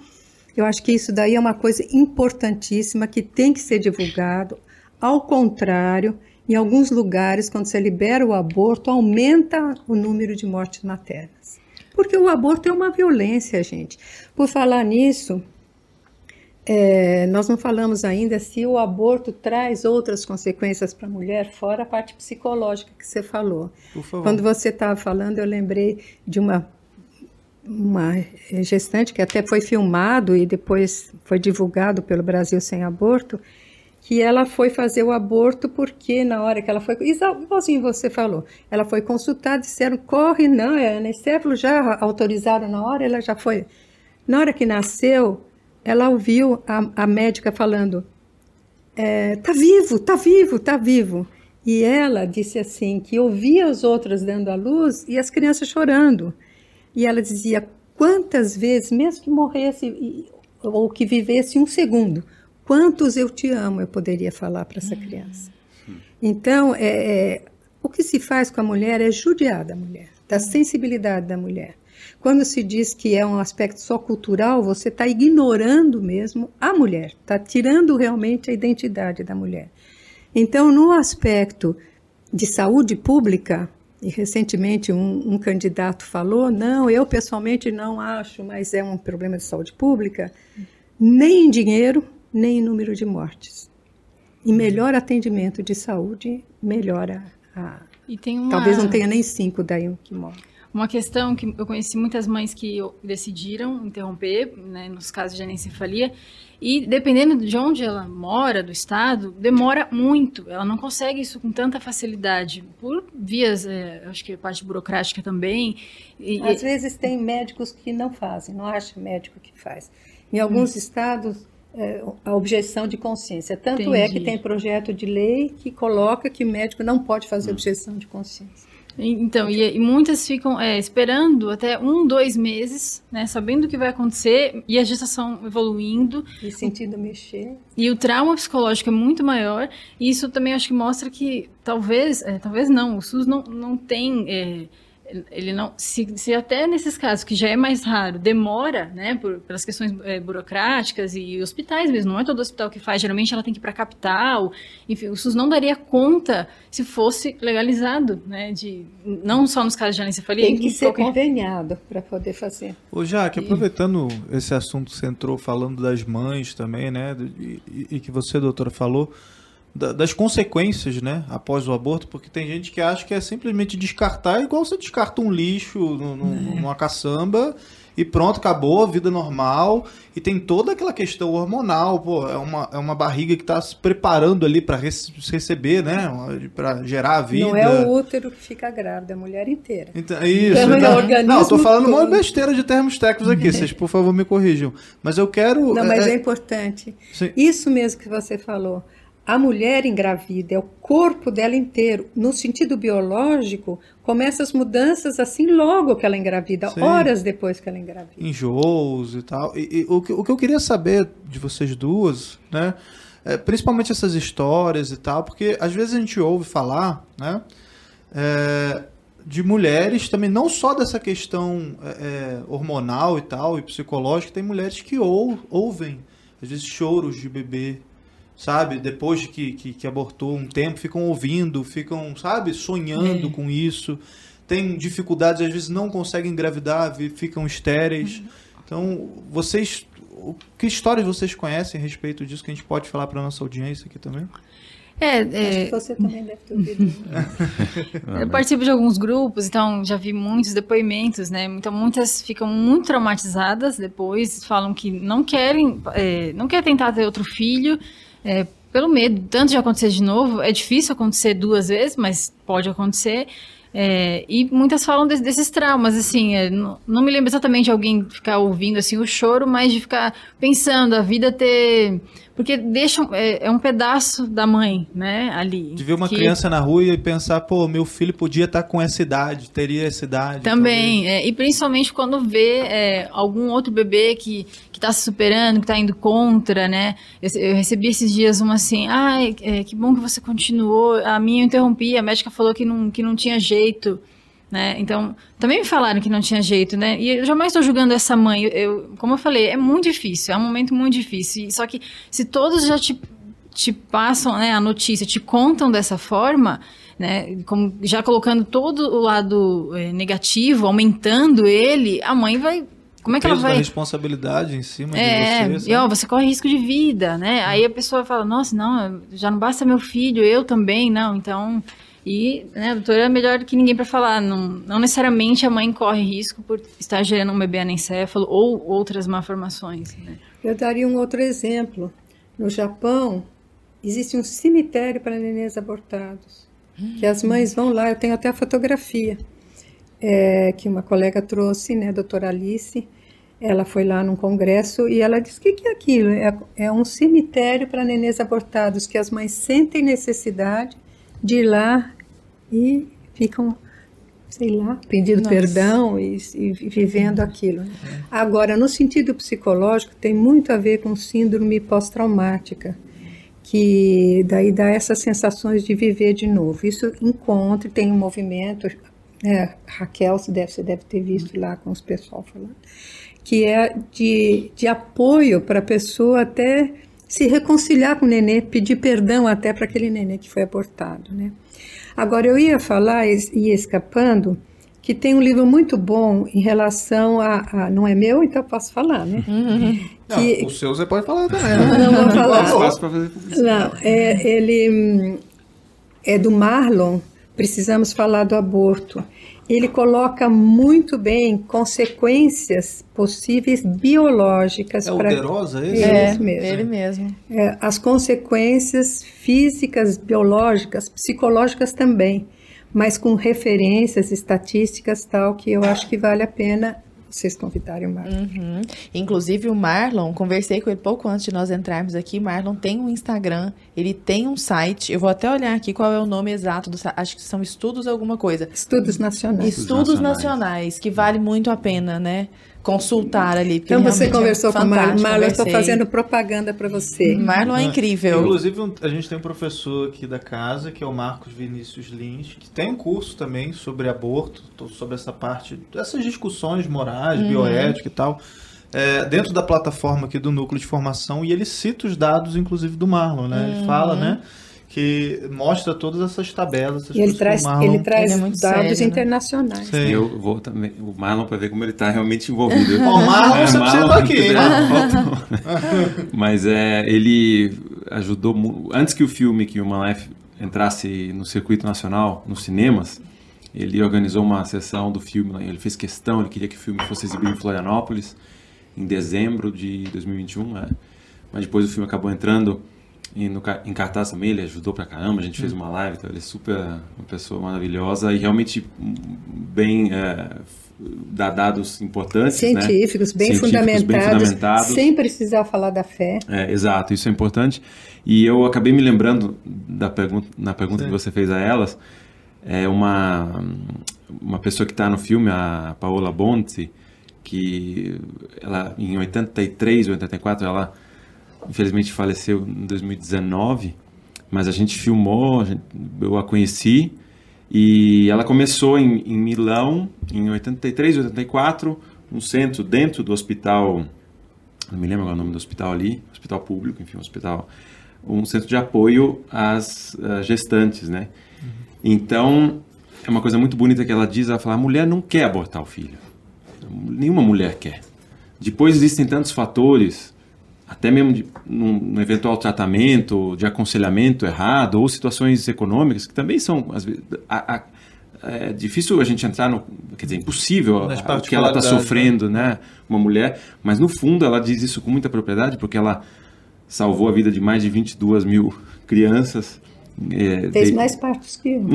eu acho que isso daí é uma coisa importantíssima que tem que ser divulgado. Ao contrário, em alguns lugares, quando você libera o aborto, aumenta o número de mortes maternas. Porque o aborto é uma violência, gente. Por falar nisso, é, nós não falamos ainda se o aborto traz outras consequências para a mulher, fora a parte psicológica que você falou. Quando você estava falando, eu lembrei de uma, uma gestante que até foi filmado e depois foi divulgado pelo Brasil Sem Aborto, que ela foi fazer o aborto porque na hora que ela foi, igualzinho você falou, ela foi consultada, disseram, corre, não, é anestésico, já autorizaram na hora, ela já foi. Na hora que nasceu, ela ouviu a, a médica falando, é, tá vivo, tá vivo, tá vivo. E ela disse assim, que ouvia as outras dando a luz e as crianças chorando. E ela dizia, quantas vezes, mesmo que morresse ou que vivesse um segundo, Quantos eu te amo eu poderia falar para essa criança. Então, é, é, o que se faz com a mulher é judiar da mulher, da sensibilidade da mulher. Quando se diz que é um aspecto só cultural, você está ignorando mesmo a mulher, está tirando realmente a identidade da mulher. Então, no aspecto de saúde pública, e recentemente um, um, candidato falou: não, eu pessoalmente não acho, mas é um problema de saúde pública, nem em dinheiro, nem número de mortes. E melhor atendimento de saúde melhora a. E tem uma... Talvez não tenha nem cinco daí um que morre. Uma questão que eu conheci muitas mães que decidiram interromper, né, nos casos de anencefalia, e dependendo de onde ela mora, do estado, demora muito. Ela não consegue isso com tanta facilidade, por vias, é, acho que parte burocrática também. E, Às vezes tem médicos que não fazem, não acha médico que faz. Em alguns hum. estados, é, a objeção de consciência. Tanto Entendi. é que tem projeto de lei que coloca que o médico não pode fazer hum. objeção de consciência. Então, e, e muitas ficam é, esperando até um, dois meses, né, sabendo o que vai acontecer e a gestação evoluindo. E sentindo mexer. E o trauma psicológico é muito maior. E isso também acho que mostra que talvez, é, talvez não, o SUS não, não tem é, ele não se, se, até nesses casos que já é mais raro demora né por, pelas questões é, burocráticas e hospitais mesmo não é todo hospital que faz geralmente ela tem que ir para a capital enfim o SUS não daria conta se fosse legalizado né de não só nos casos de anencefalia tem que ser qualquer... conveniado para poder fazer. O Jaque aproveitando esse assunto que você entrou falando das mães também né e, e, e que você doutora falou das consequências, né, após o aborto, porque tem gente que acha que é simplesmente descartar, igual você descarta um lixo no, no, é. numa caçamba e pronto, acabou, vida normal. E tem toda aquela questão hormonal, pô, é uma, é uma barriga que está se preparando ali para receber, né, para gerar a vida. Não é o útero que fica grávida, é a mulher inteira. Então, é isso. Então, não, é não, tô falando todo. uma besteira de termos técnicos aqui, vocês por favor me corrijam. Mas eu quero... Não, mas é, é importante. Sim. Isso mesmo que você falou a mulher engravida, é o corpo dela inteiro. No sentido biológico, começa as mudanças assim logo que ela engravida, Sim. horas depois que ela engravida. Enjoos e tal. E, e o, que, o que eu queria saber de vocês duas, né? É, principalmente essas histórias e tal, porque às vezes a gente ouve falar, né? É, de mulheres também, não só dessa questão é, é hormonal e tal, e psicológica, tem mulheres que ou, ouvem, às vezes, choros de bebê, sabe? Depois que, que, que, abortou um tempo, ficam ouvindo, ficam, sabe, sonhando é. com isso. Tem dificuldades, às vezes não conseguem engravidar, ficam estéreis. Uhum. Então, vocês, que histórias vocês conhecem a respeito disso que a gente pode falar para nossa audiência aqui também? É, é... você também deve ter ouvido. eu participo de alguns grupos, então já vi muitos depoimentos, né? Então muitas ficam muito traumatizadas depois, falam que não querem, é, não quer tentar ter outro filho, é, pelo medo tanto de acontecer de novo, é difícil acontecer duas vezes, mas pode acontecer. É, e muitas falam de, desses traumas, assim, é, não, não, me lembro exatamente de alguém ficar ouvindo assim o choro, mas de ficar pensando a vida ter porque deixa é, é, um pedaço da mãe, né, ali. De ver uma que... criança na rua e pensar, pô, meu filho podia estar com essa idade, teria essa idade. Também, é, e principalmente quando vê é, algum outro bebê que está se superando, que está indo contra, né. Eu, eu, recebi esses dias uma assim, ah, que bom que você continuou, a minha eu interrompi, a médica falou que não, que não tinha jeito. Né? Então, também me falaram que não tinha jeito, né? E eu jamais estou julgando essa mãe. Eu, como eu falei, é muito difícil, é um momento muito difícil. Só que se todos já te, te passam né, a notícia, te contam dessa forma, né? Como já colocando todo o lado é, negativo, aumentando ele, a mãe vai como é que ela vai? responsabilidade em cima é, de você. E, ó, você corre risco de vida, né? Aí a pessoa fala, nossa, não, já não basta meu filho, eu também, não. Então, e né, a doutora é melhor que ninguém para falar. Não, não necessariamente a mãe corre risco por estar gerando um bebê anencéfalo ou outras malformações. Né? Eu daria um outro exemplo. No Japão, existe um cemitério para nenês abortados. Que as mães vão lá, eu tenho até a fotografia é, que uma colega trouxe, né, a doutora Alice. Ela foi lá num congresso e ela disse: o que, que é aquilo? É, é um cemitério para nenês abortados, que as mães sentem necessidade de ir lá e ficam, sei lá, pedindo Nossa. perdão e, e, vivendo aquilo. Né? É. Agora, no sentido psicológico, tem muito a ver com síndrome pós-traumática, que daí dá essas sensações de viver de novo. Isso encontra, tem um movimento, né, Raquel, você deve, você deve ter visto lá com os pessoal falando, que é de, de apoio para a pessoa até se reconciliar com o nenê, pedir perdão até para aquele nenê que foi abortado, né? Agora, eu ia falar, ia escapando, que tem um livro muito bom em relação a, a não é meu, então posso falar, né? Uhum. Que, não, o seu você pode falar também. Né? Não, não vou falar. não, é, ele hum, é do Marlon, precisamos falar do aborto. Ele coloca muito bem consequências possíveis biológicas É o esse? É, É, isso mesmo. ele mesmo. é, as consequências físicas, biológicas, psicológicas também, mas com referências estatísticas tal que eu acho que vale a pena vocês convidarem o Marlon. Uhum. Inclusive o Marlon, conversei com ele pouco antes de nós entrarmos aqui. Marlon tem um Instagram, ele tem um site. Eu vou até olhar aqui qual é o nome exato do site. Acho que são estudos alguma coisa. Estudos nacionais. Estudos nacionais. nacionais, que vale muito a pena, né? Consultar ali. Então você é conversou com o Marlon. Marlon, eu estou fazendo propaganda para você. Marlon é incrível. Inclusive, um- a gente tem um professor aqui da casa, que é o Marcos Vinícius Lins, que tem um curso também sobre aborto, to- sobre essa parte, essas discussões morais, Uhum. bioética e tal, é, dentro da plataforma aqui do Núcleo de Formação, e ele cita os dados, inclusive, do Marlon, né? Uhum. Ele fala, né? Que mostra todas essas tabelas, essas ele traz, Marlon- ele traz Ele é muito dados sério, né? internacionais. Sim. Eu vou também, o Marlon para ver como ele está realmente envolvido. O Marlon, você precisa estar aqui, Marlon? Mas é, ele ajudou antes que o filme que Human Life entrasse no circuito nacional, nos cinemas, ele organizou uma sessão do filme, ele fez questão, ele queria que o filme fosse exibido em Florianópolis em dezembro de 2021, né? mas depois o filme acabou entrando em, no, em cartaz também, ele ajudou pra caramba, a gente fez uma live, então ele é super uma pessoa maravilhosa e realmente hum, bem é, dá dados importantes, né? Científicos, bem, Científicos fundamentados, bem fundamentados. sem precisar falar da fé. É, exato, isso é importante. E eu acabei me lembrando da pergunta, na pergunta Sim. que você fez a elas, é uma uma pessoa que está no filme, a Paola Bonte, que ela em 83, 84, ela infelizmente faleceu em 2019, mas a gente filmou, eu a conheci e ela começou em, em Milão em 83, 84, um centro dentro do hospital não me lembro agora o nome do hospital ali, hospital público, enfim, um hospital, um centro de apoio às gestantes, né? Então, é uma coisa muito bonita que ela diz, ela fala, a mulher não quer abortar o filho. Nenhuma mulher quer. Depois existem tantos fatores, até mesmo de, num, num eventual tratamento, de aconselhamento errado, ou situações econômicas, que também são, às vezes, a- a- é difícil a gente entrar no, quer dizer, impossível o que ela está particularidades, sofrendo, né? Uma mulher, mas no fundo ela diz isso com muita propriedade, porque ela salvou a vida de mais de 22 mil crianças. é, Fez de- mais partos que eu.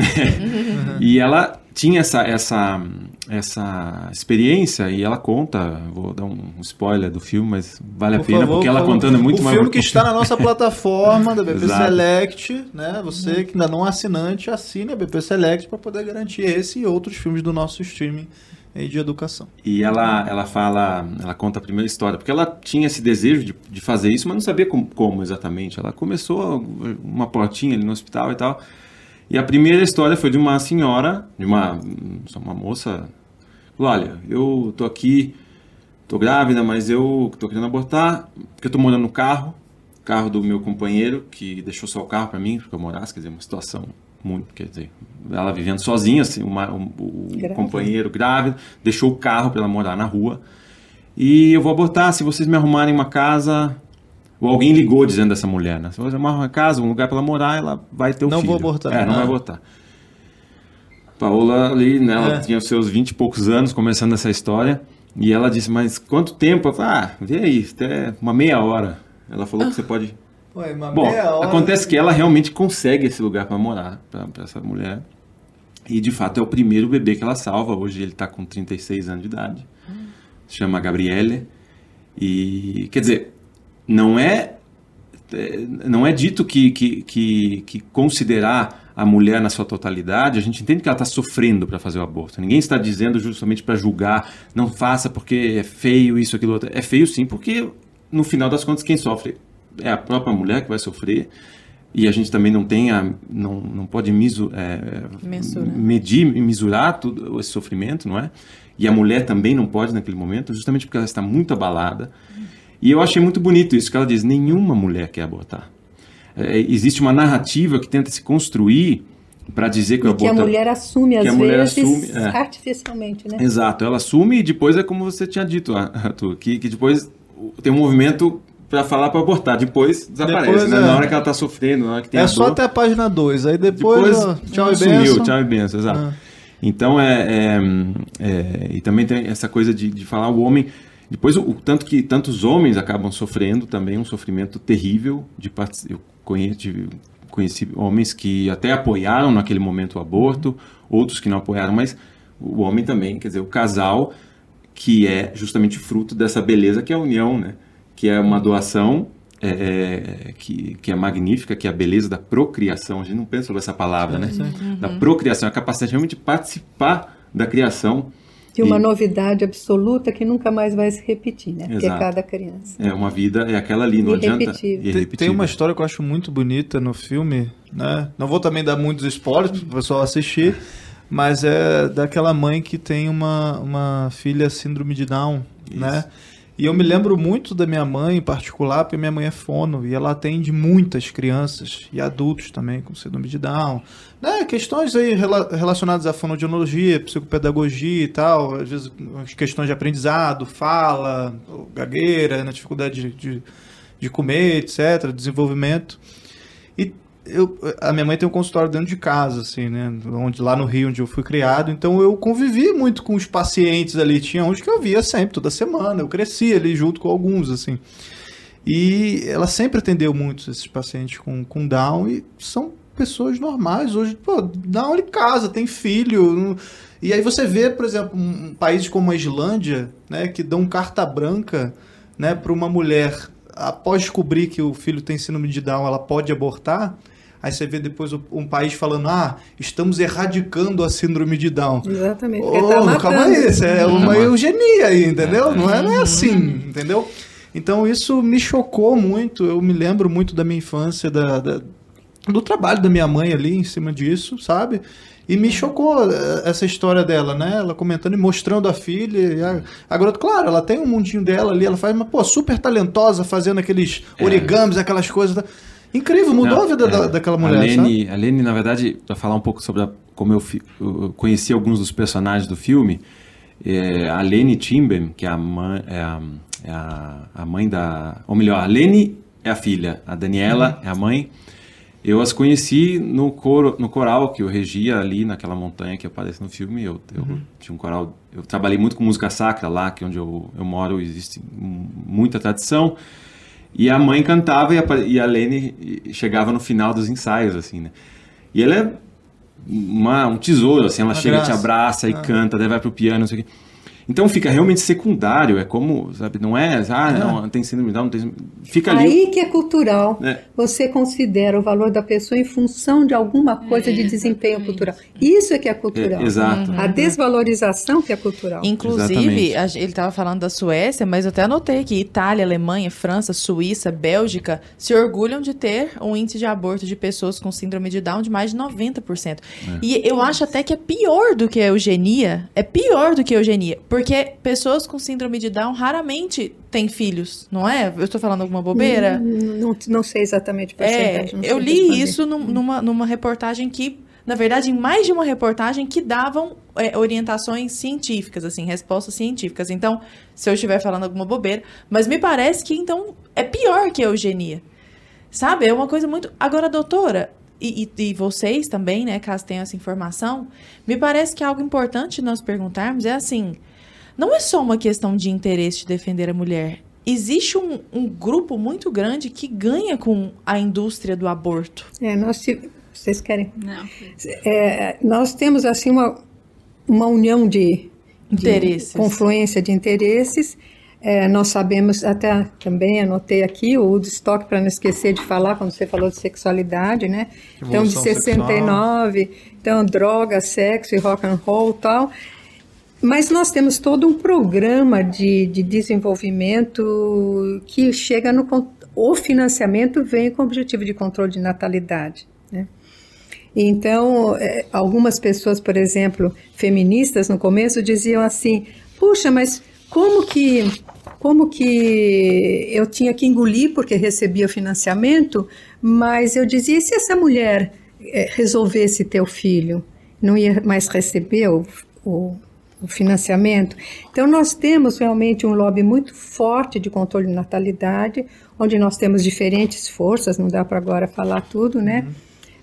e ela tinha essa, essa, essa experiência e ela conta, vou dar um spoiler do filme, mas vale a Por pena favor, porque por ela contando é muito o mais filme que está na nossa plataforma da BP. Select, né? Você que ainda não é assinante, assine a BP Select para poder garantir esse e outros filmes do nosso streaming de educação. E ela, ela fala, ela conta a primeira história, porque ela tinha esse desejo de, de fazer isso, mas não sabia como, como exatamente. Ela começou uma portinha ali no hospital e tal. E a primeira história foi de uma senhora, de uma, uma moça, olha, eu tô aqui, tô grávida, mas eu tô querendo abortar, porque eu tô morando no carro, carro do meu companheiro, que deixou só o carro para mim, porque eu morasse, quer dizer, uma situação muito, quer dizer, ela vivendo sozinha, assim, uma, um, o Grávida. companheiro grávido, deixou o carro para ela morar na rua. E eu vou abortar, se vocês me arrumarem uma casa. Ou alguém ligou dizendo dessa mulher, né? Se você arrumar uma casa, um lugar para ela morar, ela vai ter o Não filho. vou abortar. É, não Ah. vai abortar. Paola ali, né, ela É. tinha os seus 20 e poucos anos começando essa história. E ela disse, mas quanto tempo? Eu falei, ah, vê aí, até uma meia hora. Ela falou que você pode Ué, uma Bom, acontece que ela realmente consegue esse lugar para morar, para essa mulher. E de fato é o primeiro bebê que ela salva. Hoje ele está com 36 anos de idade. Se chama Gabriele. E quer dizer, não é é, não é dito que, que, que, que considerar a mulher na sua totalidade, a gente entende que ela está sofrendo para fazer o aborto. Ninguém está dizendo justamente para julgar, não faça porque é feio isso, aquilo, outro. É feio sim, porque no final das contas quem sofre é a própria mulher que vai sofrer. E a gente também não tem a, não, não pode miso, é, medir e mesurar tudo esse sofrimento, não é? E a mulher também não pode naquele momento, justamente porque ela está muito abalada. E eu achei muito bonito isso que ela diz: nenhuma mulher quer abortar. É, existe uma narrativa que tenta se construir para dizer que o E que a aborto. mulher assume, que às a mulher vezes, assume, é. artificialmente, né? Exato, ela assume e depois é como você tinha dito, Arthur, que, que depois tem um movimento pra falar pra abortar. Depois desaparece, Depois, né? é. Na hora que ela tá sofrendo, na hora que tem É a só dor. até a página 2. Aí depois, Depois, ó, tchau e sumiu, benção. tchau e benção, exato. Ah. Então é, é, é, e também tem essa coisa de, de falar o homem. Depois o, o tanto que tantos homens acabam sofrendo também um sofrimento terrível de eu conheço, tive- conheci homens que até apoiaram naquele momento o aborto, outros que não apoiaram, mas o homem também, quer dizer, o casal que é justamente fruto dessa beleza que é a união, né? Que é uma doação é, é, que, que é magnífica, que é a beleza da procriação. A gente não pensa sobre essa palavra, né? Da procriação, a capacidade realmente de participar da criação. De uma E- novidade absoluta que nunca mais vai se repetir, né? Porque é Exato. cada criança. É uma vida, é aquela ali, não adianta. Tem, tem uma história que eu acho muito bonita no filme, né? Não vou também dar muitos spoilers para o pessoal assistir, mas é daquela mãe que tem uma, uma filha síndrome de Down, né? E eu me lembro muito da minha mãe em particular, porque minha mãe é fono e ela atende muitas crianças e adultos também com síndrome de Down. Né? Questões aí rela- relacionadas à fonoaudiologia, psicopedagogia e tal, às vezes questões de aprendizado, fala, gagueira, né? dificuldade de, de, de comer, etc., desenvolvimento. Eu, a minha mãe tem um consultório dentro de casa, assim, né? Onde, lá no Rio, onde eu fui criado. Então eu convivi muito com os pacientes ali. Tinha uns que eu via sempre, toda semana. Eu cresci ali junto com alguns, assim. E ela sempre atendeu muitos esses pacientes com, com Down e são pessoas normais. Hoje, pô, Down ele casa, tem filho. E aí você vê, por exemplo, um, um país como a Islândia, né, que dão carta branca, né, para uma mulher após descobrir que o filho tem síndrome de Down, ela pode abortar. Aí você vê depois um país falando: "Ah, estamos erradicando a síndrome de Down". Exatamente. Porque tá calma aí, isso é uma eugenia aí, entendeu? Não é, não é assim, entendeu? Então isso me chocou muito. Eu me lembro muito da minha infância, da, da- do trabalho da minha mãe ali em cima disso, sabe? E me chocou eh, essa história dela, né? Ela comentando e mostrando a filha. e a, a garota, claro, ela tem um mundinho dela ali, ela faz, mas, pô, super talentosa, fazendo aqueles origamis, aquelas coisas. Incrível, mudou Não, a vida é, da, daquela mulher, a sabe? Lene, a Lene, na verdade, para falar um pouco sobre a- como eu, eu conheci alguns dos personagens do filme, é, a Lene Timben, que é a mãe, é a, é a, mãe da... Ou melhor, a Lene é a filha, a Daniela Uhum. é a mãe. Eu as conheci no, coro, no coral que eu regia ali naquela montanha que aparece no filme. Eu, eu Uhum. tinha um coral... Eu trabalhei muito com música sacra lá, que é onde eu, eu moro existe muita tradição. E a mãe cantava e a, e a Lene chegava no final dos ensaios, assim, né? E ela é uma- um tesouro, assim, ela Uma chega, graça. te abraça e Ah. canta, daí vai pro piano, não sei o quê. Então fica realmente secundário, é como, sabe, não é, ah, não, tem síndrome de Down, não tem... Fica ali... Aí que é cultural. É. Você considera o valor da pessoa em função de alguma coisa de desempenho cultural. Isso é que é cultural. É, exato. A desvalorização que é cultural. Inclusive, a ele estava falando da Suécia, mas eu até anotei que Itália, Alemanha, França, Suíça, Bélgica se orgulham de ter um índice de aborto de pessoas com síndrome de Down de mais de 90%. E eu acho até que é pior do que a eugenia. É pior do que a eugenia. Porque pessoas com síndrome de Down raramente têm filhos, não é? Eu estou falando alguma bobeira? Não, não sei exatamente É, não eu li responder. isso num- numa, numa reportagem que, na verdade, em mais de uma reportagem que davam é, orientações científicas, assim, respostas científicas. Então, se eu estiver falando alguma bobeira, mas me parece que então é pior que a eugenia. Sabe? É uma coisa muito. Agora, doutora, e, e- e vocês também, né, caso tenham essa informação, me parece que algo importante nós perguntarmos é assim: não é só uma questão de interesse de defender a mulher. Existe um, um grupo muito grande que ganha com a indústria do aborto. É, nós tive- vocês querem? Não. É, nós temos assim uma, uma união de, de Interesses. confluência de interesses. É, nós sabemos, até também anotei aqui o Woodstock, para não esquecer de falar, quando você falou de sexualidade, né? Então, de Revolução 69, então, droga, sexo e rock and roll e tal. Mas nós temos todo um programa de, de desenvolvimento que chega no. O financiamento vem com o objetivo de controle de natalidade. Né? Então, eh, algumas pessoas, por exemplo, feministas no começo diziam assim: puxa, mas como que, como que eu tinha que engolir porque recebia financiamento? Mas eu dizia: e se essa mulher eh, resolvesse ter o filho, não ia mais receber o, o o financiamento. Então, nós temos realmente um lobby muito forte de controle de natalidade, onde nós temos diferentes forças, não dá para agora falar tudo, né? Uhum.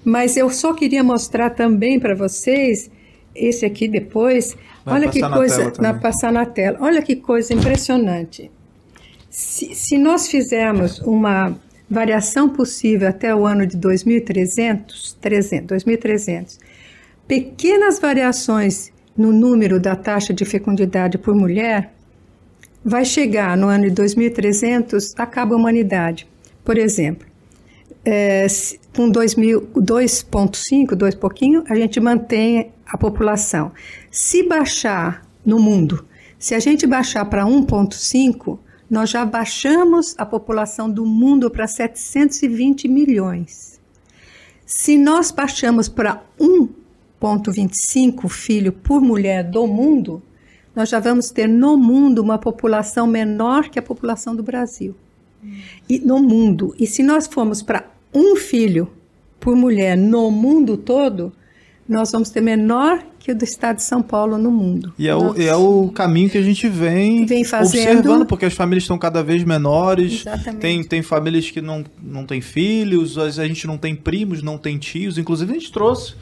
Mas eu só queria mostrar também para vocês, esse aqui depois, Vai olha que coisa, na, passar na tela, olha que coisa impressionante. Se, se nós fizermos uma variação possível até o ano de 2300, 300, 2300, pequenas variações no número da taxa de fecundidade por mulher, vai chegar no ano de 2300, acaba a humanidade. Por exemplo, é, com 2,5, 2 pouquinho, a gente mantém a população. Se baixar no mundo, se a gente baixar para 1,5, nós já baixamos a população do mundo para 720 milhões. Se nós baixamos para 1,25 filho por mulher do mundo, nós já vamos ter no mundo uma população menor que a população do Brasil. E no mundo. E se nós formos para um filho por mulher no mundo todo, nós vamos ter menor que o do estado de São Paulo no mundo. E é, o, é o caminho que a gente vem, vem fazendo, observando, porque as famílias estão cada vez menores. Exatamente. Tem, tem famílias que não, não têm filhos, a gente não tem primos, não tem tios. Inclusive, a gente trouxe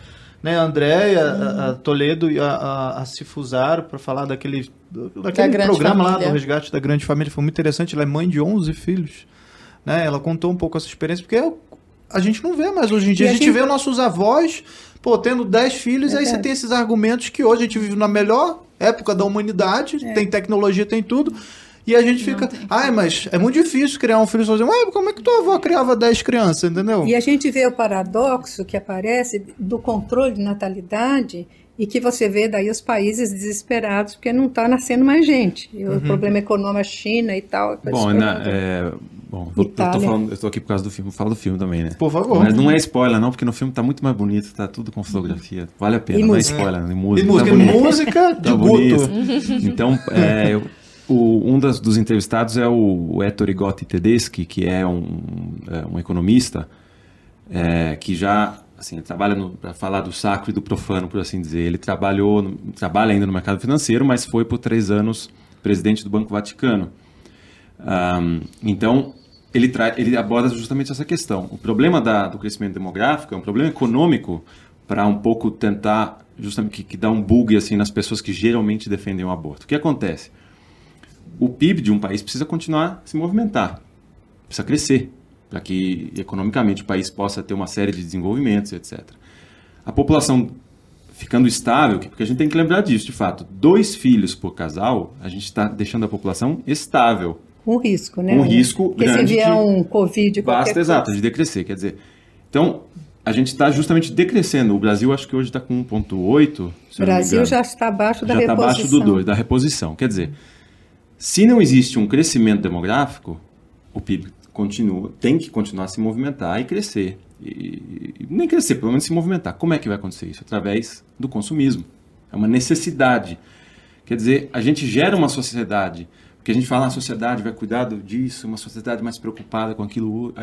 né, a Andréia, a, a, Toledo e a, a, a Cifusaro para falar daquele, daquele da programa família. lá do Resgate da Grande Família. Foi muito interessante. Ela é mãe de 11 filhos. Né? Ela contou um pouco essa experiência, porque é a gente não vê mais hoje em dia. A, a gente, gente vê nossos avós, pô, tendo 10 filhos, é aí você tem esses argumentos que hoje a gente vive na melhor época da humanidade, é. tem tecnologia, tem tudo. E a gente fica, ai, mas é muito difícil criar um filho sozinho. Ué, como é que tua avó criava 10 crianças, entendeu? E a gente vê o paradoxo que aparece do controle de natalidade e que você vê daí os países desesperados porque não está nascendo mais gente. E o uhum. problema econômico, a China e tal. Bom, na, é, bom eu, tô falando, eu estou aqui por causa do filme, falo do filme também, né? Por favor. Mas não é spoiler não, porque no filme está muito mais bonito, está tudo com fotografia. Vale a pena, e não música. é spoiler, e música. E música, tá música de tá Guto. Então, é, eu, o, um das, dos entrevistados é o, Ettore Gotti Tedeschi, que é um, é, um economista é, que já assim, trabalha para falar do sacro e do profano, por assim dizer. Ele trabalhou, trabalha ainda no mercado financeiro, mas foi por três anos presidente do Banco Vaticano. Um, então, ele, ele aborda justamente essa questão. O problema da, do crescimento demográfico é um problema econômico para um pouco tentar justamente que, que dá um bug assim nas pessoas que geralmente defendem o aborto. O que acontece? O PIB de um país precisa continuar a se movimentar, precisa crescer para que economicamente o país possa ter uma série de desenvolvimentos, etc. A população ficando estável, porque a gente tem que lembrar disso, de fato, dois filhos por casal, a gente está deixando a população estável. Um risco, né? Um risco Porque grande. se vier um Covid, Basta, exato, de decrescer. Quer dizer, então, a gente está justamente decrescendo. O Brasil, acho que hoje está com 1,8. O Brasil já está abaixo da já reposição. Já está abaixo do 2, da reposição. Quer dizer, se não existe um crescimento demográfico, o PIB continua, tem que continuar a se movimentar e crescer. E, e, nem crescer, pelo menos se movimentar. Como é que vai acontecer isso? Através do consumismo. É uma necessidade. Quer dizer, a gente gera uma sociedade, porque a gente fala, ah, a sociedade vai cuidar disso, uma sociedade mais preocupada com aquilo.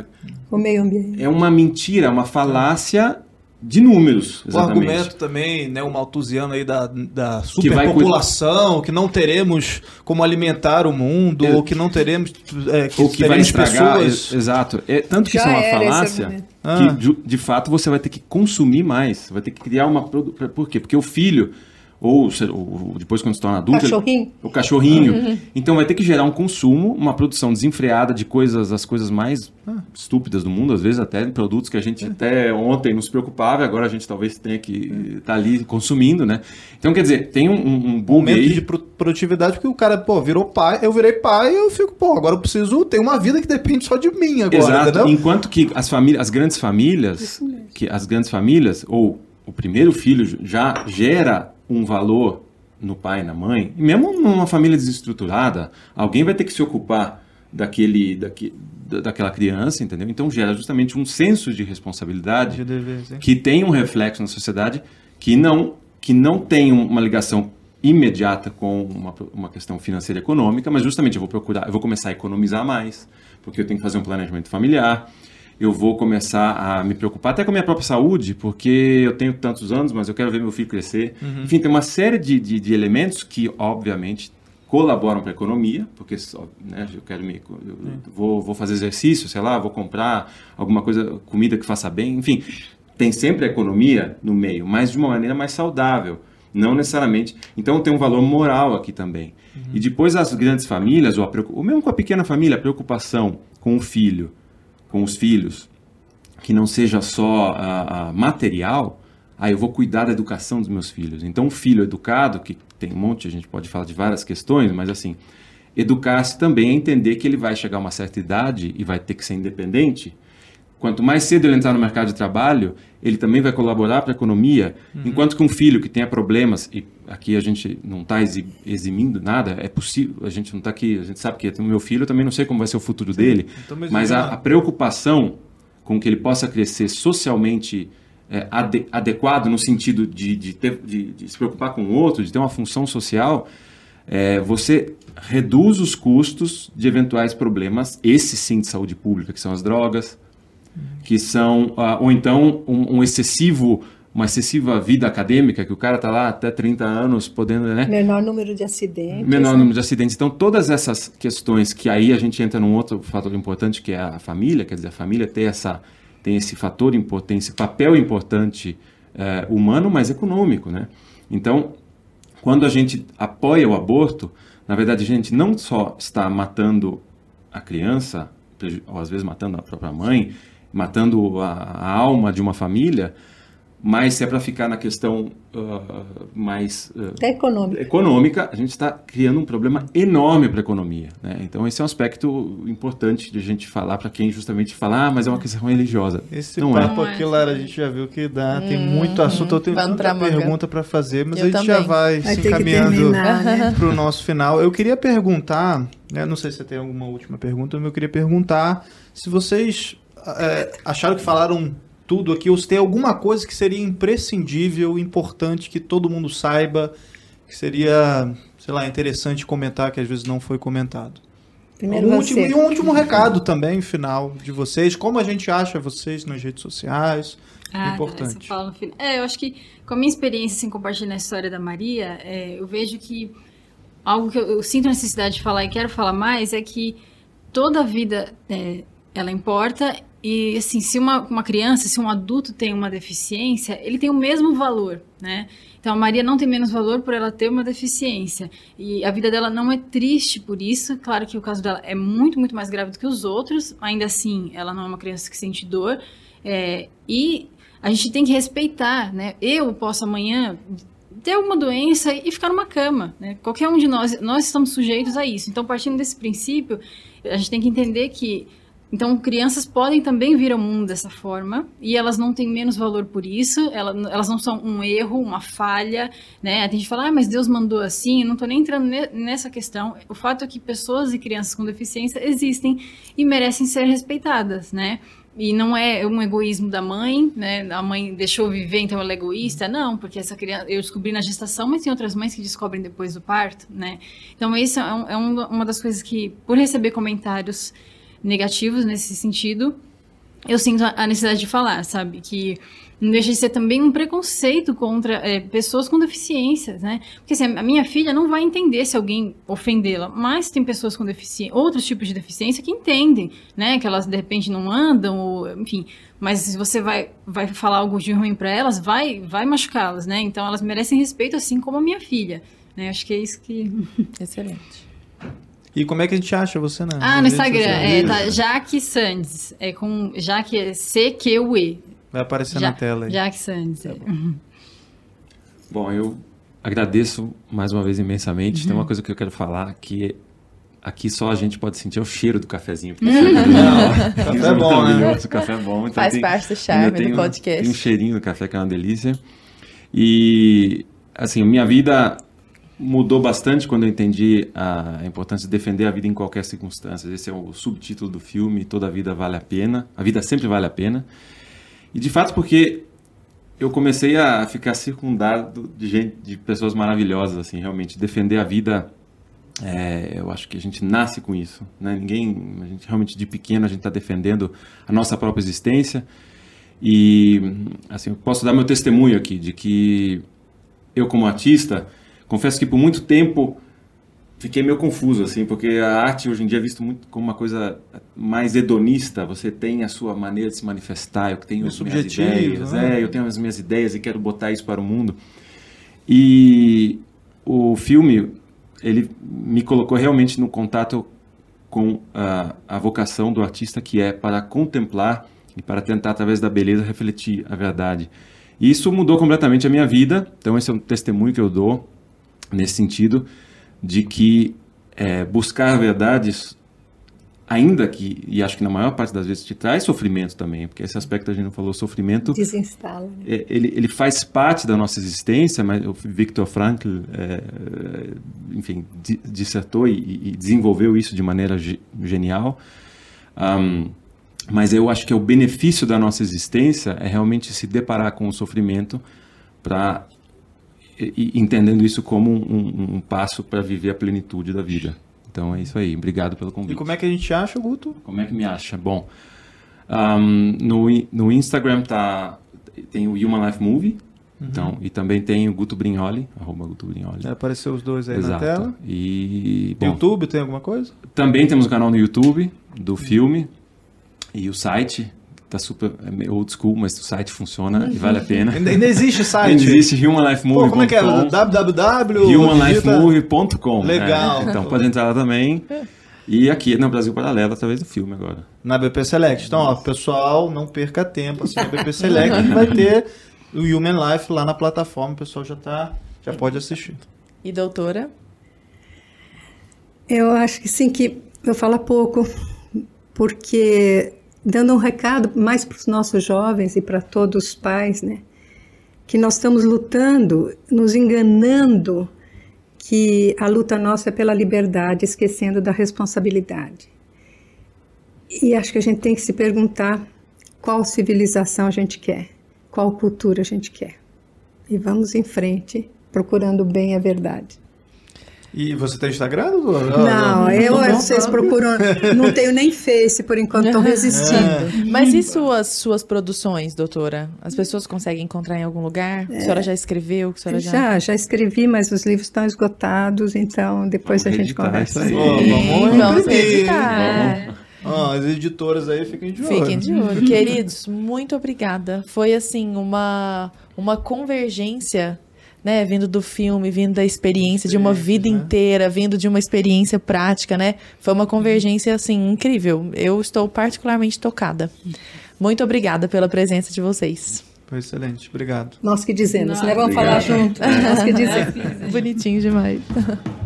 O meio ambiente. É uma mentira, uma falácia de números. Exatamente. O argumento também, né, o maltusiano aí da, da superpopulação, que, que, não teremos como alimentar o mundo, é, ou que não teremos é, que, ou que vai estragar, pessoas... exato. É, tanto que Já isso é uma falácia que ah. de, de fato você vai ter que consumir mais, vai ter que criar uma por quê? Porque o filho ou, ou, depois quando se torna adulto. Cachorrinho. Ele, o cachorrinho. Uhum. Então vai ter que gerar um consumo, uma produção desenfreada de coisas, as coisas mais ah, estúpidas do mundo, às vezes até produtos que a gente é. até ontem nos preocupava, agora a gente talvez tenha que estar tá ali consumindo, né? Então quer dizer, tem um, um boom Momento aí. de produtividade porque o cara, pô, virou pai, eu virei pai eu fico, pô, agora eu preciso ter uma vida que depende só de mim agora, Exato. Entendeu? Enquanto que as famílias, as grandes famílias, que as grandes famílias, ou o primeiro filho já gera um valor no pai e na mãe, e mesmo numa família desestruturada, alguém vai ter que se ocupar daquele, daquele, daquela criança, entendeu? Então gera justamente um senso de responsabilidade de dever, que tem um reflexo na sociedade que não, que não tem uma ligação imediata com uma, uma questão financeira e econômica, mas justamente eu vou procurar, eu vou começar a economizar mais, porque eu tenho que fazer um planejamento familiar, eu vou começar a me preocupar até com a minha própria saúde, porque eu tenho tantos anos, mas eu quero ver meu filho crescer. Uhum. Enfim, tem uma série de, de, de elementos que, obviamente, colaboram para a economia, porque só, né, eu quero me, eu vou, vou fazer exercício, sei lá, vou comprar alguma coisa, comida que faça bem, enfim, tem sempre a economia no meio, mas de uma maneira mais saudável, não necessariamente. Então tem um valor moral aqui também. E depois as grandes famílias, ou, a, ou mesmo com a pequena família, a preocupação com o filho, com os filhos, que não seja só a, a material, ah, eu vou cuidar da educação dos meus filhos. Então, um filho educado, que tem um monte, a gente pode falar de várias questões, mas assim, educar-se também é entender que ele vai chegar a uma certa idade e vai ter que ser independente. Quanto mais cedo ele entrar no mercado de trabalho, ele também vai colaborar para a economia, enquanto que um filho que tenha problemas, e aqui a gente não está eximindo nada, é possível, a gente não está aqui, a gente sabe que o meu filho, eu também não sei como vai ser o futuro dele, Então, mas mas a, a preocupação com que ele possa crescer socialmente é, ade- adequado no sentido de, de, ter- de- de se preocupar com o outro, de ter uma função social, é, você reduz os custos de eventuais problemas, esse sim de saúde pública, que são as drogas, que são, ah, ou então um, um excessivo, uma excessiva vida acadêmica, que o cara está lá até 30 anos podendo, né? Menor número de acidentes. menor né? número de acidentes. Então, todas essas questões que aí a gente entra num outro fator importante, que é a família, quer dizer, a família tem, essa, tem esse fator importante, esse papel importante eh, humano, mas econômico, né? Então, quando a gente apoia o aborto, na verdade, a gente não só está matando a criança, ou às vezes matando a própria mãe, matando a, a alma de uma família, mas se é para ficar na questão ah, mais Até econômico. econômica, a gente está criando um problema enorme para a economia. Né? Então, esse é um aspecto importante de a gente falar para quem justamente fala, ah, mas é uma questão religiosa. Esse Não é. papo aqui, Lara, a gente já viu que dá, tem muito assunto. Eu tenho Vamos manga. pergunta para fazer, mas Eu a gente já também. vai, Vai se encaminhando terminar, né? para o nosso final. Eu queria perguntar, né, não sei se você tem alguma última pergunta, mas eu queria perguntar se vocês é, acharam que falaram tudo aqui, ou se tem alguma coisa que seria imprescindível, importante, que todo mundo saiba, que seria, sei lá, interessante comentar, que às vezes não foi comentado. Primeiro um último, e um último recado também, final, de vocês. Como a gente acha vocês nas redes sociais? Ah, Importante. Tá, isso eu falo no final. É, eu acho que com a minha experiência, assim, compartilhando a história da Maria, é, eu vejo que algo que eu, eu sinto a necessidade de falar e quero falar mais é que toda a vida é, ela importa e assim se uma, uma criança se um adulto tem uma deficiência ele tem o mesmo valor né? Então a Maria não tem menos valor por ela ter uma deficiência. E a vida dela não é triste por isso. Claro que o caso dela é muito muito mais grave do que os outros. Ainda assim ela não é uma criança que sente dor. É, e a gente tem que respeitar né? Eu posso amanhã ter alguma doença e ficar numa cama, né? Qualquer um de nós, nós estamos sujeitos a isso. Então, partindo desse princípio, a gente tem que entender que então crianças podem também vir ao mundo dessa forma e elas não têm menos valor por isso. Elas, não são um erro, uma falha, né? Tem gente fala, ah, mas Deus mandou assim. Eu não estou nem entrando ne- nessa questão. O fato é que pessoas e crianças com deficiência existem e merecem ser respeitadas, né? E não é um egoísmo da mãe, né? A mãe deixou viver, então ela é egoísta. Não, porque essa criança eu descobri na gestação, mas tem outras mães que descobrem depois do parto, né? Então, isso é, um- é um- uma das coisas que, por receber comentários negativos nesse sentido, eu sinto a necessidade de falar, sabe? Que não deixa de ser também um preconceito contra é, pessoas com deficiências, né? Porque assim, a minha filha não vai entender se alguém ofendê-la, mas tem pessoas com deficiência, outros tipos de deficiência que entendem, né? Que elas de repente não andam, ou, enfim. Mas se você vai, vai falar algo de ruim para elas, vai, vai machucá-las, né? Então elas merecem respeito, assim como a minha filha. Né? Acho que é isso que. Excelente. E como é que a gente acha você na Ah, no Instagram, é, tá, Jaque Sandes. É com Jaque é C-Q-U-E. Vai aparecer Ja- na tela aí. Jaque Sandes. é. Bom, eu agradeço mais uma vez imensamente. Tem uma coisa que eu quero falar que aqui só a gente pode sentir o cheiro do cafezinho. porque o café Café é bom, né? O café é bom. Então Faz tem- parte do charme do um- podcast. Tem um cheirinho do café que é uma delícia. E, assim, minha vida mudou bastante quando eu entendi a importância de defender a vida em qualquer circunstância. Esse é o subtítulo do filme, Toda Vida Vale a Pena. A vida sempre vale a pena. E, de fato, porque eu comecei a ficar circundado de gente, de pessoas maravilhosas, assim, realmente. Defender a vida É, eu acho que a gente nasce com isso. Né? Ninguém, a gente realmente de pequeno a gente está defendendo a nossa própria existência. E assim, eu posso dar meu testemunho aqui de que eu como artista, confesso que por muito tempo fiquei meio confuso assim, porque a arte hoje em dia é visto muito como uma coisa mais hedonista. Você tem a sua maneira de se manifestar, eu tenho as minhas ideias, né? é, eu tenho as minhas ideias e quero botar isso para o mundo. E o filme ele me colocou realmente no contato com a, a vocação do artista que é para contemplar e para tentar através da beleza refletir a verdade. E isso mudou completamente a minha vida. Então esse é um testemunho que eu dou nesse sentido de que é, buscar verdades, ainda que, e acho que na maior parte das vezes te traz sofrimento também, porque esse aspecto a gente não falou, sofrimento... Desinstala. Né? É, ele, ele faz parte da nossa existência, mas o Viktor Frankl, é, enfim, dissertou e, e, desenvolveu isso de maneira genial. Um, mas eu acho que o benefício da nossa existência é realmente se deparar com o sofrimento para entendendo isso como um, um passo para viver a plenitude da vida. Então é isso aí. Obrigado pelo convite. E como é que a gente acha, Guto? Como é que me acha? Bom, um, no, no Instagram tá, tem o Human Life Movie. Uhum. Então, e também tem o Guto Brignoli, arroba Guto Brignoli. É, apareceu os dois aí Exato. na tela. E, bom, YouTube tem alguma coisa? Também temos o um canal no YouTube do filme e o site tá super é old school, mas o site funciona e vale a pena. Ainda, ainda existe site? Ainda existe humanlifemovie.com. Como é que é? www.humanlifemovie.com. Legal. É, então pode entrar lá também. E aqui no Brasil Paralelo, através do filme agora. Na BP Select. Então, ó, pessoal, não perca tempo. Assim, na BP Select vai ter o Human Life lá na plataforma. O pessoal já, tá, já pode assistir. E doutora? Eu acho que sim, que eu falo pouco, porque dando um recado mais para os nossos jovens e para todos os pais, né? Que nós estamos lutando, nos enganando que a luta nossa é pela liberdade, esquecendo da responsabilidade. E acho que a gente tem que se perguntar qual civilização a gente quer, qual cultura a gente quer. E vamos em frente, procurando bem a verdade. E você tem Instagram? Não, não eu, vocês procuram. Não tenho nem Face por enquanto, estou resistindo. É. Mas e suas, suas produções, doutora? As pessoas conseguem encontrar em algum lugar? É. A senhora já escreveu? A senhora já... já, já escrevi, mas os livros estão esgotados, então depois vamos a gente conversa. Isso aí. Oh, vamos, vamos editar. Oh, as editoras aí fiquem de olho. Fiquem de olho. Queridos, muito obrigada. Foi assim, uma, uma convergência né, vindo do filme, vindo da experiência de uma vida né? inteira, vindo de uma experiência prática, né? Foi uma convergência assim incrível. Eu estou particularmente tocada. Muito obrigada pela presença de vocês. Foi excelente, obrigado. Nós que dizemos, né? Vamos falar junto. Nós que dizemos. Bonitinho demais.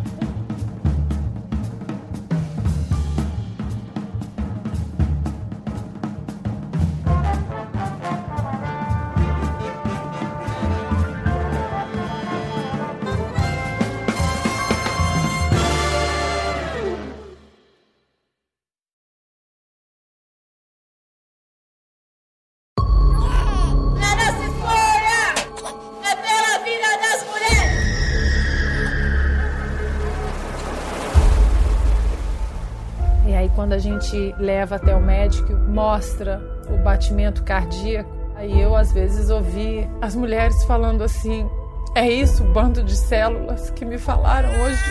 gente leva até o médico, mostra o batimento cardíaco. Aí eu, às vezes, ouvi as mulheres falando assim: é isso, bando de células que me falaram hoje.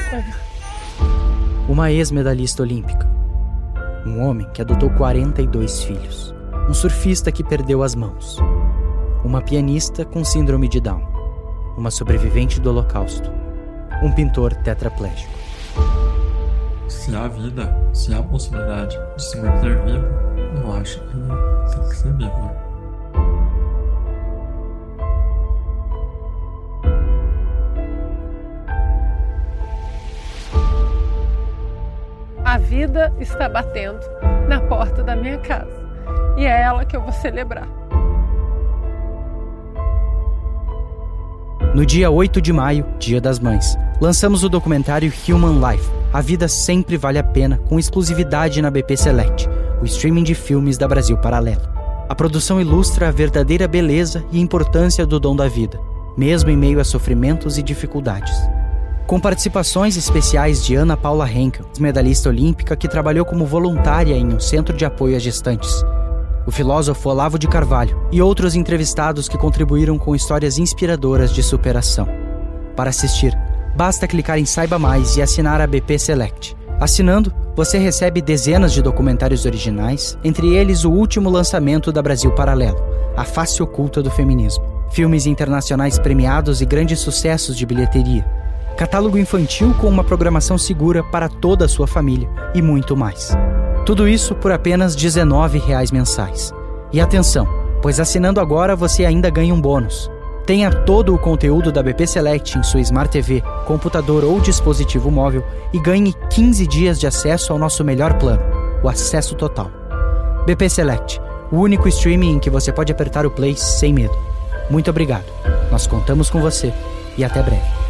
Uma ex-medalhista olímpica. Um homem que adotou 42 filhos. Um surfista que perdeu as mãos. Uma pianista com síndrome de Down. Uma sobrevivente do Holocausto. Um pintor tetraplégico se há vida, se há possibilidade de se manter vivo, eu acho que tem que ser vivo. A vida está batendo na porta da minha casa e é ela que eu vou celebrar. No dia 8 de maio, Dia das Mães, lançamos o documentário Human Life A Vida Sempre Vale a Pena, com exclusividade na BP Select, o streaming de filmes da Brasil Paralelo. A produção ilustra a verdadeira beleza e importância do dom da vida, mesmo em meio a sofrimentos e dificuldades. com participações especiais de Ana Paula Henkel, medalhista olímpica que trabalhou como voluntária em um centro de apoio a gestantes. O filósofo Olavo de Carvalho e outros entrevistados que contribuíram com histórias inspiradoras de superação. Para assistir, basta clicar em Saiba Mais e assinar a BP Select. Assinando, você recebe dezenas de documentários originais, entre eles o último lançamento da Brasil Paralelo, A Face Oculta do Feminismo. Filmes internacionais premiados e grandes sucessos de bilheteria. Catálogo infantil com uma programação segura para toda a sua família e muito mais. Tudo isso por apenas R$ 19,00 mensais. E atenção, pois assinando agora você ainda ganha um bônus. Tenha todo o conteúdo da BP Select em sua Smart TV, computador ou dispositivo móvel e ganhe 15 dias de acesso ao nosso melhor plano, o acesso total. BP Select, o único streaming em que você pode apertar o play sem medo. Muito obrigado. Nós contamos com você e até breve.